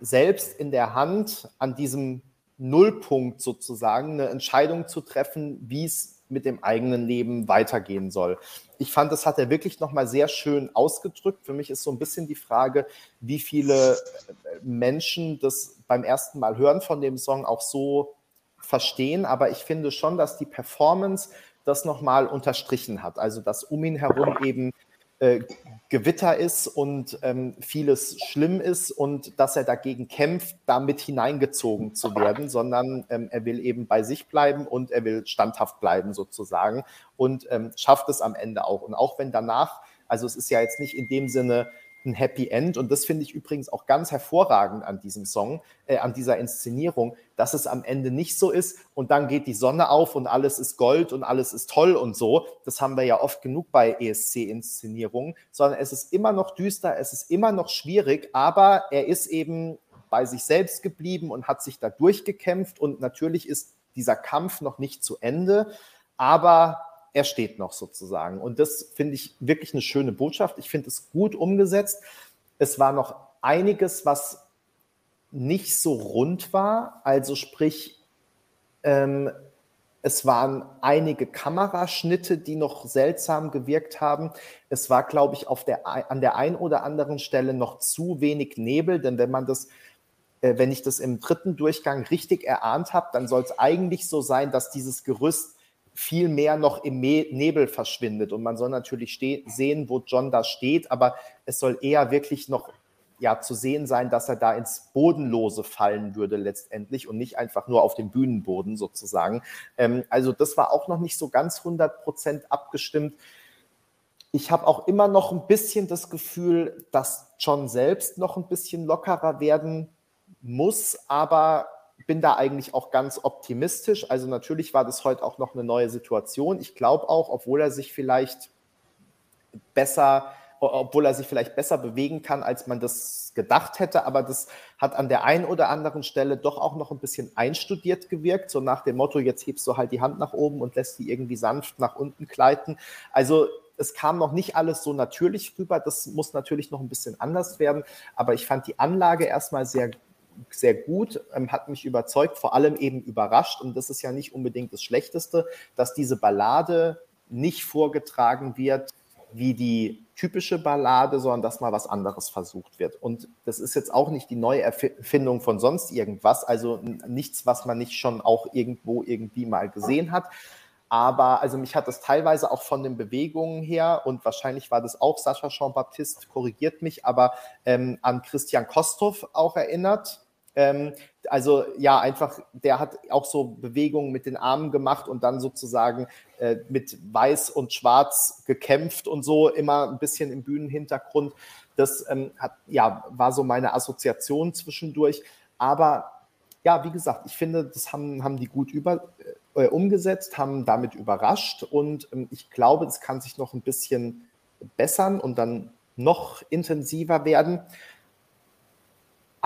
selbst in der Hand, an diesem Nullpunkt sozusagen eine Entscheidung zu treffen, wie es mit dem eigenen Leben weitergehen soll. Ich fand, das hat er wirklich nochmal sehr schön ausgedrückt. Für mich ist so ein bisschen die Frage, wie viele Menschen das beim ersten Mal hören von dem Song auch so verstehen. Aber ich finde schon, dass die Performance das nochmal unterstrichen hat. Also dass um ihn herum eben äh, Gewitter ist und ähm, vieles schlimm ist und dass er dagegen kämpft, damit hineingezogen zu werden, sondern ähm, er will eben bei sich bleiben und er will standhaft bleiben sozusagen und ähm, schafft es am Ende auch. Und auch wenn danach, also es ist ja jetzt nicht in dem Sinne ein Happy End. Und das finde ich übrigens auch ganz hervorragend an diesem Song, äh, an dieser Inszenierung, dass es am Ende nicht so ist und dann geht die Sonne auf und alles ist Gold und alles ist toll und so. Das haben wir ja oft genug bei ESC-Inszenierungen, sondern es ist immer noch düster, es ist immer noch schwierig, aber er ist eben bei sich selbst geblieben und hat sich da durchgekämpft und natürlich ist dieser Kampf noch nicht zu Ende, aber er steht noch sozusagen. Und das finde ich wirklich eine schöne Botschaft. Ich finde es gut umgesetzt. Es war noch einiges, was nicht so rund war. Also sprich, ähm, es waren einige Kameraschnitte, die noch seltsam gewirkt haben. Es war, glaube ich, auf der, an der einen oder anderen Stelle noch zu wenig Nebel, denn wenn man das äh, wenn ich das im dritten Durchgang richtig erahnt habe, dann soll es eigentlich so sein, dass dieses Gerüst viel mehr noch im Nebel verschwindet. Und man soll natürlich sehen, wo John da steht, aber es soll eher wirklich noch ja, zu sehen sein, dass er da ins Bodenlose fallen würde letztendlich und nicht einfach nur auf dem Bühnenboden sozusagen. Ähm, also das war auch noch nicht so ganz 100 Prozent abgestimmt. Ich habe auch immer noch ein bisschen das Gefühl, dass John selbst noch ein bisschen lockerer werden muss, aber bin da eigentlich auch ganz optimistisch. Also natürlich war das heute auch noch eine neue Situation. Ich glaube auch, obwohl er sich vielleicht besser, obwohl er sich vielleicht besser bewegen kann, als man das gedacht hätte, aber das hat an der einen oder anderen Stelle doch auch noch ein bisschen einstudiert gewirkt, so nach dem Motto, jetzt hebst du halt die Hand nach oben und lässt die irgendwie sanft nach unten gleiten. Also es kam noch nicht alles so natürlich rüber. Das muss natürlich noch ein bisschen anders werden. Aber ich fand die Anlage erstmal sehr sehr gut, ähm, hat mich überzeugt, vor allem eben überrascht. Und das ist ja nicht unbedingt das Schlechteste, dass diese Ballade nicht vorgetragen wird wie die typische Ballade, sondern dass mal was anderes versucht wird. Und das ist jetzt auch nicht die neue Erfindung von sonst irgendwas, also nichts, was man nicht schon auch irgendwo irgendwie mal gesehen hat. Aber also mich hat das teilweise auch von den Bewegungen her und wahrscheinlich war das auch Sascha Jean-Baptiste, korrigiert mich, aber ähm, an Christian Kostov auch erinnert, ähm, also ja, einfach, der hat auch so Bewegungen mit den Armen gemacht und dann sozusagen äh, mit Weiß und Schwarz gekämpft und so, immer ein bisschen im Bühnenhintergrund. Das ähm, hat, ja, war so meine Assoziation zwischendurch. Aber ja, wie gesagt, ich finde, das haben, haben die gut über, äh, umgesetzt, haben damit überrascht und ähm, ich glaube, es kann sich noch ein bisschen bessern und dann noch intensiver werden.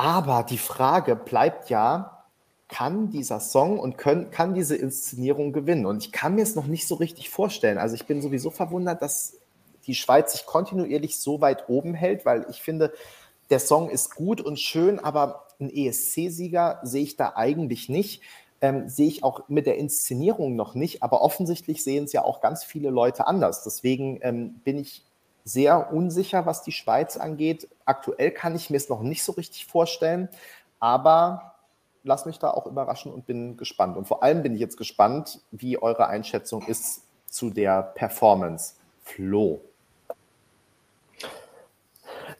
Aber die Frage bleibt ja, kann dieser Song und können, kann diese Inszenierung gewinnen? Und ich kann mir es noch nicht so richtig vorstellen. Also ich bin sowieso verwundert, dass die Schweiz sich kontinuierlich so weit oben hält, weil ich finde, der Song ist gut und schön, aber einen ESC-Sieger sehe ich da eigentlich nicht. Ähm, sehe ich auch mit der Inszenierung noch nicht, aber offensichtlich sehen es ja auch ganz viele Leute anders. Deswegen ähm, bin ich sehr unsicher, was die Schweiz angeht. Aktuell kann ich mir es noch nicht so richtig vorstellen, aber lass mich da auch überraschen und bin gespannt. Und vor allem bin ich jetzt gespannt, wie eure Einschätzung ist zu der Performance. Flo.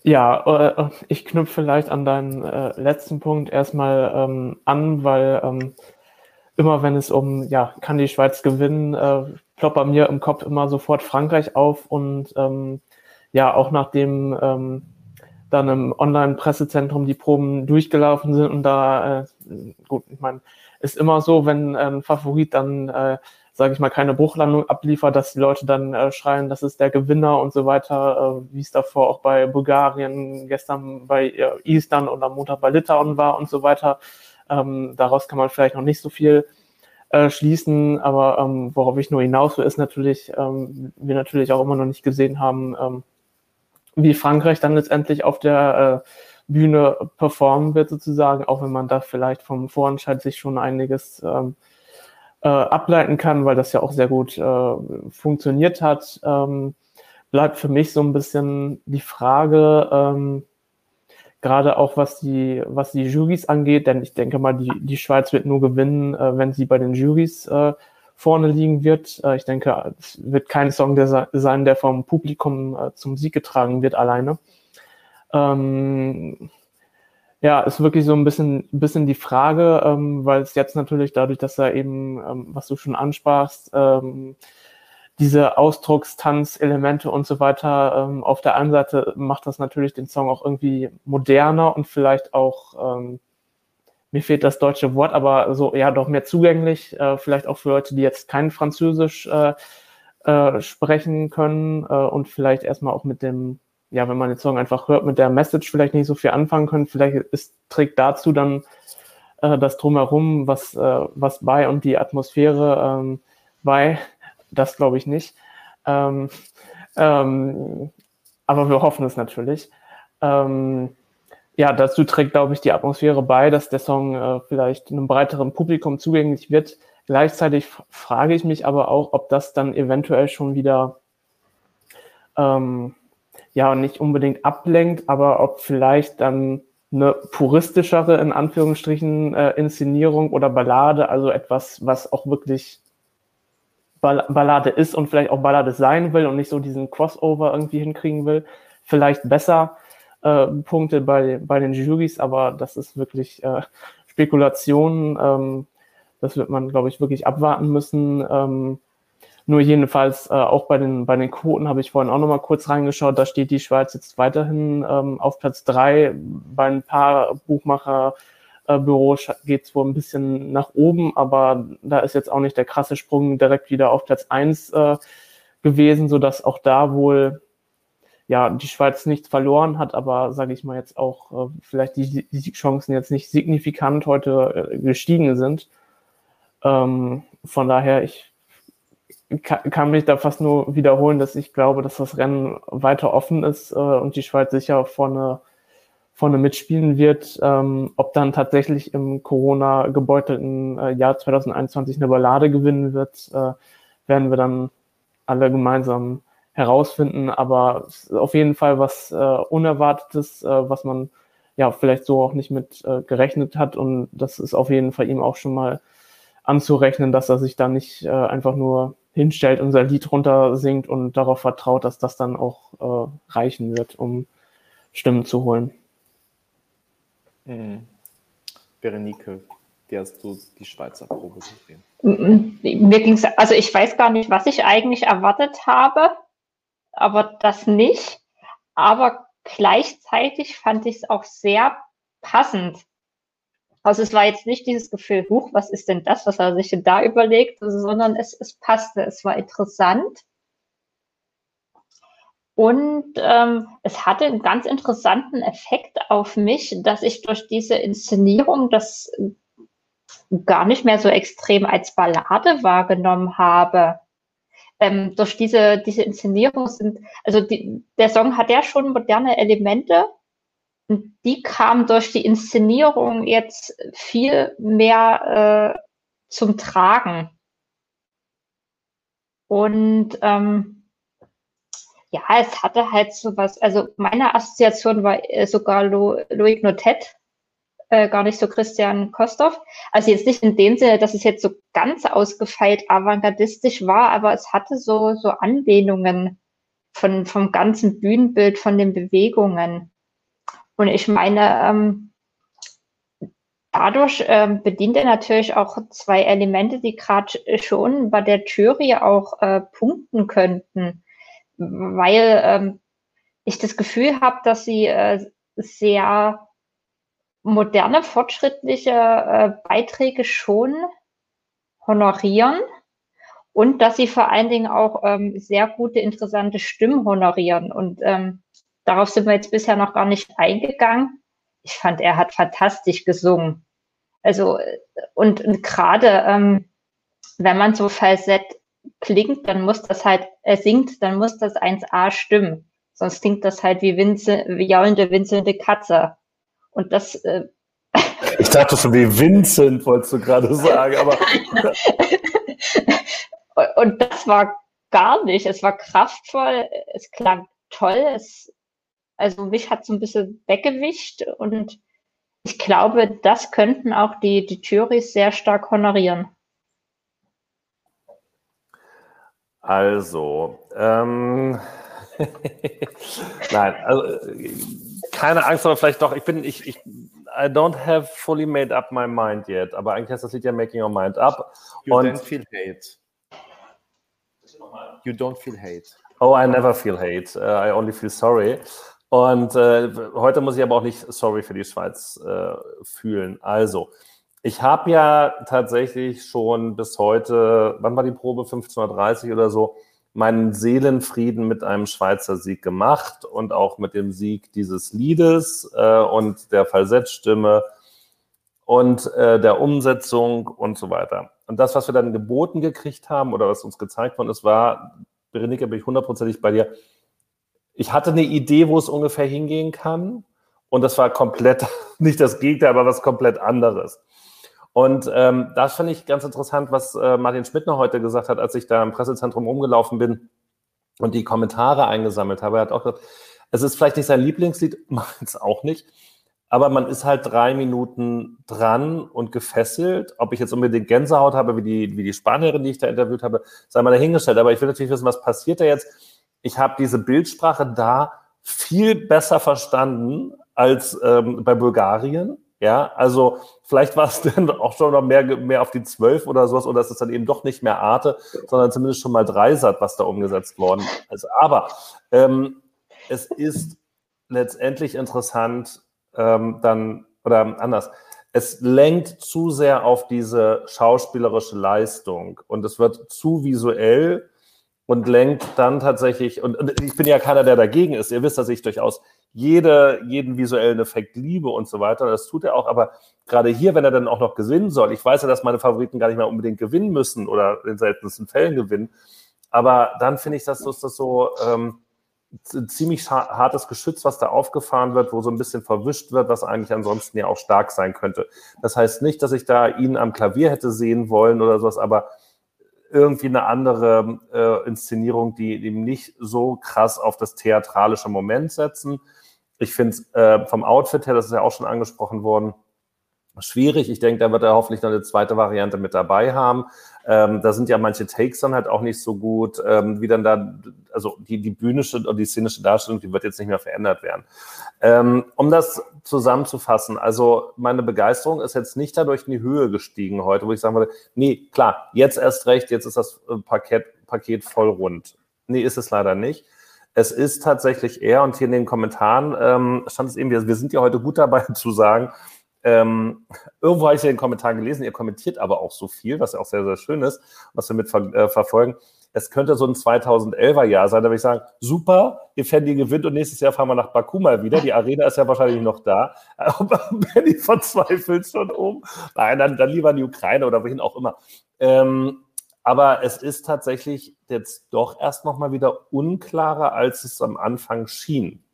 Ja, äh, ich knüpfe vielleicht an deinen äh, letzten Punkt erstmal ähm, an, weil ähm, immer wenn es um, ja, kann die Schweiz gewinnen, äh, ploppt bei mir im Kopf immer sofort Frankreich auf und ähm, ja, auch nachdem ähm, dann im Online-Pressezentrum die Proben durchgelaufen sind und da, äh, gut, ich meine, ist immer so, wenn ein Favorit dann, äh, sage ich mal, keine Bruchlandung abliefert, dass die Leute dann äh, schreien, das ist der Gewinner und so weiter, äh, wie es davor auch bei Bulgarien, gestern bei äh, Eastern und am Montag bei Litauen war und so weiter. Ähm, daraus kann man vielleicht noch nicht so viel äh, schließen, aber ähm, worauf ich nur hinaus will, ist natürlich, ähm, wir natürlich auch immer noch nicht gesehen haben, ähm, wie Frankreich dann letztendlich auf der äh, Bühne performen wird, sozusagen, auch wenn man da vielleicht vom Vorentscheid sich schon einiges ähm, äh, ableiten kann, weil das ja auch sehr gut äh, funktioniert hat, ähm, bleibt für mich so ein bisschen die Frage, ähm, gerade auch was die, was die Jurys angeht, denn ich denke mal, die, die Schweiz wird nur gewinnen, äh, wenn sie bei den Jurys äh, vorne liegen wird. Äh, ich denke, es wird kein Song der sein, der vom Publikum äh, zum Sieg getragen wird alleine. Ähm, ja, ist wirklich so ein bisschen, bisschen die Frage, ähm, weil es jetzt natürlich dadurch, dass er eben, ähm, was du schon ansprachst, ähm, diese Ausdruckstanzelemente und so weiter, ähm, auf der einen Seite macht das natürlich den Song auch irgendwie moderner und vielleicht auch ähm, mir fehlt das deutsche Wort, aber so ja doch mehr zugänglich, äh, vielleicht auch für Leute, die jetzt kein Französisch äh, äh, sprechen können äh, und vielleicht erstmal auch mit dem, ja, wenn man den Song einfach hört, mit der Message vielleicht nicht so viel anfangen können. Vielleicht ist, trägt dazu dann äh, das drumherum, was, äh, was bei und die Atmosphäre ähm, bei. Das glaube ich nicht. Ähm, ähm, aber wir hoffen es natürlich. Ähm, ja, dazu trägt, glaube ich, die Atmosphäre bei, dass der Song äh, vielleicht einem breiteren Publikum zugänglich wird. Gleichzeitig frage ich mich aber auch, ob das dann eventuell schon wieder ähm, ja nicht unbedingt ablenkt, aber ob vielleicht dann eine puristischere, in Anführungsstrichen, äh, Inszenierung oder Ballade, also etwas, was auch wirklich Ballade ist und vielleicht auch Ballade sein will und nicht so diesen Crossover irgendwie hinkriegen will, vielleicht besser äh, Punkte bei, bei den Juries, aber das ist wirklich äh, Spekulation. Ähm, das wird man, glaube ich, wirklich abwarten müssen. Ähm, nur jedenfalls äh, auch bei den, bei den Quoten habe ich vorhin auch noch mal kurz reingeschaut. Da steht die Schweiz jetzt weiterhin ähm, auf Platz drei. Bei ein paar Buchmacherbüros geht es wohl ein bisschen nach oben, aber da ist jetzt auch nicht der krasse Sprung direkt wieder auf Platz eins äh, gewesen, sodass auch da wohl ja, die Schweiz nichts verloren hat, aber sage ich mal jetzt auch äh, vielleicht die, die Chancen jetzt nicht signifikant heute äh, gestiegen sind. Ähm, von daher, ich kann, kann, mich da fast nur wiederholen, dass ich glaube, dass das Rennen weiter offen ist äh, und die Schweiz sicher vorne, vorne mitspielen wird. Ähm, ob dann tatsächlich im Corona gebeutelten äh, Jahr 2021 eine Ballade gewinnen wird, äh, werden wir dann alle gemeinsam herausfinden, aber auf jeden Fall was äh, Unerwartetes, äh, was man ja vielleicht so auch nicht mit äh, gerechnet hat und das ist auf jeden Fall ihm auch schon mal anzurechnen, dass er sich da nicht äh, einfach nur hinstellt und sein Lied runter singt und darauf vertraut, dass das dann auch äh, reichen wird, um Stimmen zu holen. Mhm. Berenike, wie hast du die Schweizer Probe gesehen? Mir ging es, also ich weiß gar nicht, was ich eigentlich erwartet habe aber das nicht. Aber gleichzeitig fand ich es auch sehr passend. Also es war jetzt nicht dieses Gefühl, huch, was ist denn das, was er sich denn da überlegt, sondern es, es passte, es war interessant. Und ähm, es hatte einen ganz interessanten Effekt auf mich, dass ich durch diese Inszenierung das gar nicht mehr so extrem als Ballade wahrgenommen habe ähm, durch diese, diese Inszenierung sind, also die, der Song hat ja schon moderne Elemente und die kamen durch die Inszenierung jetzt viel mehr äh, zum Tragen. Und ähm, ja, es hatte halt so was, also meine Assoziation war äh, sogar Lo, Notet, äh, gar nicht so Christian Kostow. Also jetzt nicht in dem Sinne, dass es jetzt so ganz ausgefeilt avantgardistisch war, aber es hatte so, so Anlehnungen von, vom ganzen Bühnenbild, von den Bewegungen. Und ich meine, ähm, dadurch ähm, bedient er natürlich auch zwei Elemente, die gerade schon bei der Jury auch äh, punkten könnten, weil ähm, ich das Gefühl habe, dass sie äh, sehr moderne, fortschrittliche äh, Beiträge schon honorieren und dass sie vor allen Dingen auch ähm, sehr gute, interessante Stimmen honorieren. Und ähm, darauf sind wir jetzt bisher noch gar nicht eingegangen. Ich fand, er hat fantastisch gesungen. Also, und, und gerade ähm, wenn man so falsett klingt, dann muss das halt, er singt, dann muss das 1a stimmen. Sonst klingt das halt wie, winze, wie jaulende, winselnde Katze. Und das. Äh, ich dachte schon, wie Vincent wolltest du gerade sagen, aber. und das war gar nicht. Es war kraftvoll, es klang toll. Es, also mich hat so ein bisschen weggewischt und ich glaube, das könnten auch die, die Juries sehr stark honorieren. Also, ähm, nein, also keine Angst, aber vielleicht doch. Ich bin, ich, ich, I don't have fully made up my mind yet. Aber eigentlich heißt das Lied ja Making Your Mind Up. You Und don't feel hate. You don't feel hate. Oh, I never feel hate. Uh, I only feel sorry. Und äh, heute muss ich aber auch nicht sorry für die Schweiz äh, fühlen. Also, ich habe ja tatsächlich schon bis heute, wann war die Probe? 1530 oder so, meinen Seelenfrieden mit einem Schweizer Sieg gemacht und auch mit dem Sieg dieses Liedes äh, und der Falsettstimme und äh, der Umsetzung und so weiter. Und das, was wir dann geboten gekriegt haben oder was uns gezeigt worden ist, war, Berenike, bin ich hundertprozentig bei dir, ich hatte eine Idee, wo es ungefähr hingehen kann und das war komplett, nicht das Gegenteil, aber was komplett anderes. Und ähm, das fand ich ganz interessant, was äh, Martin Schmidtner heute gesagt hat, als ich da im Pressezentrum rumgelaufen bin und die Kommentare eingesammelt habe. Er hat auch gesagt, es ist vielleicht nicht sein Lieblingslied, meins auch nicht, aber man ist halt drei Minuten dran und gefesselt. Ob ich jetzt unbedingt Gänsehaut habe, wie die, wie die Spanierin, die ich da interviewt habe, sei mal dahingestellt. Aber ich will natürlich wissen, was passiert da jetzt? Ich habe diese Bildsprache da viel besser verstanden als ähm, bei Bulgarien. Ja, also vielleicht war es dann auch schon noch mehr, mehr auf die zwölf oder sowas, oder es ist dann eben doch nicht mehr Arte, sondern zumindest schon mal Dreisat, was da umgesetzt worden ist. Aber ähm, es ist letztendlich interessant, ähm, dann, oder anders, es lenkt zu sehr auf diese schauspielerische Leistung und es wird zu visuell und lenkt dann tatsächlich, und, und, ich bin ja keiner, der dagegen ist. Ihr wisst, dass ich durchaus jede, jeden visuellen Effekt liebe und so weiter. Das tut er auch, aber gerade hier, wenn er dann auch noch gewinnen soll, ich weiß ja, dass meine Favoriten gar nicht mehr unbedingt gewinnen müssen oder in seltensten Fällen gewinnen, aber dann finde ich, dass das, so, ähm, ziemlich hartes Geschütz, was da aufgefahren wird, wo so ein bisschen verwischt wird, was eigentlich ansonsten ja auch stark sein könnte. Das heißt nicht, dass ich da ihn am Klavier hätte sehen wollen oder sowas, aber irgendwie eine andere äh, Inszenierung, die eben nicht so krass auf das theatralische Moment setzen. Ich finde es äh, vom Outfit her, das ist ja auch schon angesprochen worden, schwierig. Ich denke, da wird er hoffentlich noch eine zweite Variante mit dabei haben. Ähm, da sind ja manche Takes dann halt auch nicht so gut, ähm, wie dann da, also die, die bühnische und die szenische Darstellung, die wird jetzt nicht mehr verändert werden. Ähm, um das zusammenzufassen, also meine Begeisterung ist jetzt nicht dadurch in die Höhe gestiegen heute, wo ich sagen würde, nee, klar, jetzt erst recht, jetzt ist das äh, Paket, Paket voll rund. Nee, ist es leider nicht. Es ist tatsächlich eher, und hier in den Kommentaren ähm, stand es eben, wir, wir sind ja heute gut dabei zu sagen, ähm, irgendwo habe ich ja den Kommentar gelesen, ihr kommentiert aber auch so viel, was ja auch sehr, sehr schön ist, was wir mit ver äh, verfolgen. Es könnte so ein 2011er Jahr sein, da würde ich sagen, super, Effendi gewinnt und nächstes Jahr fahren wir nach Baku mal wieder. Die Arena ist ja wahrscheinlich noch da. Aber Benny verzweifelt schon um. Nein, dann, dann lieber in die Ukraine oder wohin auch immer. Ähm, aber es ist tatsächlich jetzt doch erst noch mal wieder unklarer, als es am Anfang schien,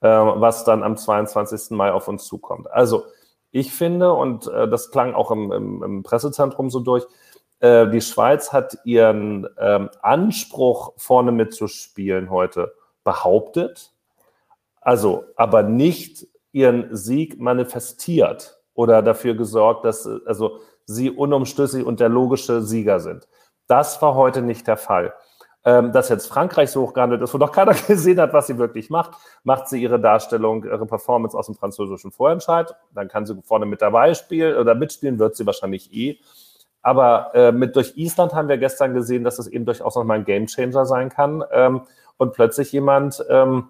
äh, was dann am 22. Mai auf uns zukommt. Also ich finde, und äh, das klang auch im, im, im Pressezentrum so durch, äh, die Schweiz hat ihren ähm, Anspruch, vorne mitzuspielen heute behauptet, also aber nicht ihren Sieg manifestiert oder dafür gesorgt, dass also sie unumstößlich und der logische Sieger sind. Das war heute nicht der Fall ähm, dass jetzt Frankreich so hochgehandelt ist, wo doch keiner gesehen hat, was sie wirklich macht, macht sie ihre Darstellung, ihre Performance aus dem französischen Vorentscheid. Dann kann sie vorne mit dabei spielen oder mitspielen, wird sie wahrscheinlich eh. Aber äh, mit durch Island haben wir gestern gesehen, dass es eben durchaus nochmal ein Gamechanger sein kann ähm, und plötzlich jemand, ähm,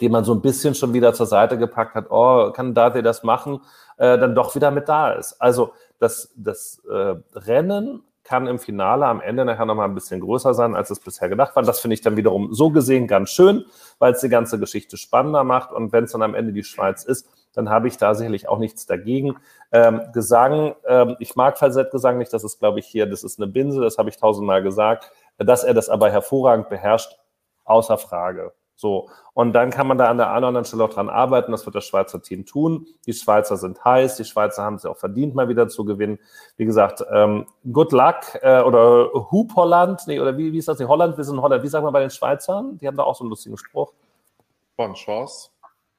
den man so ein bisschen schon wieder zur Seite gepackt hat, oh, kann Date das machen, äh, dann doch wieder mit da ist. Also das, das äh, Rennen kann im Finale am Ende nachher nochmal ein bisschen größer sein, als es bisher gedacht war. Das finde ich dann wiederum so gesehen ganz schön, weil es die ganze Geschichte spannender macht. Und wenn es dann am Ende die Schweiz ist, dann habe ich da sicherlich auch nichts dagegen. Ähm, Gesang, ähm, ich mag Falsettgesang nicht, das ist, glaube ich, hier, das ist eine Binse, das habe ich tausendmal gesagt. Dass er das aber hervorragend beherrscht, außer Frage. So, und dann kann man da an der einen oder anderen Stelle auch dran arbeiten. Das wird das Schweizer Team tun. Die Schweizer sind heiß. Die Schweizer haben es ja auch verdient, mal wieder zu gewinnen. Wie gesagt, ähm, good luck äh, oder Hoop Holland. Nee, oder wie, wie ist das? Nee, Holland, wir sind Holland. Wie sagt man bei den Schweizern? Die haben da auch so einen lustigen Spruch. Bonne Chance.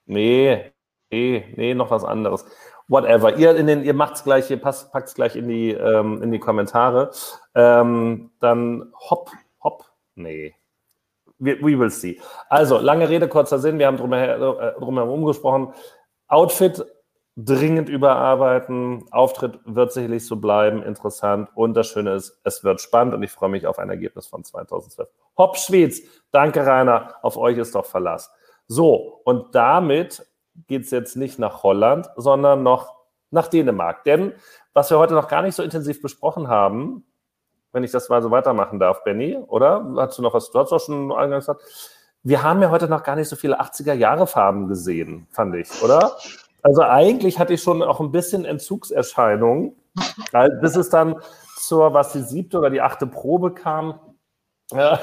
Nee, nee, nee, noch was anderes. Whatever. Ihr, in den, ihr macht's gleich, ihr packt es gleich in die, ähm, in die Kommentare. Ähm, dann hopp, hopp. Nee, we will see. Also, lange Rede, kurzer Sinn. Wir haben drumherum, drumherum gesprochen. Outfit dringend überarbeiten. Auftritt wird sicherlich so bleiben, interessant. Und das Schöne ist, es wird spannend und ich freue mich auf ein Ergebnis von 2012. Hopp, Schweiz. Danke, Rainer. Auf euch ist doch Verlass. So, und damit geht es jetzt nicht nach Holland, sondern noch nach Dänemark. Denn was wir heute noch gar nicht so intensiv besprochen haben, wenn ich das mal so weitermachen darf, Benny, oder? Hast du noch was? Du hast auch schon eingangs gesagt. Wir haben ja heute noch gar nicht so viele 80er-Jahre-Farben gesehen, fand ich, oder? Also eigentlich hatte ich schon auch ein bisschen Entzugserscheinungen, bis es dann zur, was die siebte oder die achte Probe kam. Ja,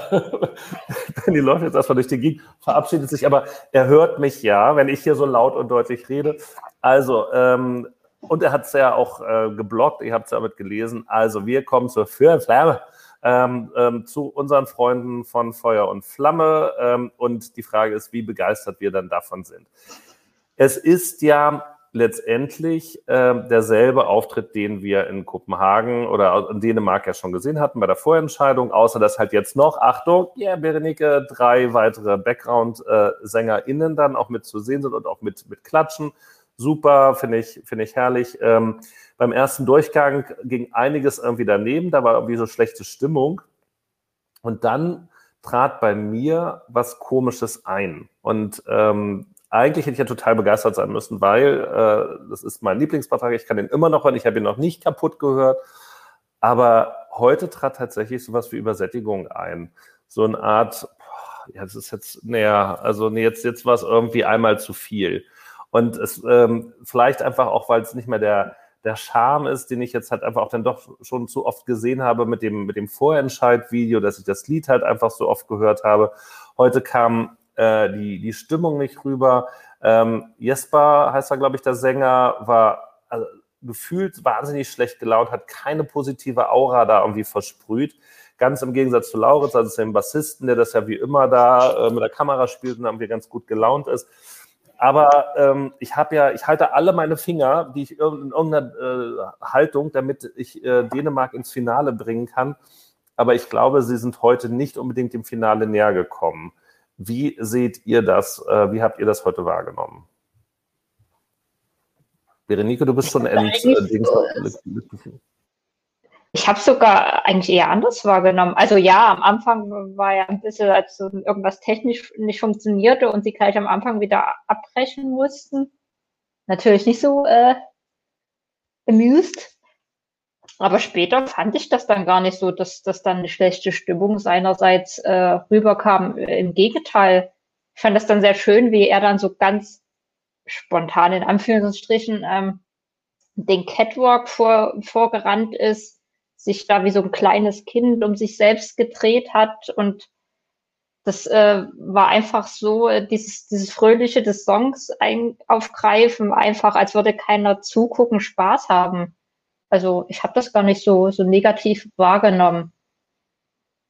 Benny läuft jetzt erstmal durch die Gegend, verabschiedet sich, aber er hört mich ja, wenn ich hier so laut und deutlich rede. Also, ähm, und er hat es ja auch äh, geblockt, ihr habt es ja mit gelesen. Also wir kommen zur Feuer Flamme. Ähm, ähm, zu unseren Freunden von Feuer und Flamme. Ähm, und die Frage ist, wie begeistert wir dann davon sind. Es ist ja letztendlich äh, derselbe Auftritt, den wir in Kopenhagen oder in Dänemark ja schon gesehen hatten bei der Vorentscheidung, außer dass halt jetzt noch, Achtung, ja, yeah, Berenike, drei weitere Background-SängerInnen dann auch mit zu sehen sind und auch mit, mit Klatschen. Super, finde ich, finde ich herrlich. Ähm, beim ersten Durchgang ging einiges irgendwie daneben, da war irgendwie so schlechte Stimmung. Und dann trat bei mir was Komisches ein. Und ähm, eigentlich hätte ich ja total begeistert sein müssen, weil äh, das ist mein Lieblingsbeitrag. Ich kann den immer noch hören. Ich habe ihn noch nicht kaputt gehört. Aber heute trat tatsächlich sowas wie Übersättigung ein. So eine Art, ja, das ist jetzt, naja, also nee, jetzt, jetzt war es irgendwie einmal zu viel. Und es ähm, vielleicht einfach auch, weil es nicht mehr der, der Charme ist, den ich jetzt halt einfach auch dann doch schon zu oft gesehen habe mit dem, mit dem Vorentscheid-Video, dass ich das Lied halt einfach so oft gehört habe. Heute kam äh, die, die Stimmung nicht rüber. Ähm, Jesper heißt er, glaube ich, der Sänger, war also, gefühlt wahnsinnig schlecht gelaunt, hat keine positive Aura da irgendwie versprüht. Ganz im Gegensatz zu Lauritz, also dem Bassisten, der das ja wie immer da äh, mit der Kamera spielt und irgendwie ganz gut gelaunt ist. Aber ähm, ich habe ja, ich halte alle meine Finger, die ich in irgendeiner äh, Haltung, damit ich äh, Dänemark ins Finale bringen kann. Aber ich glaube, sie sind heute nicht unbedingt dem Finale näher gekommen. Wie seht ihr das? Äh, wie habt ihr das heute wahrgenommen? Berenike, du bist schon ent, ich habe sogar eigentlich eher anders wahrgenommen. Also ja, am Anfang war ja ein bisschen, als irgendwas technisch nicht funktionierte und sie gleich am Anfang wieder abbrechen mussten. Natürlich nicht so äh, amused. Aber später fand ich das dann gar nicht so, dass, dass dann eine schlechte Stimmung seinerseits äh, rüberkam. Im Gegenteil, ich fand das dann sehr schön, wie er dann so ganz spontan in Anführungsstrichen ähm, den Catwalk vor, vorgerannt ist, sich da wie so ein kleines Kind um sich selbst gedreht hat und das äh, war einfach so, äh, dieses, dieses Fröhliche des Songs ein, aufgreifen, einfach als würde keiner zugucken, Spaß haben. Also ich habe das gar nicht so, so negativ wahrgenommen.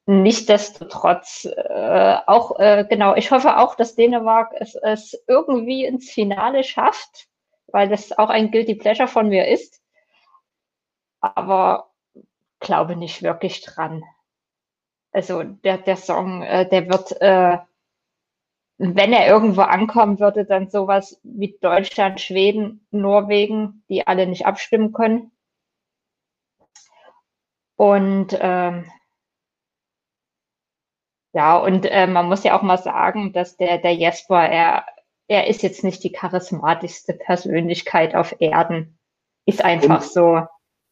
Nichtsdestotrotz, äh, auch, äh, genau, ich hoffe auch, dass Dänemark es, es irgendwie ins Finale schafft, weil das auch ein Guilty Pleasure von mir ist. Aber glaube nicht wirklich dran. Also der, der Song, äh, der wird, äh, wenn er irgendwo ankommen würde, dann sowas wie Deutschland, Schweden, Norwegen, die alle nicht abstimmen können. Und ähm, ja, und äh, man muss ja auch mal sagen, dass der, der Jesper, er, er ist jetzt nicht die charismatischste Persönlichkeit auf Erden. Ist einfach und, so.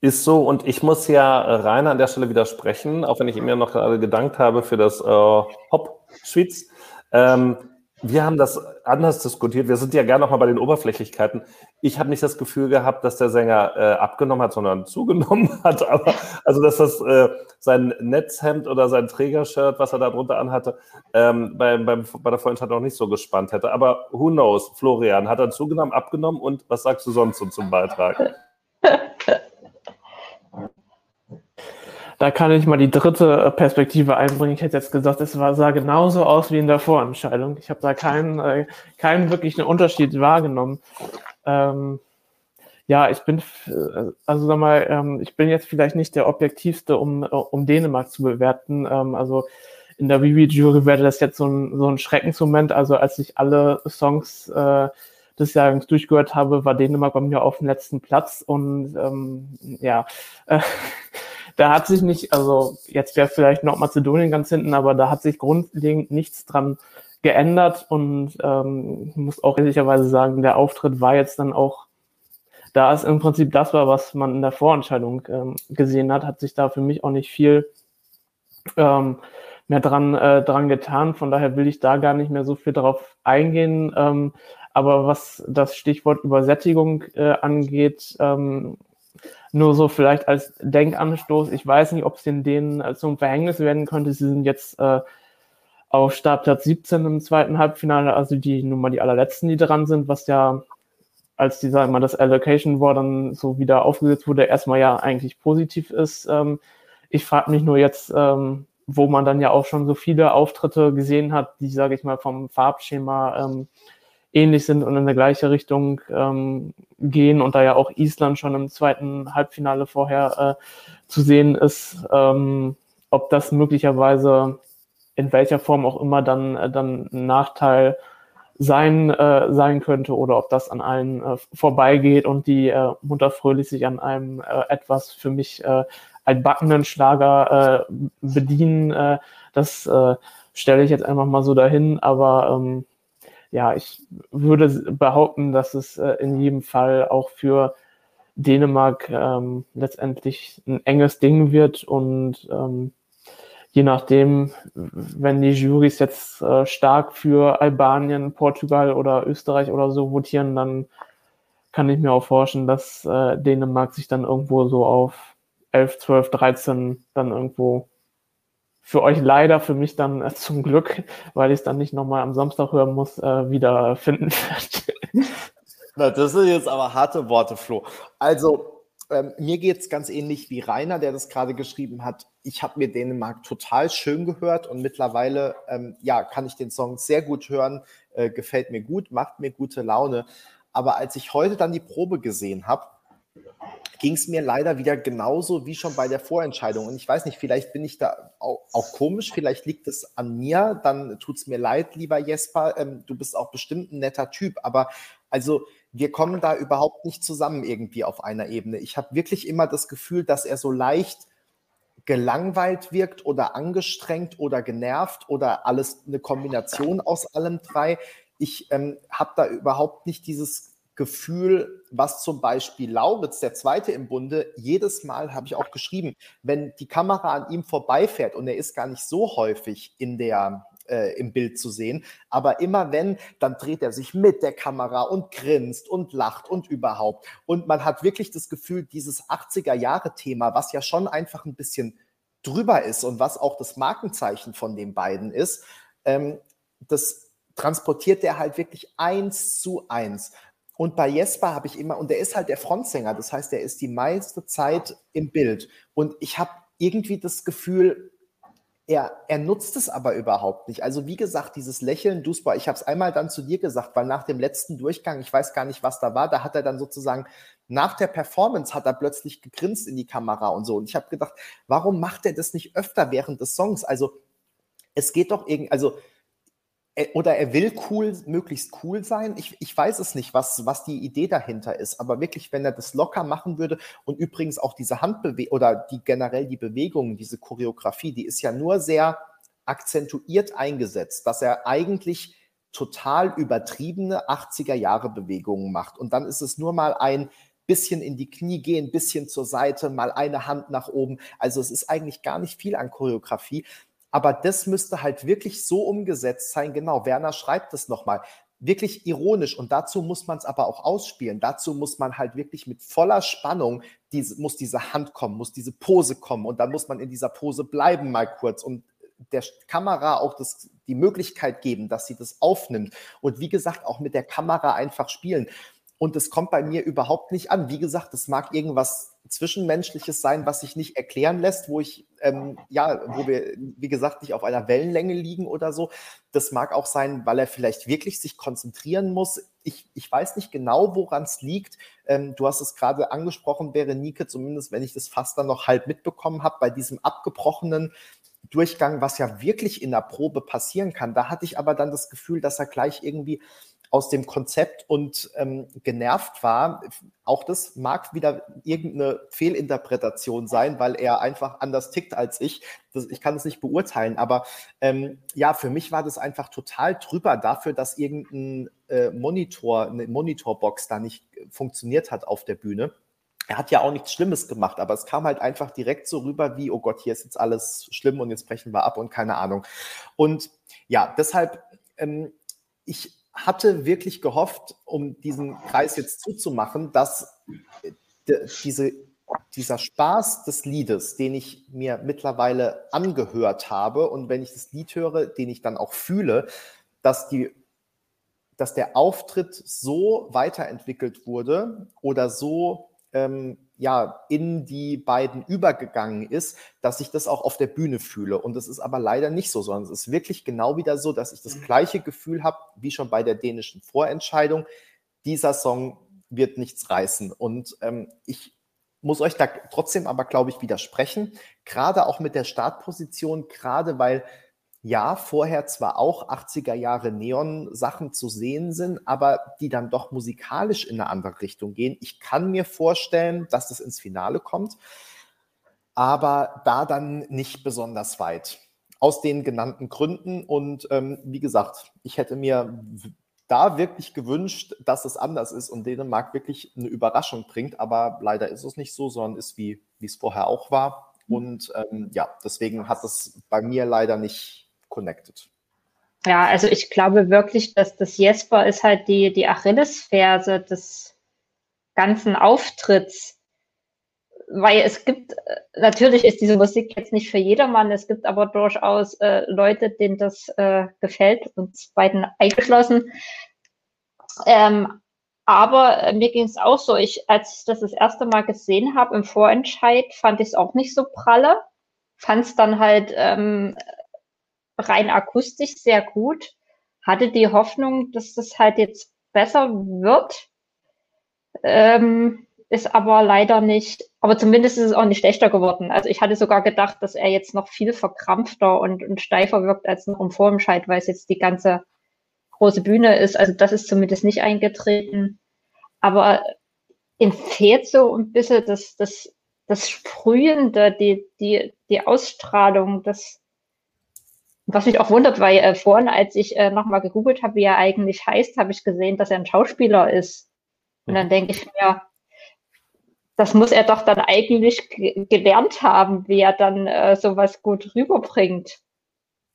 Ist so, und ich muss ja Rainer an der Stelle widersprechen, auch wenn ich ihm ja noch gerade gedankt habe für das äh, Hop-Schwitz. Ähm, wir haben das anders diskutiert. Wir sind ja gerne nochmal bei den Oberflächlichkeiten. Ich habe nicht das Gefühl gehabt, dass der Sänger äh, abgenommen hat, sondern zugenommen hat. Aber also, dass das äh, sein Netzhemd oder sein Trägershirt, was er da drunter anhatte, ähm, beim, beim, bei der Freundschaft noch nicht so gespannt hätte. Aber who knows, Florian, hat er zugenommen, abgenommen und was sagst du sonst so zum Beitrag? Da kann ich mal die dritte äh, Perspektive einbringen. Ich hätte jetzt gesagt, es war, sah genauso aus wie in der Vorentscheidung. Ich habe da keinen, äh, keinen wirklichen Unterschied wahrgenommen. Ähm, ja, ich bin, äh, also sag mal, ähm, ich bin jetzt vielleicht nicht der objektivste, um, äh, um Dänemark zu bewerten. Ähm, also in der Vivi-Jury wäre das jetzt so ein, so ein Schreckensmoment. Also als ich alle Songs äh, des Jahres durchgehört habe, war Dänemark bei mir auf dem letzten Platz und ähm, ja, äh, da hat sich nicht, also jetzt wäre vielleicht Nordmazedonien ganz hinten, aber da hat sich grundlegend nichts dran geändert und ähm, muss auch ehrlicherweise sagen, der Auftritt war jetzt dann auch, da es im Prinzip das war, was man in der Vorentscheidung ähm, gesehen hat, hat sich da für mich auch nicht viel ähm, mehr dran, äh, dran getan. Von daher will ich da gar nicht mehr so viel drauf eingehen. Ähm, aber was das Stichwort Übersättigung äh, angeht, ähm, nur so vielleicht als Denkanstoß. Ich weiß nicht, ob es in denen zum Verhängnis werden könnte. Sie sind jetzt äh, auf Startplatz 17 im zweiten Halbfinale, also die nun mal die allerletzten, die dran sind, was ja, als die, sagen wir mal, das Allocation War dann so wieder aufgesetzt wurde, erstmal ja eigentlich positiv ist. Ähm, ich frage mich nur jetzt, ähm, wo man dann ja auch schon so viele Auftritte gesehen hat, die, sage ich mal, vom Farbschema ähm, ähnlich sind und in der gleiche Richtung ähm, gehen und da ja auch Island schon im zweiten Halbfinale vorher äh, zu sehen ist, ähm, ob das möglicherweise in welcher Form auch immer dann, äh, dann ein Nachteil sein, äh, sein könnte oder ob das an allen äh, vorbeigeht und die äh, munter fröhlich sich an einem äh, etwas für mich äh, altbackenen Schlager äh, bedienen. Äh, das äh, stelle ich jetzt einfach mal so dahin, aber ähm, ja, ich würde behaupten, dass es äh, in jedem Fall auch für Dänemark ähm, letztendlich ein enges Ding wird und ähm, je nachdem, wenn die Jurys jetzt äh, stark für Albanien, Portugal oder Österreich oder so votieren, dann kann ich mir auch vorstellen, dass äh, Dänemark sich dann irgendwo so auf 11, 12, 13 dann irgendwo für euch leider, für mich dann äh, zum Glück, weil ich es dann nicht nochmal am Samstag hören muss, äh, wieder finden wird. Das sind jetzt aber harte Worte, Flo. Also, ähm, mir geht es ganz ähnlich wie Rainer, der das gerade geschrieben hat. Ich habe mir Dänemark total schön gehört und mittlerweile ähm, ja, kann ich den Song sehr gut hören, äh, gefällt mir gut, macht mir gute Laune. Aber als ich heute dann die Probe gesehen habe, ging es mir leider wieder genauso wie schon bei der Vorentscheidung. Und ich weiß nicht, vielleicht bin ich da auch, auch komisch, vielleicht liegt es an mir, dann tut es mir leid, lieber Jesper. Ähm, du bist auch bestimmt ein netter Typ, aber also wir kommen da überhaupt nicht zusammen irgendwie auf einer Ebene. Ich habe wirklich immer das Gefühl, dass er so leicht gelangweilt wirkt oder angestrengt oder genervt oder alles eine Kombination aus allem drei. Ich ähm, habe da überhaupt nicht dieses Gefühl, was zum Beispiel Lauritz, der Zweite im Bunde, jedes Mal habe ich auch geschrieben, wenn die Kamera an ihm vorbeifährt und er ist gar nicht so häufig in der, äh, im Bild zu sehen. Aber immer wenn, dann dreht er sich mit der Kamera und grinst und lacht und überhaupt. Und man hat wirklich das Gefühl, dieses 80er-Jahre-Thema, was ja schon einfach ein bisschen drüber ist und was auch das Markenzeichen von den beiden ist, ähm, das transportiert er halt wirklich eins zu eins. Und bei Jesper habe ich immer, und der ist halt der Frontsänger, das heißt, er ist die meiste Zeit im Bild. Und ich habe irgendwie das Gefühl, er, er nutzt es aber überhaupt nicht. Also wie gesagt, dieses Lächeln, Duspa, ich habe es einmal dann zu dir gesagt, weil nach dem letzten Durchgang, ich weiß gar nicht, was da war, da hat er dann sozusagen nach der Performance hat er plötzlich gegrinst in die Kamera und so. Und ich habe gedacht, warum macht er das nicht öfter während des Songs? Also es geht doch irgendwie, also oder er will cool, möglichst cool sein. Ich, ich weiß es nicht, was, was die Idee dahinter ist. Aber wirklich, wenn er das locker machen würde und übrigens auch diese Handbewegung oder die generell die Bewegungen, diese Choreografie, die ist ja nur sehr akzentuiert eingesetzt, dass er eigentlich total übertriebene 80er Jahre Bewegungen macht. Und dann ist es nur mal ein bisschen in die Knie gehen, bisschen zur Seite, mal eine Hand nach oben. Also es ist eigentlich gar nicht viel an Choreografie. Aber das müsste halt wirklich so umgesetzt sein. Genau, Werner schreibt es nochmal. Wirklich ironisch und dazu muss man es aber auch ausspielen. Dazu muss man halt wirklich mit voller Spannung, diese, muss diese Hand kommen, muss diese Pose kommen und dann muss man in dieser Pose bleiben mal kurz und der Kamera auch das, die Möglichkeit geben, dass sie das aufnimmt und wie gesagt auch mit der Kamera einfach spielen. Und es kommt bei mir überhaupt nicht an. Wie gesagt, es mag irgendwas Zwischenmenschliches sein, was sich nicht erklären lässt, wo ich, ähm, ja, wo wir, wie gesagt, nicht auf einer Wellenlänge liegen oder so. Das mag auch sein, weil er vielleicht wirklich sich konzentrieren muss. Ich, ich weiß nicht genau, woran es liegt. Ähm, du hast es gerade angesprochen, Berenike, zumindest wenn ich das fast dann noch halb mitbekommen habe, bei diesem abgebrochenen Durchgang, was ja wirklich in der Probe passieren kann. Da hatte ich aber dann das Gefühl, dass er gleich irgendwie aus dem Konzept und ähm, genervt war. Auch das mag wieder irgendeine Fehlinterpretation sein, weil er einfach anders tickt als ich. Das, ich kann es nicht beurteilen, aber ähm, ja, für mich war das einfach total drüber dafür, dass irgendein äh, Monitor, eine Monitorbox da nicht funktioniert hat auf der Bühne. Er hat ja auch nichts Schlimmes gemacht, aber es kam halt einfach direkt so rüber wie, oh Gott, hier ist jetzt alles schlimm und jetzt brechen wir ab und keine Ahnung. Und ja, deshalb, ähm, ich hatte wirklich gehofft, um diesen Kreis jetzt zuzumachen, dass diese, dieser Spaß des Liedes, den ich mir mittlerweile angehört habe und wenn ich das Lied höre, den ich dann auch fühle, dass die dass der Auftritt so weiterentwickelt wurde oder so ähm, ja, in die beiden übergegangen ist, dass ich das auch auf der Bühne fühle. Und das ist aber leider nicht so, sondern es ist wirklich genau wieder so, dass ich das gleiche Gefühl habe wie schon bei der dänischen Vorentscheidung. Dieser Song wird nichts reißen. Und ähm, ich muss euch da trotzdem aber, glaube ich, widersprechen. Gerade auch mit der Startposition, gerade weil ja, vorher zwar auch 80er Jahre Neon-Sachen zu sehen sind, aber die dann doch musikalisch in eine andere Richtung gehen. Ich kann mir vorstellen, dass das ins Finale kommt, aber da dann nicht besonders weit. Aus den genannten Gründen. Und ähm, wie gesagt, ich hätte mir da wirklich gewünscht, dass es anders ist und Dänemark wirklich eine Überraschung bringt. Aber leider ist es nicht so, sondern ist wie, wie es vorher auch war. Und ähm, ja, deswegen hat es bei mir leider nicht connected. Ja, also ich glaube wirklich, dass das Jesper ist halt die, die Achillesferse des ganzen Auftritts. Weil es gibt, natürlich ist diese Musik jetzt nicht für jedermann, es gibt aber durchaus äh, Leute, denen das äh, gefällt, uns beiden eingeschlossen. Ähm, aber äh, mir ging es auch so, ich, als ich das das erste Mal gesehen habe im Vorentscheid, fand ich es auch nicht so pralle. Fand es dann halt ähm, rein akustisch sehr gut. Hatte die Hoffnung, dass das halt jetzt besser wird. Ähm, ist aber leider nicht, aber zumindest ist es auch nicht schlechter geworden. Also ich hatte sogar gedacht, dass er jetzt noch viel verkrampfter und, und steifer wirkt als noch im Vorentscheid, weil es jetzt die ganze große Bühne ist. Also das ist zumindest nicht eingetreten. Aber ihm fehlt so ein bisschen das, das, das Sprühende, die, die, die Ausstrahlung, das, was mich auch wundert, weil äh, vorhin, als ich äh, nochmal gegoogelt habe, wie er eigentlich heißt, habe ich gesehen, dass er ein Schauspieler ist. Und dann denke ich mir, das muss er doch dann eigentlich gelernt haben, wie er dann äh, sowas gut rüberbringt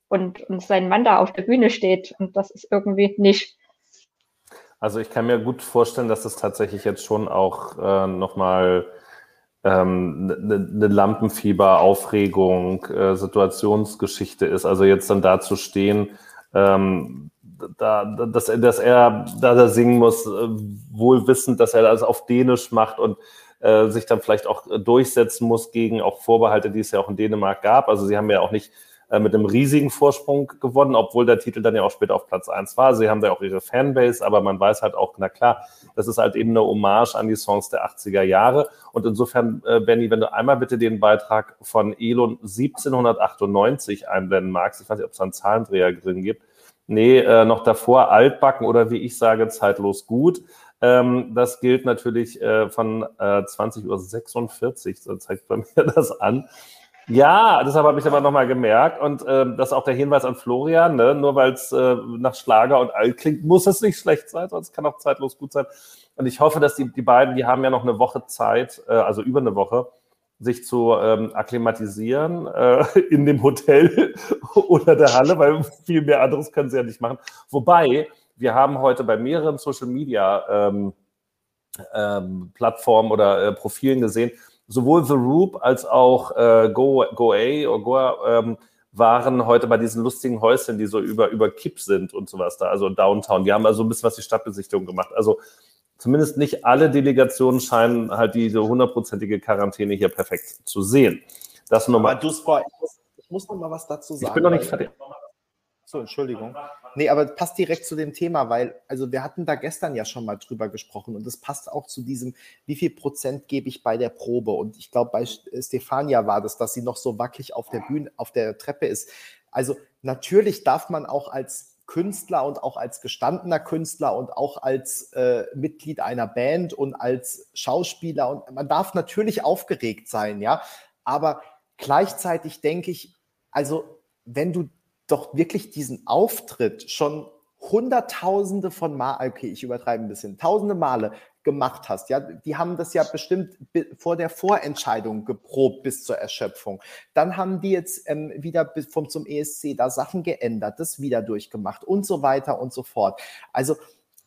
und, und sein Mann da auf der Bühne steht. Und das ist irgendwie nicht. Also ich kann mir gut vorstellen, dass das tatsächlich jetzt schon auch äh, nochmal ähm, eine, eine Lampenfieber, Aufregung, äh, Situationsgeschichte ist. Also jetzt dann da zu stehen, ähm, da, dass, dass er da, da singen muss, äh, wohl wissend, dass er das auf Dänisch macht und äh, sich dann vielleicht auch durchsetzen muss gegen auch Vorbehalte, die es ja auch in Dänemark gab. Also sie haben ja auch nicht äh, mit einem riesigen Vorsprung gewonnen, obwohl der Titel dann ja auch später auf Platz eins war. Sie haben da auch ihre Fanbase, aber man weiß halt auch, na klar, das ist halt eben eine Hommage an die Songs der 80er Jahre. Und insofern, äh, Benny, wenn du einmal bitte den Beitrag von Elon 1798 einblenden magst, ich weiß nicht, ob es da einen Zahlendreher drin gibt. Nee, äh, noch davor altbacken oder wie ich sage, zeitlos gut. Ähm, das gilt natürlich äh, von äh, 20.46 Uhr, so zeigt bei mir das an. Ja, deshalb habe ich aber nochmal gemerkt und äh, das ist auch der Hinweis an Florian, ne? nur weil es äh, nach Schlager und alt klingt, muss es nicht schlecht sein, sonst kann auch zeitlos gut sein. Und ich hoffe, dass die, die beiden, die haben ja noch eine Woche Zeit, äh, also über eine Woche, sich zu ähm, akklimatisieren äh, in dem Hotel oder der Halle, weil viel mehr anderes können sie ja nicht machen. Wobei, wir haben heute bei mehreren Social Media ähm, ähm, Plattformen oder äh, Profilen gesehen, sowohl The Roop als auch äh, Go, Go A oder Goa ähm, waren heute bei diesen lustigen Häuschen, die so über, über Kipp sind und sowas da, also Downtown. Die haben also ein bisschen was die Stadtbesichtigung gemacht. Also zumindest nicht alle Delegationen scheinen halt diese hundertprozentige Quarantäne hier perfekt zu sehen. Das nur mal. Aber du, Sport, ich muss, ich muss noch mal was dazu sagen. Ich bin noch nicht fertig. So, Entschuldigung. Nee, aber passt direkt zu dem Thema, weil, also wir hatten da gestern ja schon mal drüber gesprochen und es passt auch zu diesem, wie viel Prozent gebe ich bei der Probe? Und ich glaube, bei Stefania war das, dass sie noch so wackelig auf der Bühne, auf der Treppe ist. Also natürlich darf man auch als Künstler und auch als gestandener Künstler und auch als äh, Mitglied einer Band und als Schauspieler und man darf natürlich aufgeregt sein, ja. Aber gleichzeitig denke ich, also wenn du doch wirklich diesen Auftritt schon Hunderttausende von Mal, okay, ich übertreibe ein bisschen, tausende Male gemacht hast. Ja, die haben das ja bestimmt vor der Vorentscheidung geprobt bis zur Erschöpfung. Dann haben die jetzt ähm, wieder vom zum ESC da Sachen geändert, das wieder durchgemacht und so weiter und so fort. Also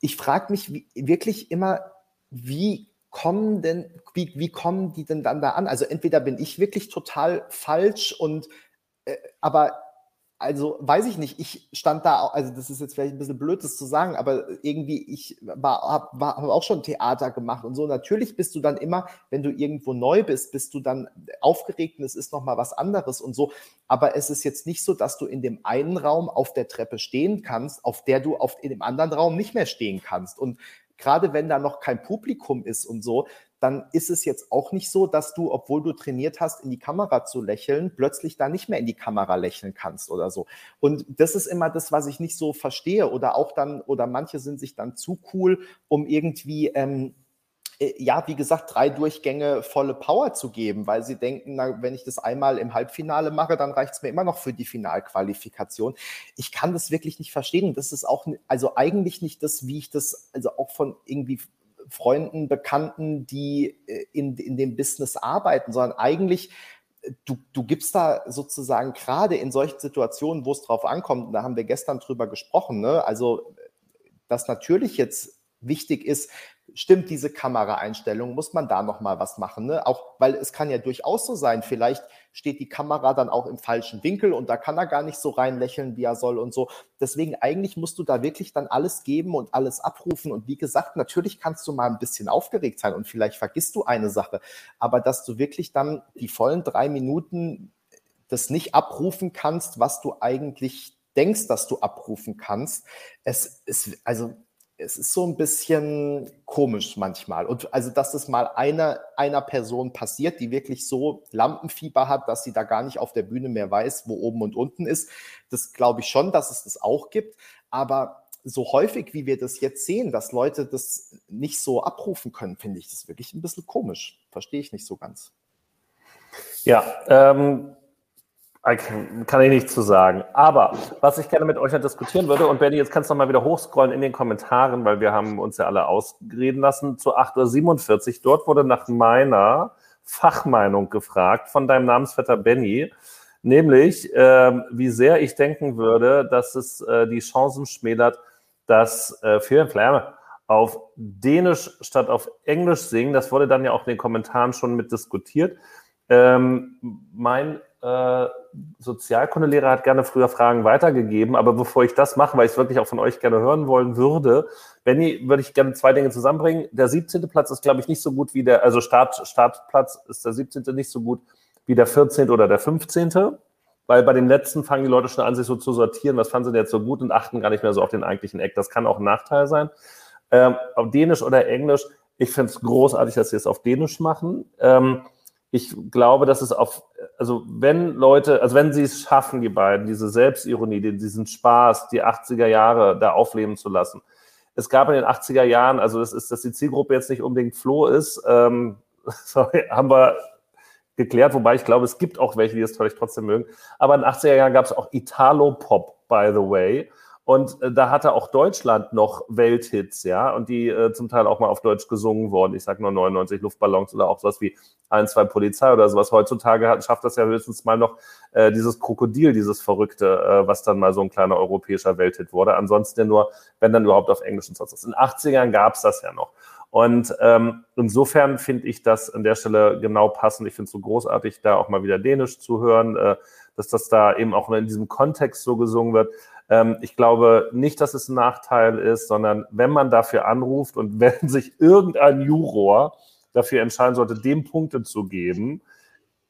ich frage mich wie, wirklich immer, wie kommen denn, wie, wie kommen die denn dann da an? Also entweder bin ich wirklich total falsch und äh, aber also weiß ich nicht, ich stand da, also das ist jetzt vielleicht ein bisschen blöd, das zu sagen, aber irgendwie, ich war, habe hab auch schon Theater gemacht und so. Natürlich bist du dann immer, wenn du irgendwo neu bist, bist du dann aufgeregt und es ist nochmal was anderes und so. Aber es ist jetzt nicht so, dass du in dem einen Raum auf der Treppe stehen kannst, auf der du auf, in dem anderen Raum nicht mehr stehen kannst. Und gerade wenn da noch kein Publikum ist und so, dann ist es jetzt auch nicht so, dass du, obwohl du trainiert hast, in die Kamera zu lächeln, plötzlich da nicht mehr in die Kamera lächeln kannst oder so. Und das ist immer das, was ich nicht so verstehe. Oder auch dann, oder manche sind sich dann zu cool, um irgendwie ähm, äh, ja, wie gesagt, drei Durchgänge volle Power zu geben, weil sie denken, na, wenn ich das einmal im Halbfinale mache, dann reicht es mir immer noch für die Finalqualifikation. Ich kann das wirklich nicht verstehen. Das ist auch, also eigentlich nicht das, wie ich das, also auch von irgendwie Freunden, Bekannten, die äh, in, in dem Business arbeiten, sondern eigentlich äh, du, du gibst da sozusagen gerade in solchen Situationen, wo es drauf ankommt, da haben wir gestern drüber gesprochen, ne? also dass natürlich jetzt wichtig ist, stimmt diese Kameraeinstellung, muss man da noch mal was machen, ne? Auch weil es kann ja durchaus so sein, vielleicht steht die Kamera dann auch im falschen Winkel und da kann er gar nicht so rein lächeln, wie er soll und so. Deswegen eigentlich musst du da wirklich dann alles geben und alles abrufen und wie gesagt, natürlich kannst du mal ein bisschen aufgeregt sein und vielleicht vergisst du eine Sache, aber dass du wirklich dann die vollen drei Minuten das nicht abrufen kannst, was du eigentlich denkst, dass du abrufen kannst. Es ist, also es ist so ein bisschen komisch manchmal. Und also, dass es mal einer, einer Person passiert, die wirklich so Lampenfieber hat, dass sie da gar nicht auf der Bühne mehr weiß, wo oben und unten ist, das glaube ich schon, dass es das auch gibt. Aber so häufig, wie wir das jetzt sehen, dass Leute das nicht so abrufen können, finde ich das wirklich ein bisschen komisch. Verstehe ich nicht so ganz. Ja, ähm, kann ich nicht zu sagen. Aber was ich gerne mit euch diskutieren würde, und Benny, jetzt kannst du noch mal wieder hochscrollen in den Kommentaren, weil wir haben uns ja alle ausreden lassen, zu 8.47 Uhr. Dort wurde nach meiner Fachmeinung gefragt von deinem Namensvetter Benny, nämlich äh, wie sehr ich denken würde, dass es äh, die Chancen schmälert, dass äh, Flamme auf Dänisch statt auf Englisch singen. Das wurde dann ja auch in den Kommentaren schon mit diskutiert. Ähm, mein äh, Sozialkundelehrer hat gerne früher Fragen weitergegeben, aber bevor ich das mache, weil ich es wirklich auch von euch gerne hören wollen würde, Benny, würde ich gerne zwei Dinge zusammenbringen. Der 17. Platz ist, glaube ich, nicht so gut wie der, also Start, Startplatz ist der 17. nicht so gut wie der 14. oder der 15. Weil bei dem letzten fangen die Leute schon an, sich so zu sortieren, was fanden sie denn jetzt so gut und achten gar nicht mehr so auf den eigentlichen Eck. Das kann auch ein Nachteil sein. Ähm, auf Dänisch oder Englisch, ich finde es großartig, dass sie es auf Dänisch machen. Ähm, ich glaube, dass es auf, also wenn Leute, also wenn sie es schaffen, die beiden, diese Selbstironie, diesen Spaß, die 80er Jahre da aufleben zu lassen. Es gab in den 80er Jahren, also das ist, dass die Zielgruppe jetzt nicht unbedingt Flo ist, ähm, sorry, haben wir geklärt, wobei ich glaube, es gibt auch welche, die das vielleicht trotzdem mögen. Aber in den 80er Jahren gab es auch Italo-Pop, by the way. Und äh, da hatte auch Deutschland noch Welthits, ja, und die äh, zum Teil auch mal auf Deutsch gesungen wurden. Ich sag nur 99 Luftballons oder auch sowas wie ein, zwei Polizei oder sowas. Heutzutage hat, schafft das ja höchstens mal noch äh, dieses Krokodil, dieses Verrückte, äh, was dann mal so ein kleiner europäischer Welthit wurde. Ansonsten ja nur, wenn dann überhaupt auf Englisch und sonst was. In den 80ern gab's das ja noch. Und ähm, insofern finde ich das an der Stelle genau passend. Ich finde es so großartig, da auch mal wieder Dänisch zu hören, äh, dass das da eben auch in diesem Kontext so gesungen wird. Ähm, ich glaube nicht, dass es ein Nachteil ist, sondern wenn man dafür anruft und wenn sich irgendein Juror dafür entscheiden sollte, dem Punkte zu geben,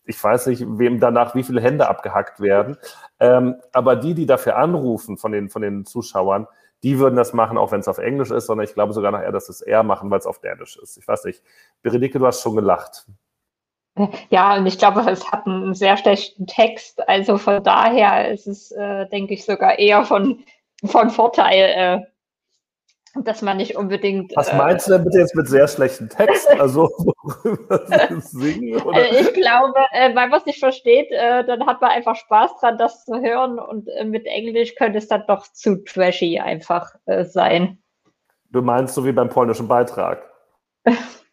ich weiß nicht, wem danach wie viele Hände abgehackt werden, ähm, aber die, die dafür anrufen von den, von den Zuschauern, die würden das machen, auch wenn es auf Englisch ist, sondern ich glaube sogar nachher, dass es eher machen, weil es auf Dänisch ist. Ich weiß nicht. Beredike, du hast schon gelacht. Ja, und ich glaube, es hat einen sehr schlechten Text. Also von daher ist es, äh, denke ich, sogar eher von, von Vorteil, äh, dass man nicht unbedingt. Was äh, meinst du denn bitte jetzt mit sehr schlechten Text? Also worüber singen? Oder? Also ich glaube, äh, wenn man es nicht versteht, äh, dann hat man einfach Spaß dran, das zu hören. Und äh, mit Englisch könnte es dann doch zu trashy einfach sein. Du meinst so wie beim polnischen Beitrag?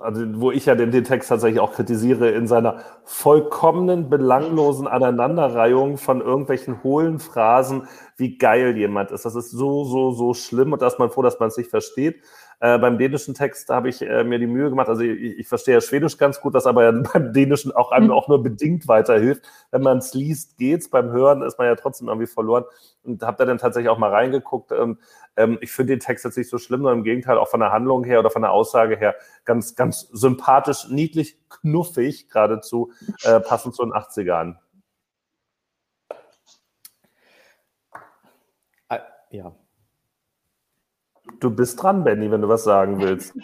also wo ich ja den, den Text tatsächlich auch kritisiere, in seiner vollkommenen, belanglosen Aneinanderreihung von irgendwelchen hohlen Phrasen, wie geil jemand ist. Das ist so, so, so schlimm und da ist man froh, dass man es nicht versteht. Äh, beim dänischen Text habe ich äh, mir die Mühe gemacht, also ich, ich verstehe ja Schwedisch ganz gut, das aber ja beim dänischen auch einem mhm. auch nur bedingt weiterhilft. Wenn man es liest, geht's, beim Hören ist man ja trotzdem irgendwie verloren und habe da dann tatsächlich auch mal reingeguckt. Und, ähm, ich finde den Text jetzt nicht so schlimm, sondern im Gegenteil auch von der Handlung her oder von der Aussage her ganz, ganz sympathisch, niedlich, knuffig geradezu, äh, passend zu den 80ern. Ja. Du bist dran, Benny, wenn du was sagen willst.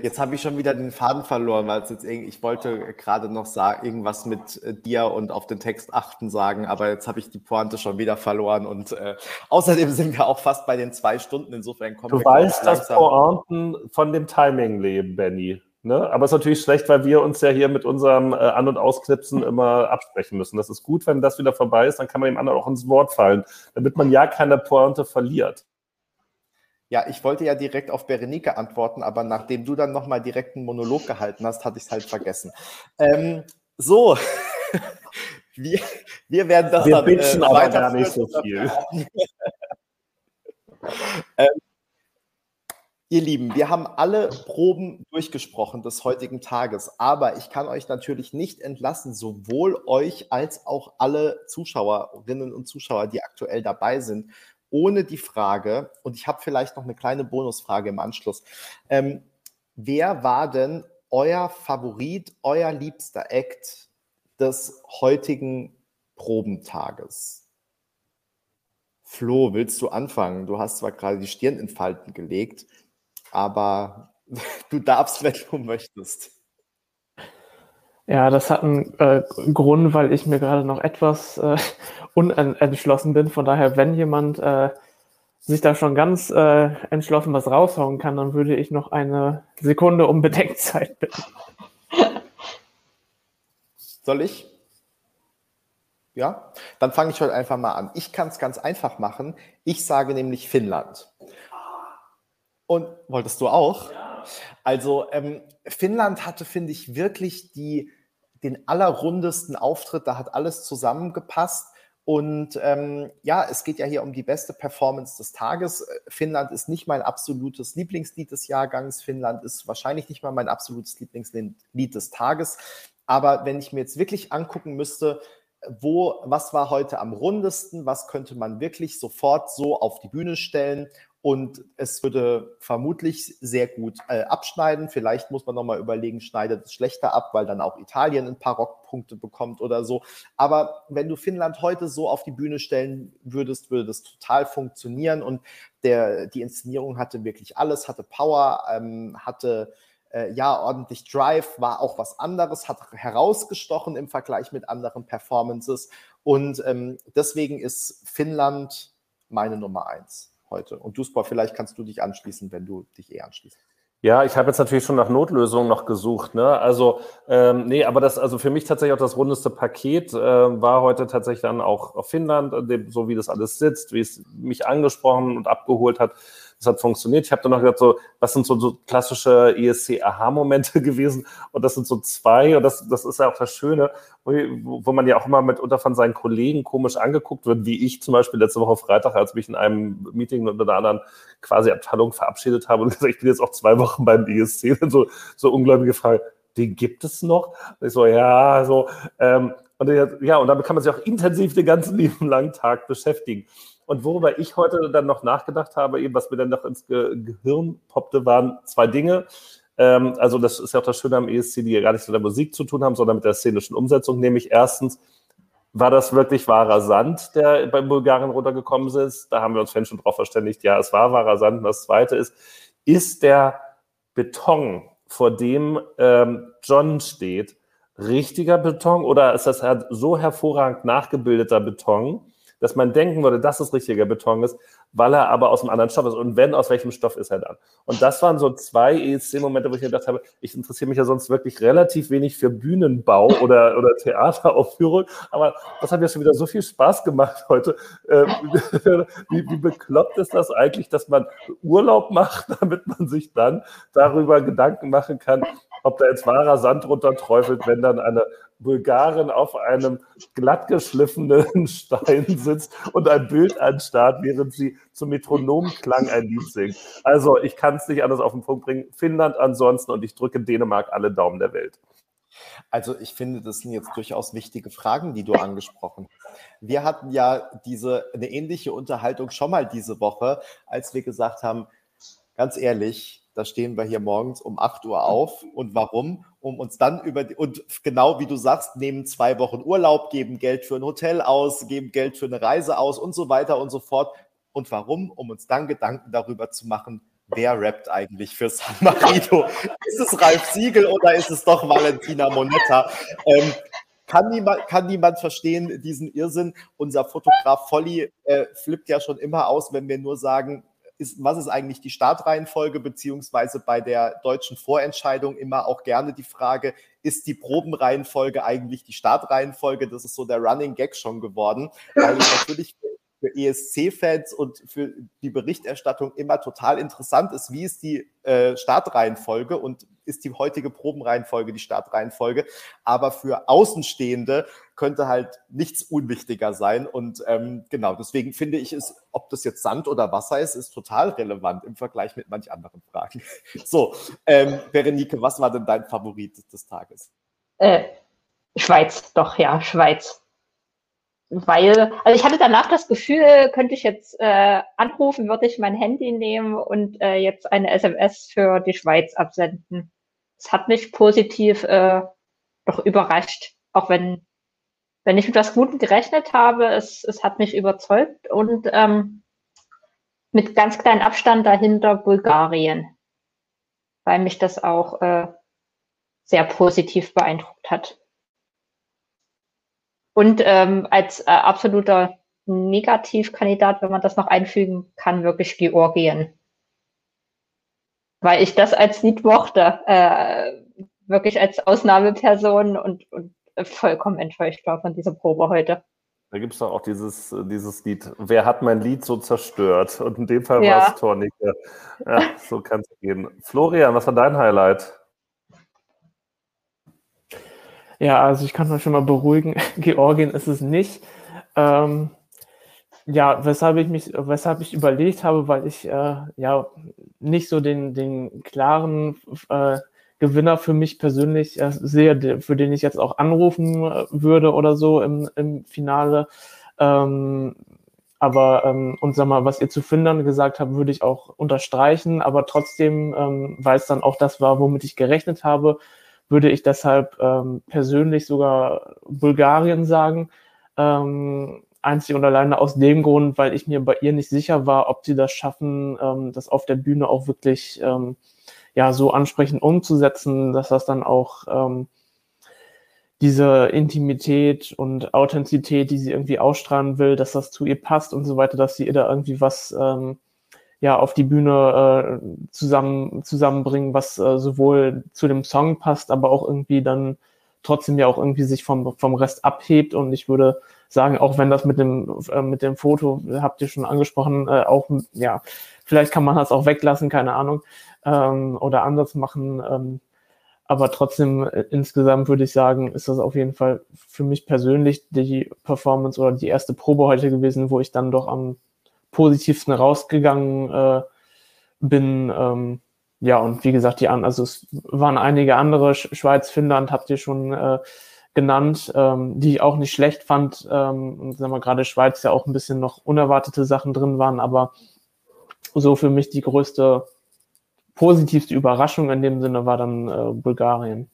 Jetzt habe ich schon wieder den Faden verloren, weil es jetzt irgendwie, ich wollte gerade noch sagen, irgendwas mit äh, dir und auf den Text achten sagen, aber jetzt habe ich die Pointe schon wieder verloren und äh, außerdem sind wir auch fast bei den zwei Stunden, insofern kommen du wir. Du weißt, dass Pointen von dem Timing leben, Benny. Ne? Aber es ist natürlich schlecht, weil wir uns ja hier mit unserem äh, An- und Ausknipsen immer absprechen müssen. Das ist gut, wenn das wieder vorbei ist, dann kann man dem anderen auch ins Wort fallen, damit man ja keine Pointe verliert. Ja, ich wollte ja direkt auf Berenike antworten, aber nachdem du dann nochmal direkt einen Monolog gehalten hast, hatte ich es halt vergessen. Ähm, so, wir, wir werden das wir dann äh, aber gar nicht so viel. ähm, ihr Lieben, wir haben alle Proben durchgesprochen des heutigen Tages, aber ich kann euch natürlich nicht entlassen, sowohl euch als auch alle Zuschauerinnen und Zuschauer, die aktuell dabei sind, ohne die Frage, und ich habe vielleicht noch eine kleine Bonusfrage im Anschluss. Ähm, wer war denn euer Favorit, euer liebster Act des heutigen Probentages? Flo, willst du anfangen? Du hast zwar gerade die Stirn in Falten gelegt, aber du darfst, wenn du möchtest. Ja, das hat einen äh, Grund, weil ich mir gerade noch etwas äh, unentschlossen bin. Von daher, wenn jemand äh, sich da schon ganz äh, entschlossen was raushauen kann, dann würde ich noch eine Sekunde um Bedenkzeit bitten. Soll ich? Ja, dann fange ich heute einfach mal an. Ich kann es ganz einfach machen. Ich sage nämlich Finnland. Und wolltest du auch? Ja. Also ähm, Finnland hatte, finde ich, wirklich die, den allerrundesten Auftritt. Da hat alles zusammengepasst. Und ähm, ja, es geht ja hier um die beste Performance des Tages. Finnland ist nicht mein absolutes Lieblingslied des Jahrgangs. Finnland ist wahrscheinlich nicht mal mein absolutes Lieblingslied des Tages. Aber wenn ich mir jetzt wirklich angucken müsste, wo, was war heute am rundesten, was könnte man wirklich sofort so auf die Bühne stellen und es würde vermutlich sehr gut äh, abschneiden. Vielleicht muss man nochmal überlegen, schneidet es schlechter ab, weil dann auch Italien ein paar Rockpunkte bekommt oder so. Aber wenn du Finnland heute so auf die Bühne stellen würdest, würde das total funktionieren. Und der, die Inszenierung hatte wirklich alles, hatte Power, ähm, hatte äh, ja ordentlich Drive, war auch was anderes, hat herausgestochen im Vergleich mit anderen Performances. Und ähm, deswegen ist Finnland meine Nummer eins heute. Und Duspor, vielleicht kannst du dich anschließen, wenn du dich eh anschließt. Ja, ich habe jetzt natürlich schon nach Notlösungen noch gesucht. Ne? Also, ähm, nee, aber das, also für mich tatsächlich auch das rundeste Paket äh, war heute tatsächlich dann auch auf Finnland, so wie das alles sitzt, wie es mich angesprochen und abgeholt hat das hat funktioniert. Ich habe dann noch gedacht, so, was sind so, so klassische ESC-Aha-Momente gewesen? Und das sind so zwei, und das, das ist ja auch das Schöne, wo, wo man ja auch immer mitunter von seinen Kollegen komisch angeguckt wird, wie ich zum Beispiel letzte Woche Freitag, als mich in einem Meeting mit einer anderen quasi Abteilung verabschiedet habe und gesagt, ich bin jetzt auch zwei Wochen beim ESC, so, so ungläubige Frage, den gibt es noch? Und ich so, ja, so, ähm, und ja, und damit kann man sich auch intensiv den ganzen lieben langen Tag beschäftigen. Und worüber ich heute dann noch nachgedacht habe, eben was mir dann noch ins Ge Gehirn poppte, waren zwei Dinge. Ähm, also das ist ja auch das Schöne am ESC, die ja gar nichts mit der Musik zu tun haben, sondern mit der szenischen Umsetzung. Nämlich erstens, war das wirklich wahrer Sand, der beim Bulgarien runtergekommen ist? Da haben wir uns vorhin schon drauf verständigt, ja, es war wahrer Sand. Und das Zweite ist, ist der Beton, vor dem ähm, John steht, richtiger Beton oder ist das so hervorragend nachgebildeter Beton, dass man denken würde, dass es richtiger Beton ist, weil er aber aus einem anderen Stoff ist. Und wenn, aus welchem Stoff ist er dann? Und das waren so zwei ESC-Momente, wo ich mir gedacht habe, ich interessiere mich ja sonst wirklich relativ wenig für Bühnenbau oder, oder Theateraufführung, aber das hat mir schon wieder so viel Spaß gemacht heute. Ähm, wie, wie bekloppt ist das eigentlich, dass man Urlaub macht, damit man sich dann darüber Gedanken machen kann, ob da jetzt wahrer Sand runterträufelt, wenn dann eine Bulgarin auf einem glattgeschliffenen Stein sitzt und ein Bild anstarrt, während sie zum Metronomklang ein Lied singt. Also ich kann es nicht anders auf den Punkt bringen. Finnland ansonsten und ich drücke Dänemark alle Daumen der Welt. Also ich finde, das sind jetzt durchaus wichtige Fragen, die du angesprochen hast. Wir hatten ja diese eine ähnliche Unterhaltung schon mal diese Woche, als wir gesagt haben, ganz ehrlich, da stehen wir hier morgens um 8 Uhr auf. Und warum? Um uns dann über die, und genau wie du sagst, nehmen zwei Wochen Urlaub, geben Geld für ein Hotel aus, geben Geld für eine Reise aus und so weiter und so fort. Und warum? Um uns dann Gedanken darüber zu machen, wer rappt eigentlich für San Marino? ist es Ralf Siegel oder ist es doch Valentina Monetta? Ähm, kann niemand, kann niemand verstehen, diesen Irrsinn. Unser Fotograf Volli äh, flippt ja schon immer aus, wenn wir nur sagen, ist, was ist eigentlich die Startreihenfolge, beziehungsweise bei der deutschen Vorentscheidung immer auch gerne die Frage, ist die Probenreihenfolge eigentlich die Startreihenfolge? Das ist so der Running Gag schon geworden, weil es natürlich für ESC-Fans und für die Berichterstattung immer total interessant ist, wie ist die äh, Startreihenfolge und ist die heutige Probenreihenfolge die Startreihenfolge. Aber für Außenstehende könnte halt nichts unwichtiger sein. Und ähm, genau, deswegen finde ich es, ob das jetzt Sand oder Wasser ist, ist total relevant im Vergleich mit manch anderen Fragen. So, ähm, Berenike, was war denn dein Favorit des Tages? Äh, Schweiz, doch, ja, Schweiz weil, also ich hatte danach das Gefühl, könnte ich jetzt äh, anrufen, würde ich mein Handy nehmen und äh, jetzt eine SMS für die Schweiz absenden. Es hat mich positiv äh, doch überrascht, auch wenn, wenn ich mit was Gutem gerechnet habe, es, es hat mich überzeugt und ähm, mit ganz kleinem Abstand dahinter Bulgarien, weil mich das auch äh, sehr positiv beeindruckt hat. Und ähm, als äh, absoluter Negativkandidat, wenn man das noch einfügen kann, wirklich Georgien. Weil ich das als Lied mochte, äh, wirklich als Ausnahmeperson und, und vollkommen enttäuscht war von dieser Probe heute. Da gibt es doch auch dieses, dieses Lied, Wer hat mein Lied so zerstört? Und in dem Fall ja. war es Tornike. Ja, so kann es gehen. Florian, was war dein Highlight? Ja, also ich kann euch schon mal beruhigen, Georgien ist es nicht. Ähm, ja, weshalb ich mich, weshalb ich überlegt habe, weil ich äh, ja nicht so den, den klaren äh, Gewinner für mich persönlich äh, sehe, für den ich jetzt auch anrufen äh, würde oder so im, im Finale. Ähm, aber ähm, und sag mal, was ihr zu Findern gesagt habt, würde ich auch unterstreichen. Aber trotzdem, ähm, weil es dann auch das war, womit ich gerechnet habe, würde ich deshalb ähm, persönlich sogar Bulgarien sagen. Ähm, einzig und alleine aus dem Grund, weil ich mir bei ihr nicht sicher war, ob sie das schaffen, ähm, das auf der Bühne auch wirklich ähm, ja so ansprechend umzusetzen, dass das dann auch ähm, diese Intimität und Authentizität, die sie irgendwie ausstrahlen will, dass das zu ihr passt und so weiter, dass sie ihr da irgendwie was ähm, ja auf die Bühne äh, zusammen zusammenbringen, was äh, sowohl zu dem Song passt, aber auch irgendwie dann trotzdem ja auch irgendwie sich vom vom Rest abhebt und ich würde sagen, auch wenn das mit dem äh, mit dem Foto habt ihr schon angesprochen, äh, auch ja vielleicht kann man das auch weglassen, keine Ahnung ähm, oder anders machen. Ähm, aber trotzdem äh, insgesamt würde ich sagen, ist das auf jeden Fall für mich persönlich die Performance oder die erste Probe heute gewesen, wo ich dann doch am positivsten rausgegangen äh, bin. Ähm, ja, und wie gesagt, die an, also es waren einige andere, Schweiz, Finnland habt ihr schon äh, genannt, ähm, die ich auch nicht schlecht fand. Ähm, gerade Schweiz ja auch ein bisschen noch unerwartete Sachen drin waren, aber so für mich die größte positivste Überraschung in dem Sinne war dann äh, Bulgarien.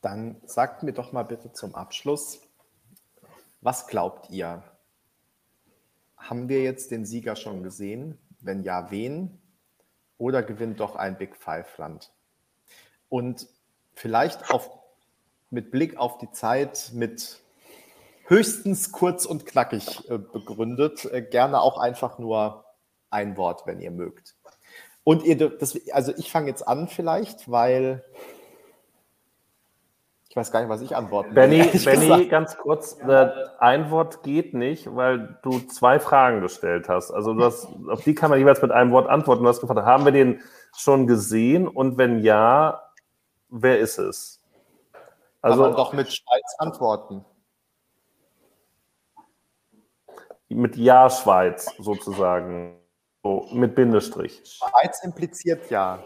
Dann sagt mir doch mal bitte zum Abschluss, was glaubt ihr? Haben wir jetzt den Sieger schon gesehen? Wenn ja, wen? Oder gewinnt doch ein Big Five-Land? Und vielleicht auf, mit Blick auf die Zeit, mit höchstens kurz und knackig äh, begründet, äh, gerne auch einfach nur ein Wort, wenn ihr mögt. Und ihr, das, also ich fange jetzt an vielleicht, weil weiß gar nicht, was ich antworten Benny, Benny ganz kurz, äh, ein Wort geht nicht, weil du zwei Fragen gestellt hast. Also hast, auf die kann man jeweils mit einem Wort antworten. Du hast gefragt, haben wir den schon gesehen? Und wenn ja, wer ist es? Also man doch mit Schweiz antworten. Mit Ja Schweiz sozusagen. So, mit Bindestrich. Schweiz impliziert ja.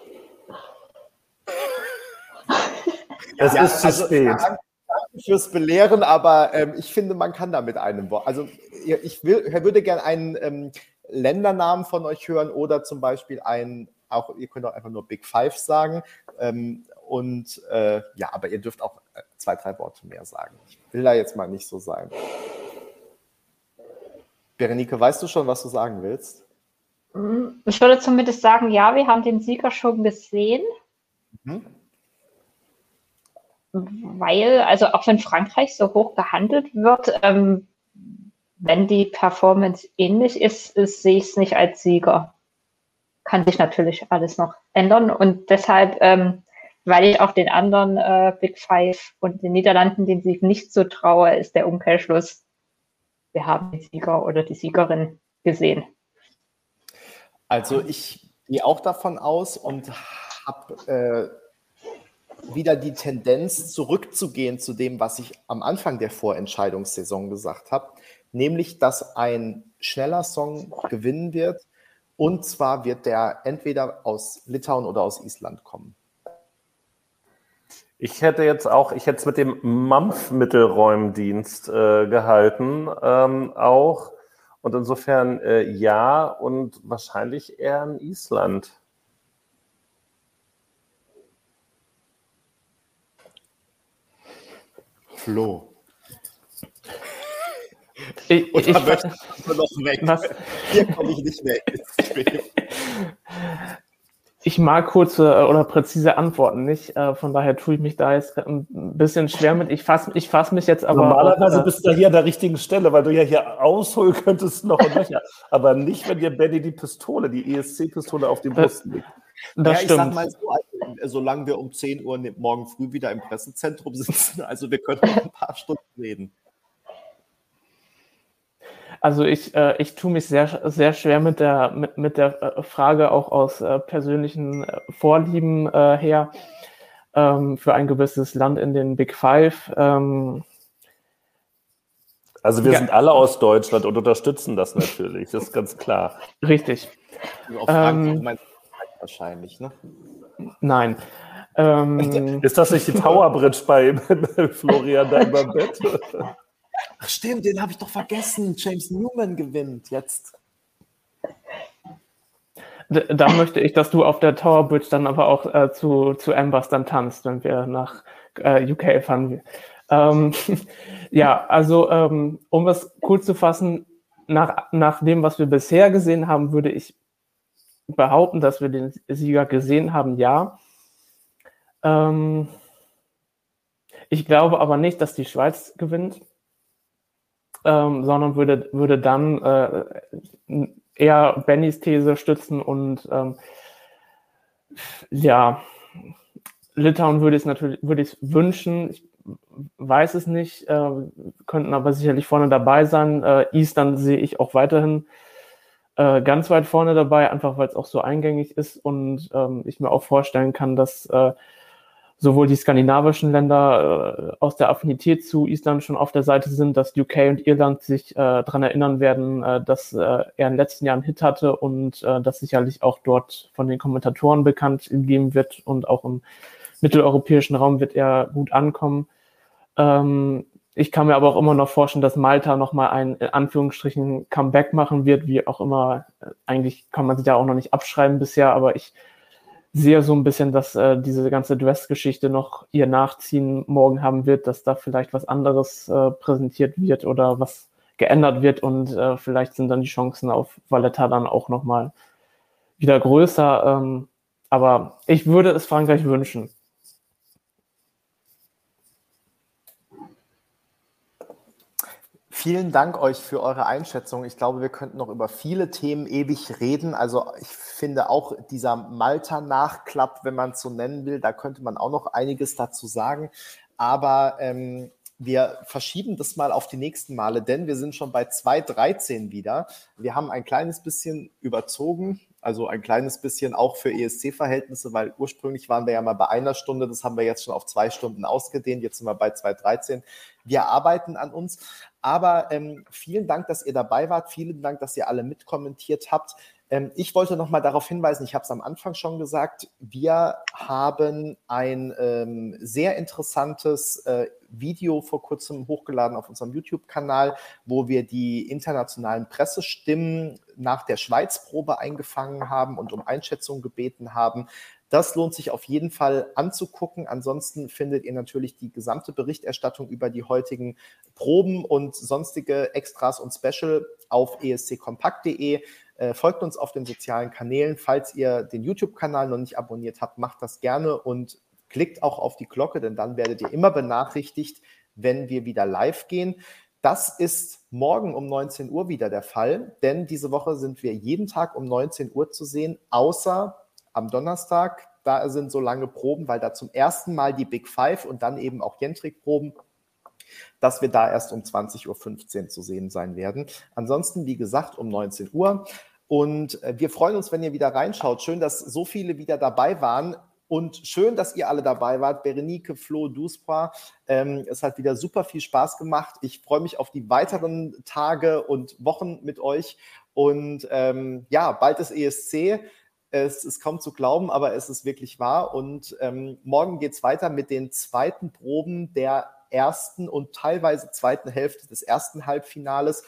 Es ja, ist zu also, spät. Danke fürs Belehren, aber ähm, ich finde, man kann da mit einem Wort. Also ich will, würde gerne einen ähm, Ländernamen von euch hören oder zum Beispiel einen, auch ihr könnt auch einfach nur Big Five sagen. Ähm, und äh, ja, aber ihr dürft auch äh, zwei, drei Worte mehr sagen. Ich will da jetzt mal nicht so sein. Berenike, weißt du schon, was du sagen willst? Ich würde zumindest sagen, ja, wir haben den Sieger schon gesehen. Mhm weil, also auch wenn Frankreich so hoch gehandelt wird, ähm, wenn die Performance ähnlich ist, ist sehe ich es nicht als Sieger. Kann sich natürlich alles noch ändern und deshalb, ähm, weil ich auch den anderen äh, Big Five und den Niederlanden den Sieg nicht so traue, ist der Umkehrschluss. Wir haben den Sieger oder die Siegerin gesehen. Also ich gehe auch davon aus und habe äh, wieder die Tendenz zurückzugehen zu dem, was ich am Anfang der Vorentscheidungssaison gesagt habe, nämlich dass ein schneller Song gewinnen wird und zwar wird der entweder aus Litauen oder aus Island kommen. Ich hätte jetzt auch, ich hätte es mit dem MAMF-Mittelräumdienst äh, gehalten, ähm, auch. Und insofern äh, ja und wahrscheinlich eher in Island. Flo. Ich, Oder ich, möchtest du noch weg? Was? Hier komme ich nicht weg. Ich mag kurze äh, oder präzise Antworten nicht. Äh, von daher tue ich mich da jetzt ein bisschen schwer mit. Ich fasse ich fass mich jetzt aber. Normalerweise auch, bist du hier an der richtigen Stelle, weil du ja hier ausholen könntest noch und nöcher. aber nicht, wenn dir Benny die Pistole, die ESC-Pistole auf dem Brust liegt. Das ja, stimmt. ich sag mal so, also, solange wir um 10 Uhr morgen früh wieder im Pressezentrum sitzen, also wir können noch ein paar Stunden reden. Also ich, äh, ich tue mich sehr, sehr schwer mit der, mit, mit der äh, Frage auch aus äh, persönlichen äh, Vorlieben äh, her ähm, für ein gewisses Land in den Big Five. Ähm, also wir ja. sind alle aus Deutschland und unterstützen das natürlich, das ist ganz klar. Richtig. Auf Frankreich ähm, wahrscheinlich, ne? Nein. Ähm, ist das nicht die Tower Bridge bei, Florian da über Bett? Ach stimmt, den habe ich doch vergessen. James Newman gewinnt jetzt. Da möchte ich, dass du auf der Tower Bridge dann aber auch äh, zu, zu Ambers dann tanzt, wenn wir nach äh, UK fahren. Ähm, ja, also um, ähm, um es kurz zu fassen, nach, nach dem, was wir bisher gesehen haben, würde ich behaupten, dass wir den Sieger gesehen haben, ja. Ähm, ich glaube aber nicht, dass die Schweiz gewinnt, ähm, sondern würde, würde dann äh, eher Bennys These stützen und ähm, ja, Litauen würde es natürlich würde ich wünschen. Ich weiß es nicht, äh, könnten aber sicherlich vorne dabei sein. Äh, Eastern sehe ich auch weiterhin äh, ganz weit vorne dabei, einfach weil es auch so eingängig ist und ähm, ich mir auch vorstellen kann, dass äh, sowohl die skandinavischen Länder äh, aus der Affinität zu Island schon auf der Seite sind, dass UK und Irland sich äh, daran erinnern werden, äh, dass äh, er in den letzten Jahren Hit hatte und äh, das sicherlich auch dort von den Kommentatoren bekannt gegeben wird und auch im mitteleuropäischen Raum wird er gut ankommen. Ähm, ich kann mir aber auch immer noch vorstellen, dass Malta nochmal ein, in Anführungsstrichen, Comeback machen wird, wie auch immer. Eigentlich kann man sich ja auch noch nicht abschreiben bisher, aber ich sehe so ein bisschen, dass äh, diese ganze Dress-Geschichte noch ihr Nachziehen morgen haben wird, dass da vielleicht was anderes äh, präsentiert wird oder was geändert wird und äh, vielleicht sind dann die Chancen auf Valletta dann auch nochmal wieder größer. Ähm, aber ich würde es Frankreich wünschen. Vielen Dank euch für eure Einschätzung. Ich glaube, wir könnten noch über viele Themen ewig reden. Also ich finde auch dieser Malta-Nachklapp, wenn man es so nennen will, da könnte man auch noch einiges dazu sagen. Aber ähm, wir verschieben das mal auf die nächsten Male, denn wir sind schon bei 2.13 wieder. Wir haben ein kleines bisschen überzogen, also ein kleines bisschen auch für ESC-Verhältnisse, weil ursprünglich waren wir ja mal bei einer Stunde, das haben wir jetzt schon auf zwei Stunden ausgedehnt, jetzt sind wir bei 2.13. Wir arbeiten an uns, aber ähm, vielen Dank, dass ihr dabei wart, vielen Dank, dass ihr alle mitkommentiert habt. Ähm, ich wollte noch mal darauf hinweisen, ich habe es am Anfang schon gesagt, wir haben ein ähm, sehr interessantes äh, Video vor kurzem hochgeladen auf unserem YouTube-Kanal, wo wir die internationalen Pressestimmen nach der Schweizprobe eingefangen haben und um Einschätzung gebeten haben. Das lohnt sich auf jeden Fall anzugucken. Ansonsten findet ihr natürlich die gesamte Berichterstattung über die heutigen Proben und sonstige Extras und Special auf esckompakt.de. Äh, folgt uns auf den sozialen Kanälen. Falls ihr den YouTube-Kanal noch nicht abonniert habt, macht das gerne und klickt auch auf die Glocke, denn dann werdet ihr immer benachrichtigt, wenn wir wieder live gehen. Das ist morgen um 19 Uhr wieder der Fall, denn diese Woche sind wir jeden Tag um 19 Uhr zu sehen, außer am Donnerstag. Da sind so lange Proben, weil da zum ersten Mal die Big Five und dann eben auch Jentrik-Proben dass wir da erst um 20.15 Uhr zu sehen sein werden. Ansonsten, wie gesagt, um 19 Uhr. Und äh, wir freuen uns, wenn ihr wieder reinschaut. Schön, dass so viele wieder dabei waren. Und schön, dass ihr alle dabei wart. Berenike, Flo, Duspra. Ähm, es hat wieder super viel Spaß gemacht. Ich freue mich auf die weiteren Tage und Wochen mit euch. Und ähm, ja, bald ist ESC. Es ist kaum zu glauben, aber es ist wirklich wahr. Und ähm, morgen geht es weiter mit den zweiten Proben der ersten und teilweise zweiten Hälfte des ersten Halbfinales.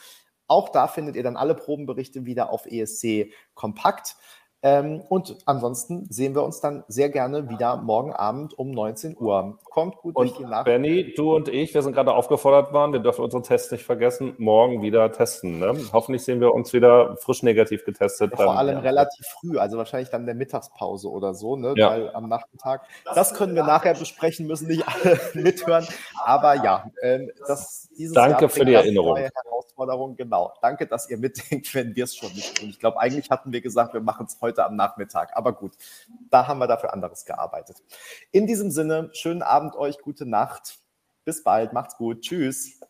Auch da findet ihr dann alle Probenberichte wieder auf ESC Kompakt. Ähm, und ansonsten sehen wir uns dann sehr gerne wieder morgen Abend um 19 Uhr. Kommt gut und durch die Nacht. Benny, du und ich, wir sind gerade aufgefordert worden, wir dürfen unseren Test nicht vergessen, morgen wieder testen. Ne? Hoffentlich sehen wir uns wieder frisch negativ getestet. Ja, vor allem ja. relativ früh, also wahrscheinlich dann der Mittagspause oder so, ne? Ja. weil am Nachmittag. Das können wir nachher besprechen, müssen nicht alle mithören. Aber ja, ähm, das, dieses Danke Jahr für die Erinnerung. Herausforderung, genau. Danke, dass ihr mitdenkt, wenn wir es schon nicht tun. Ich glaube, eigentlich hatten wir gesagt, wir machen es heute am Nachmittag. Aber gut, da haben wir dafür anderes gearbeitet. In diesem Sinne, schönen Abend euch, gute Nacht. Bis bald, macht's gut. Tschüss.